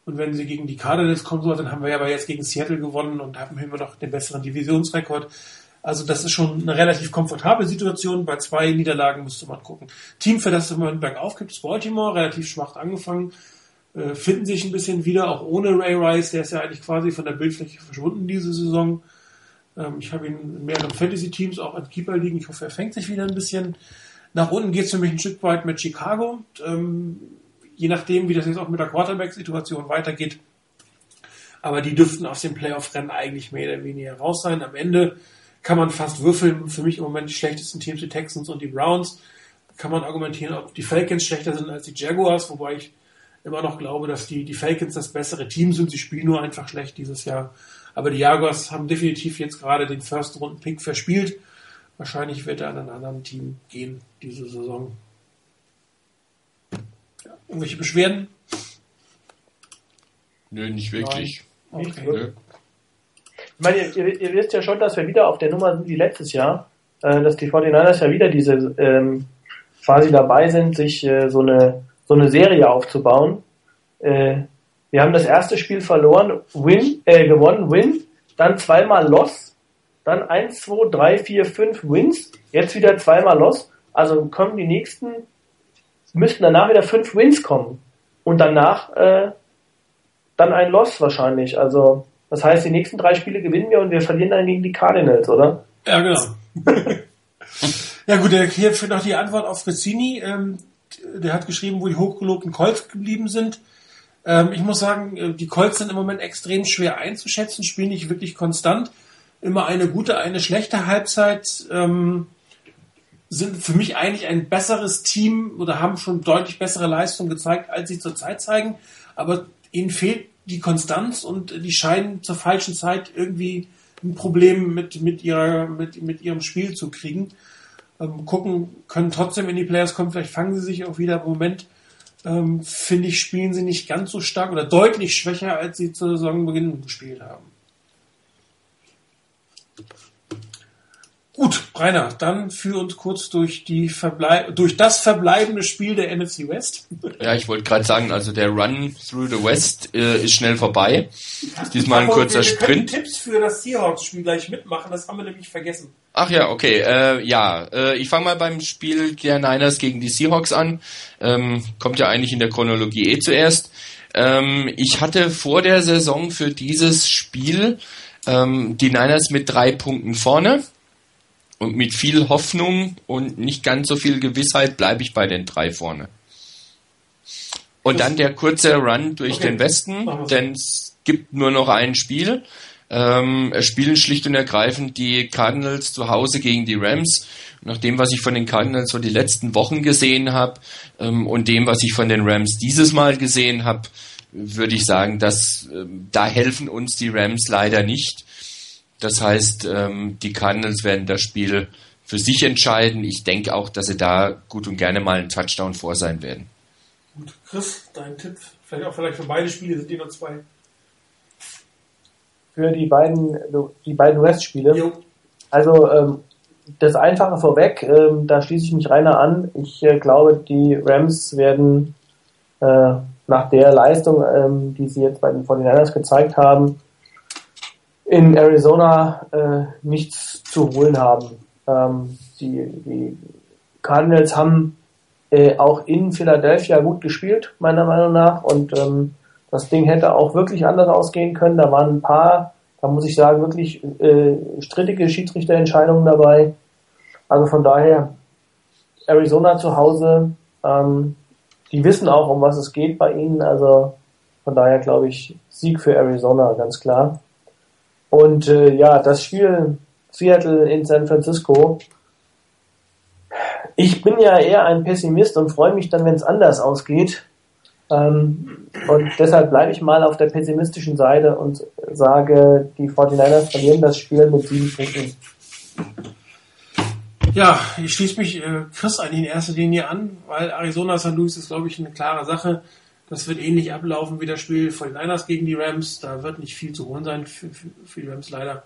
und wenn sie gegen die Cardinals kommen dann haben wir ja aber jetzt gegen Seattle gewonnen und haben immer noch den besseren Divisionsrekord. Also das ist schon eine relativ komfortable Situation. Bei zwei Niederlagen müsste man gucken. Team, für das immer bergauf gibt, ist Baltimore, relativ schwach angefangen, äh, finden sich ein bisschen wieder, auch ohne Ray Rice, der ist ja eigentlich quasi von der Bildfläche verschwunden diese Saison. Ähm, ich habe ihn in mehreren Fantasy-Teams auch als Keeper liegen. Ich hoffe, er fängt sich wieder ein bisschen. Nach unten geht es für mich ein Stück weit mit Chicago. Ähm, je nachdem, wie das jetzt auch mit der Quarterback-Situation weitergeht. Aber die dürften aus dem Playoff-Rennen eigentlich mehr oder weniger raus sein. Am Ende kann man fast würfeln. Für mich im Moment die schlechtesten Teams, die Texans und die Browns. Kann man argumentieren, ob die Falcons schlechter sind als die Jaguars, wobei ich immer noch glaube, dass die, die Falcons das bessere Team sind. Sie spielen nur einfach schlecht dieses Jahr. Aber die Jaguars haben definitiv jetzt gerade den First-Runden-Pick verspielt. Wahrscheinlich wird er an einem anderen Team gehen diese Saison. Ja, irgendwelche Beschwerden? Nö, nicht wirklich. Okay. Nö. Ich meine, ihr, ihr wisst ja schon, dass wir wieder auf der Nummer sind wie letztes Jahr, äh, dass die 49ers ja wieder diese ähm, quasi dabei sind, sich äh, so eine so eine Serie aufzubauen. Äh, wir haben das erste Spiel verloren, Win, äh, gewonnen, Win, dann zweimal Loss, dann 1, 2, 3, 4, 5 Wins, jetzt wieder zweimal Loss. Also kommen die nächsten, müssten danach wieder fünf Wins kommen. Und danach äh, dann ein Loss wahrscheinlich. Also das heißt, die nächsten drei Spiele gewinnen wir und wir verlieren dann gegen die Cardinals, oder? Ja, genau. ja gut, hier für noch die Antwort auf Rizzini. Ähm, der hat geschrieben, wo die hochgelobten Colts geblieben sind. Ähm, ich muss sagen, äh, die Colts sind im Moment extrem schwer einzuschätzen, spielen nicht wirklich konstant. Immer eine gute, eine schlechte Halbzeit. Ähm, sind für mich eigentlich ein besseres Team oder haben schon deutlich bessere Leistungen gezeigt, als sie zurzeit zeigen. Aber ihnen fehlt die Konstanz und die scheinen zur falschen Zeit irgendwie ein Problem mit, mit, ihrer, mit, mit ihrem Spiel zu kriegen. Ähm, gucken, können trotzdem in die Players kommen, vielleicht fangen sie sich auch wieder. Im Moment ähm, finde ich, spielen sie nicht ganz so stark oder deutlich schwächer, als sie zu Saisonbeginn gespielt haben. Gut, Rainer, dann führ uns kurz durch die Verblei durch das verbleibende Spiel der NFC West. Ja, ich wollte gerade sagen, also der Run through the West äh, ist schnell vorbei. Ist diesmal ein kurzer wir, wir Sprint. Tipps für das Seahawks-Spiel gleich mitmachen, das haben wir nämlich vergessen. Ach ja, okay. Äh, ja, äh, ich fange mal beim Spiel der Niners gegen die Seahawks an. Ähm, kommt ja eigentlich in der Chronologie eh zuerst. Ähm, ich hatte vor der Saison für dieses Spiel ähm, die Niners mit drei Punkten vorne. Und mit viel Hoffnung und nicht ganz so viel Gewissheit bleibe ich bei den drei vorne. Und dann der kurze Run durch Okay. den Westen, denn es gibt nur noch ein Spiel. Ähm, es spielen schlicht und ergreifend die Cardinals zu Hause gegen die Rams. Nach dem, was ich von den Cardinals so die letzten Wochen gesehen habe ähm, und dem, was ich von den Rams dieses Mal gesehen habe, würde ich sagen, dass ähm, da helfen uns die Rams leider nicht. Das heißt, ähm, die Cardinals werden das Spiel für sich entscheiden. Ich denke auch, dass sie da gut und gerne mal einen Touchdown vor sein werden. Gut, Chris, dein Tipp, vielleicht auch vielleicht für beide Spiele sind die nur zwei. Für die beiden, die beiden West-Spiele. Jo. Also ähm, das Einfache vorweg, ähm, da schließe ich mich reiner an. Ich äh, glaube, die Rams werden äh, nach der Leistung, ähm, die sie jetzt bei den 49ers gezeigt haben, in Arizona äh, nichts zu holen haben. Ähm, die, die Cardinals haben äh, auch in Philadelphia gut gespielt, meiner Meinung nach. Und ähm, das Ding hätte auch wirklich anders ausgehen können. Da waren ein paar, da muss ich sagen, wirklich äh, strittige Schiedsrichterentscheidungen dabei. Also von daher, Arizona zu Hause, ähm, die wissen auch, um was es geht bei ihnen. Also von daher glaube ich, Sieg für Arizona, ganz klar. Und äh, ja, das Spiel Seattle in San Francisco. Ich bin ja eher ein Pessimist und freue mich dann, wenn es anders ausgeht. Ähm, und deshalb bleibe ich mal auf der pessimistischen Seite und sage, die 49ers verlieren das Spiel mit sieben Punkten. Ja, ich schließe mich äh, Chris eigentlich in erster Linie an, weil Arizona St. Louis ist, glaube ich, eine klare Sache. Das wird ähnlich ablaufen wie das Spiel von den Niners gegen die Rams. Da wird nicht viel zu holen sein für, für, für die Rams leider.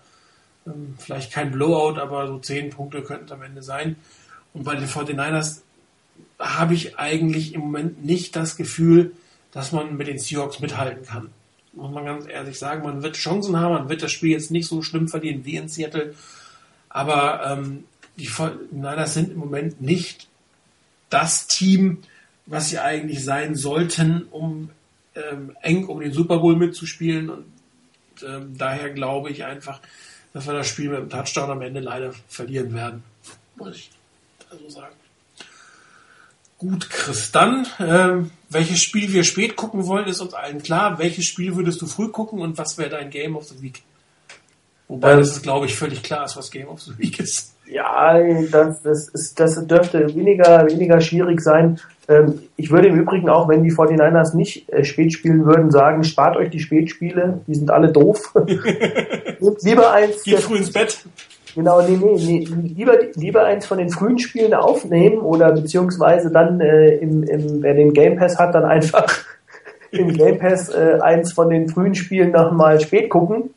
Ähm, vielleicht kein Blowout, aber so zehn Punkte könnten es am Ende sein. Und bei den 49ers habe ich eigentlich im Moment nicht das Gefühl, dass man mit den Seahawks mithalten kann. Muss man ganz ehrlich sagen, man wird Chancen haben, man wird das Spiel jetzt nicht so schlimm verlieren wie in Seattle. Aber ähm, die Niners sind im Moment nicht das Team, was sie eigentlich sein sollten, um ähm, eng um den Super Bowl mitzuspielen. Und ähm, daher glaube ich einfach, dass wir das Spiel mit dem Touchdown am Ende leider verlieren werden. Muss ich also sagen. Gut, Chris, dann, äh, welches Spiel wir spät gucken wollen, ist uns allen klar. Welches Spiel würdest du früh gucken und was wäre dein Game of the Week? Wobei ähm, das ist, glaube ich, völlig klar ist, was Game of the Week ist. Ja, das, das, ist, das dürfte weniger, weniger schwierig sein. Ähm, ich würde im Übrigen auch, wenn die 49ers nicht äh, spät spielen würden, sagen, spart euch die Spätspiele, die sind alle doof. lieber eins. Geht früh ins Bett. Genau, nee, nee, nee. Lieber, lieber eins von den frühen Spielen aufnehmen oder beziehungsweise dann, äh, im, im, wer den Game Pass hat, dann einfach im Game Pass äh, eins von den frühen Spielen nochmal spät gucken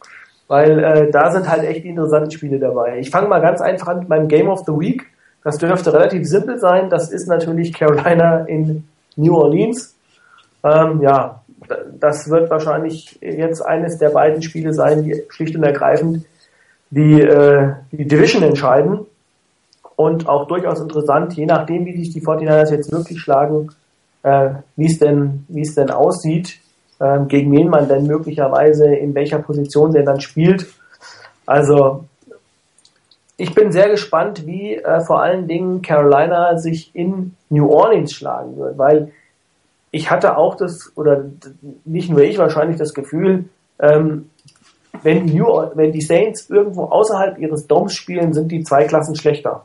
weil äh, da sind halt echt interessante Spiele dabei. Ich fange mal ganz einfach an mit meinem Game of the Week. Das dürfte relativ simpel sein. Das ist natürlich Carolina in New Orleans. Ähm, ja, das wird wahrscheinlich jetzt eines der beiden Spiele sein, die schlicht und ergreifend die, äh, die Division entscheiden. Und auch durchaus interessant, je nachdem, wie sich die 49ers jetzt wirklich schlagen, äh, wie es denn, es denn aussieht ähm, gegen wen man denn möglicherweise in welcher Position der dann spielt. Also ich bin sehr gespannt, wie äh, vor allen Dingen Carolina sich in New Orleans schlagen wird, weil ich hatte auch das, oder nicht nur ich wahrscheinlich das Gefühl, ähm, wenn, die New, wenn die Saints irgendwo außerhalb ihres Doms spielen, sind die zwei Klassen schlechter.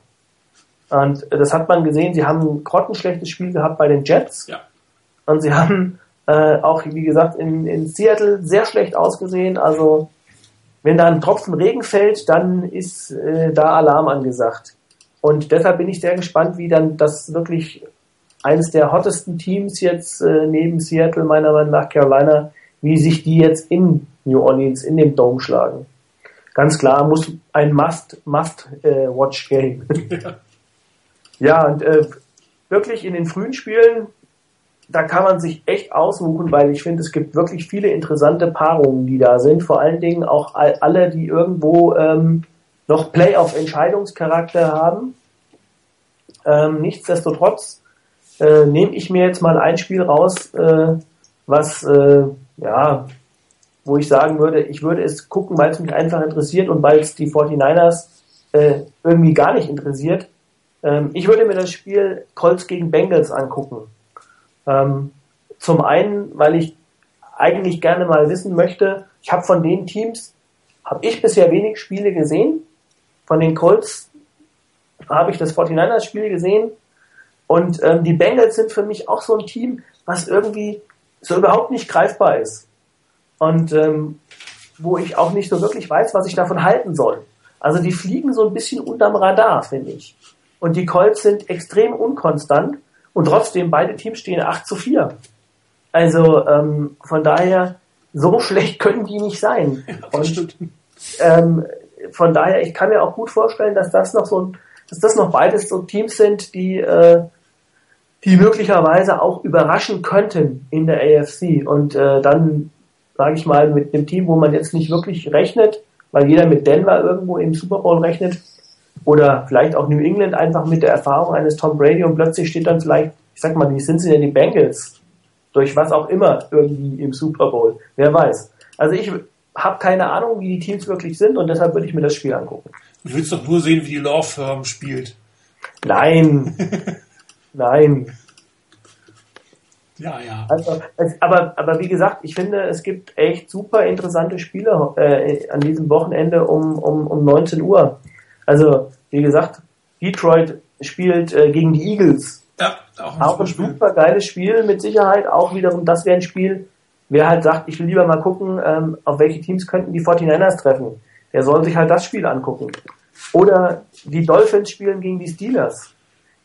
Und das hat man gesehen, sie haben ein grottenschlechtes Spiel gehabt bei den Jets. Ja. Und sie haben äh, auch, wie gesagt, in, in Seattle sehr schlecht ausgesehen. Also, wenn da ein Tropfen Regen fällt, dann ist äh, da Alarm angesagt. Und deshalb bin ich sehr gespannt, wie dann das wirklich eines der hottesten Teams jetzt äh, neben Seattle, meiner Meinung nach Carolina, wie sich die jetzt in New Orleans, in dem Dome schlagen. Ganz klar, muss ein Must, Must äh, Watch Game. ja, und äh, wirklich in den frühen Spielen da kann man sich echt aussuchen, weil ich finde, es gibt wirklich viele interessante Paarungen, die da sind. Vor allen Dingen auch alle, die irgendwo ähm, noch Playoff-Entscheidungscharakter haben. Ähm, nichtsdestotrotz äh, nehme ich mir jetzt mal ein Spiel raus, äh, was äh, ja, wo ich sagen würde, ich würde es gucken, weil es mich einfach interessiert und weil es die 49ers äh, irgendwie gar nicht interessiert. Ähm, ich würde mir das Spiel Colts gegen Bengals angucken. Ähm, zum einen, weil ich eigentlich gerne mal wissen möchte, ich habe von den Teams, habe ich bisher wenig Spiele gesehen. Von den Colts habe ich das 49ers Spiel gesehen. Und ähm, die Bengals sind für mich auch so ein Team, was irgendwie so überhaupt nicht greifbar ist. Und ähm, wo ich auch nicht so wirklich weiß, was ich davon halten soll. Also die fliegen so ein bisschen unterm Radar, finde ich. Und die Colts sind extrem unkonstant. Und trotzdem, beide Teams stehen 8 zu 4. Also ähm, von daher, so schlecht können die nicht sein. Und, ähm, von daher, ich kann mir auch gut vorstellen, dass das noch so, dass das noch beides so Teams sind, die, äh, die möglicherweise auch überraschen könnten in der AFC. Und äh, dann, sage ich mal, mit einem Team, wo man jetzt nicht wirklich rechnet, weil jeder mit Denver irgendwo im Super Bowl rechnet, oder vielleicht auch New England einfach mit der Erfahrung eines Tom Brady und plötzlich steht dann vielleicht, ich sag mal, wie sind sie denn die Bengals? Durch was auch immer irgendwie im Super Bowl. Wer weiß. Also ich habe keine Ahnung, wie die Teams wirklich sind und deshalb würde ich mir das Spiel angucken. Du willst doch nur sehen, wie die Law Firm spielt. Nein. Nein. Ja, ja. Also, aber, aber wie gesagt, ich finde, es gibt echt super interessante Spiele äh, an diesem Wochenende um, um, um 19 Uhr. Also, wie gesagt, Detroit spielt äh, gegen die Eagles. Ja, auch ein, auch ein super geiles Spiel mit Sicherheit. Auch wiederum, das wäre ein Spiel, wer halt sagt, ich will lieber mal gucken, ähm, auf welche Teams könnten die 49ers treffen. Der soll sich halt das Spiel angucken. Oder die Dolphins spielen gegen die Steelers.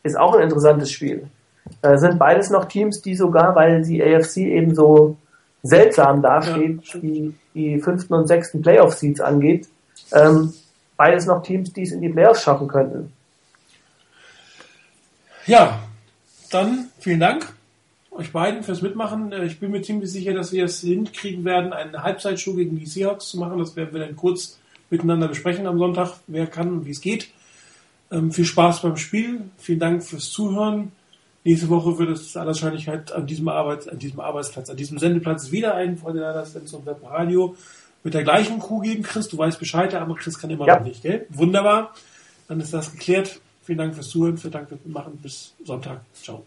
Ist auch ein interessantes Spiel. Äh, sind beides noch Teams, die sogar, weil die AFC eben so seltsam dasteht, ja. die die fünften und sechsten Playoff-Seeds angeht, ähm, beides noch Teams, die es in die Playoffs schaffen könnten. Ja, dann vielen Dank euch beiden fürs Mitmachen. Äh, ich bin mir ziemlich sicher, dass wir es hinkriegen werden, einen Halbzeitshow gegen die Seahawks zu machen. Das werden wir dann kurz miteinander besprechen am Sonntag, wer kann und wie es geht. Ähm, viel Spaß beim Spiel. Vielen Dank fürs Zuhören. Nächste Woche wird es aller Wahrscheinlichkeit an diesem, Arbeit, an diesem Arbeitsplatz, an diesem Sendeplatz wieder einen von der Sens und Webradio mit der gleichen Crew geben. Chris, du weißt Bescheid, aber Chris kann immer ja. noch nicht, gell? Wunderbar. Dann ist das geklärt. Vielen Dank fürs Zuhören, vielen Dank fürs Machen. Bis Sonntag. Ciao.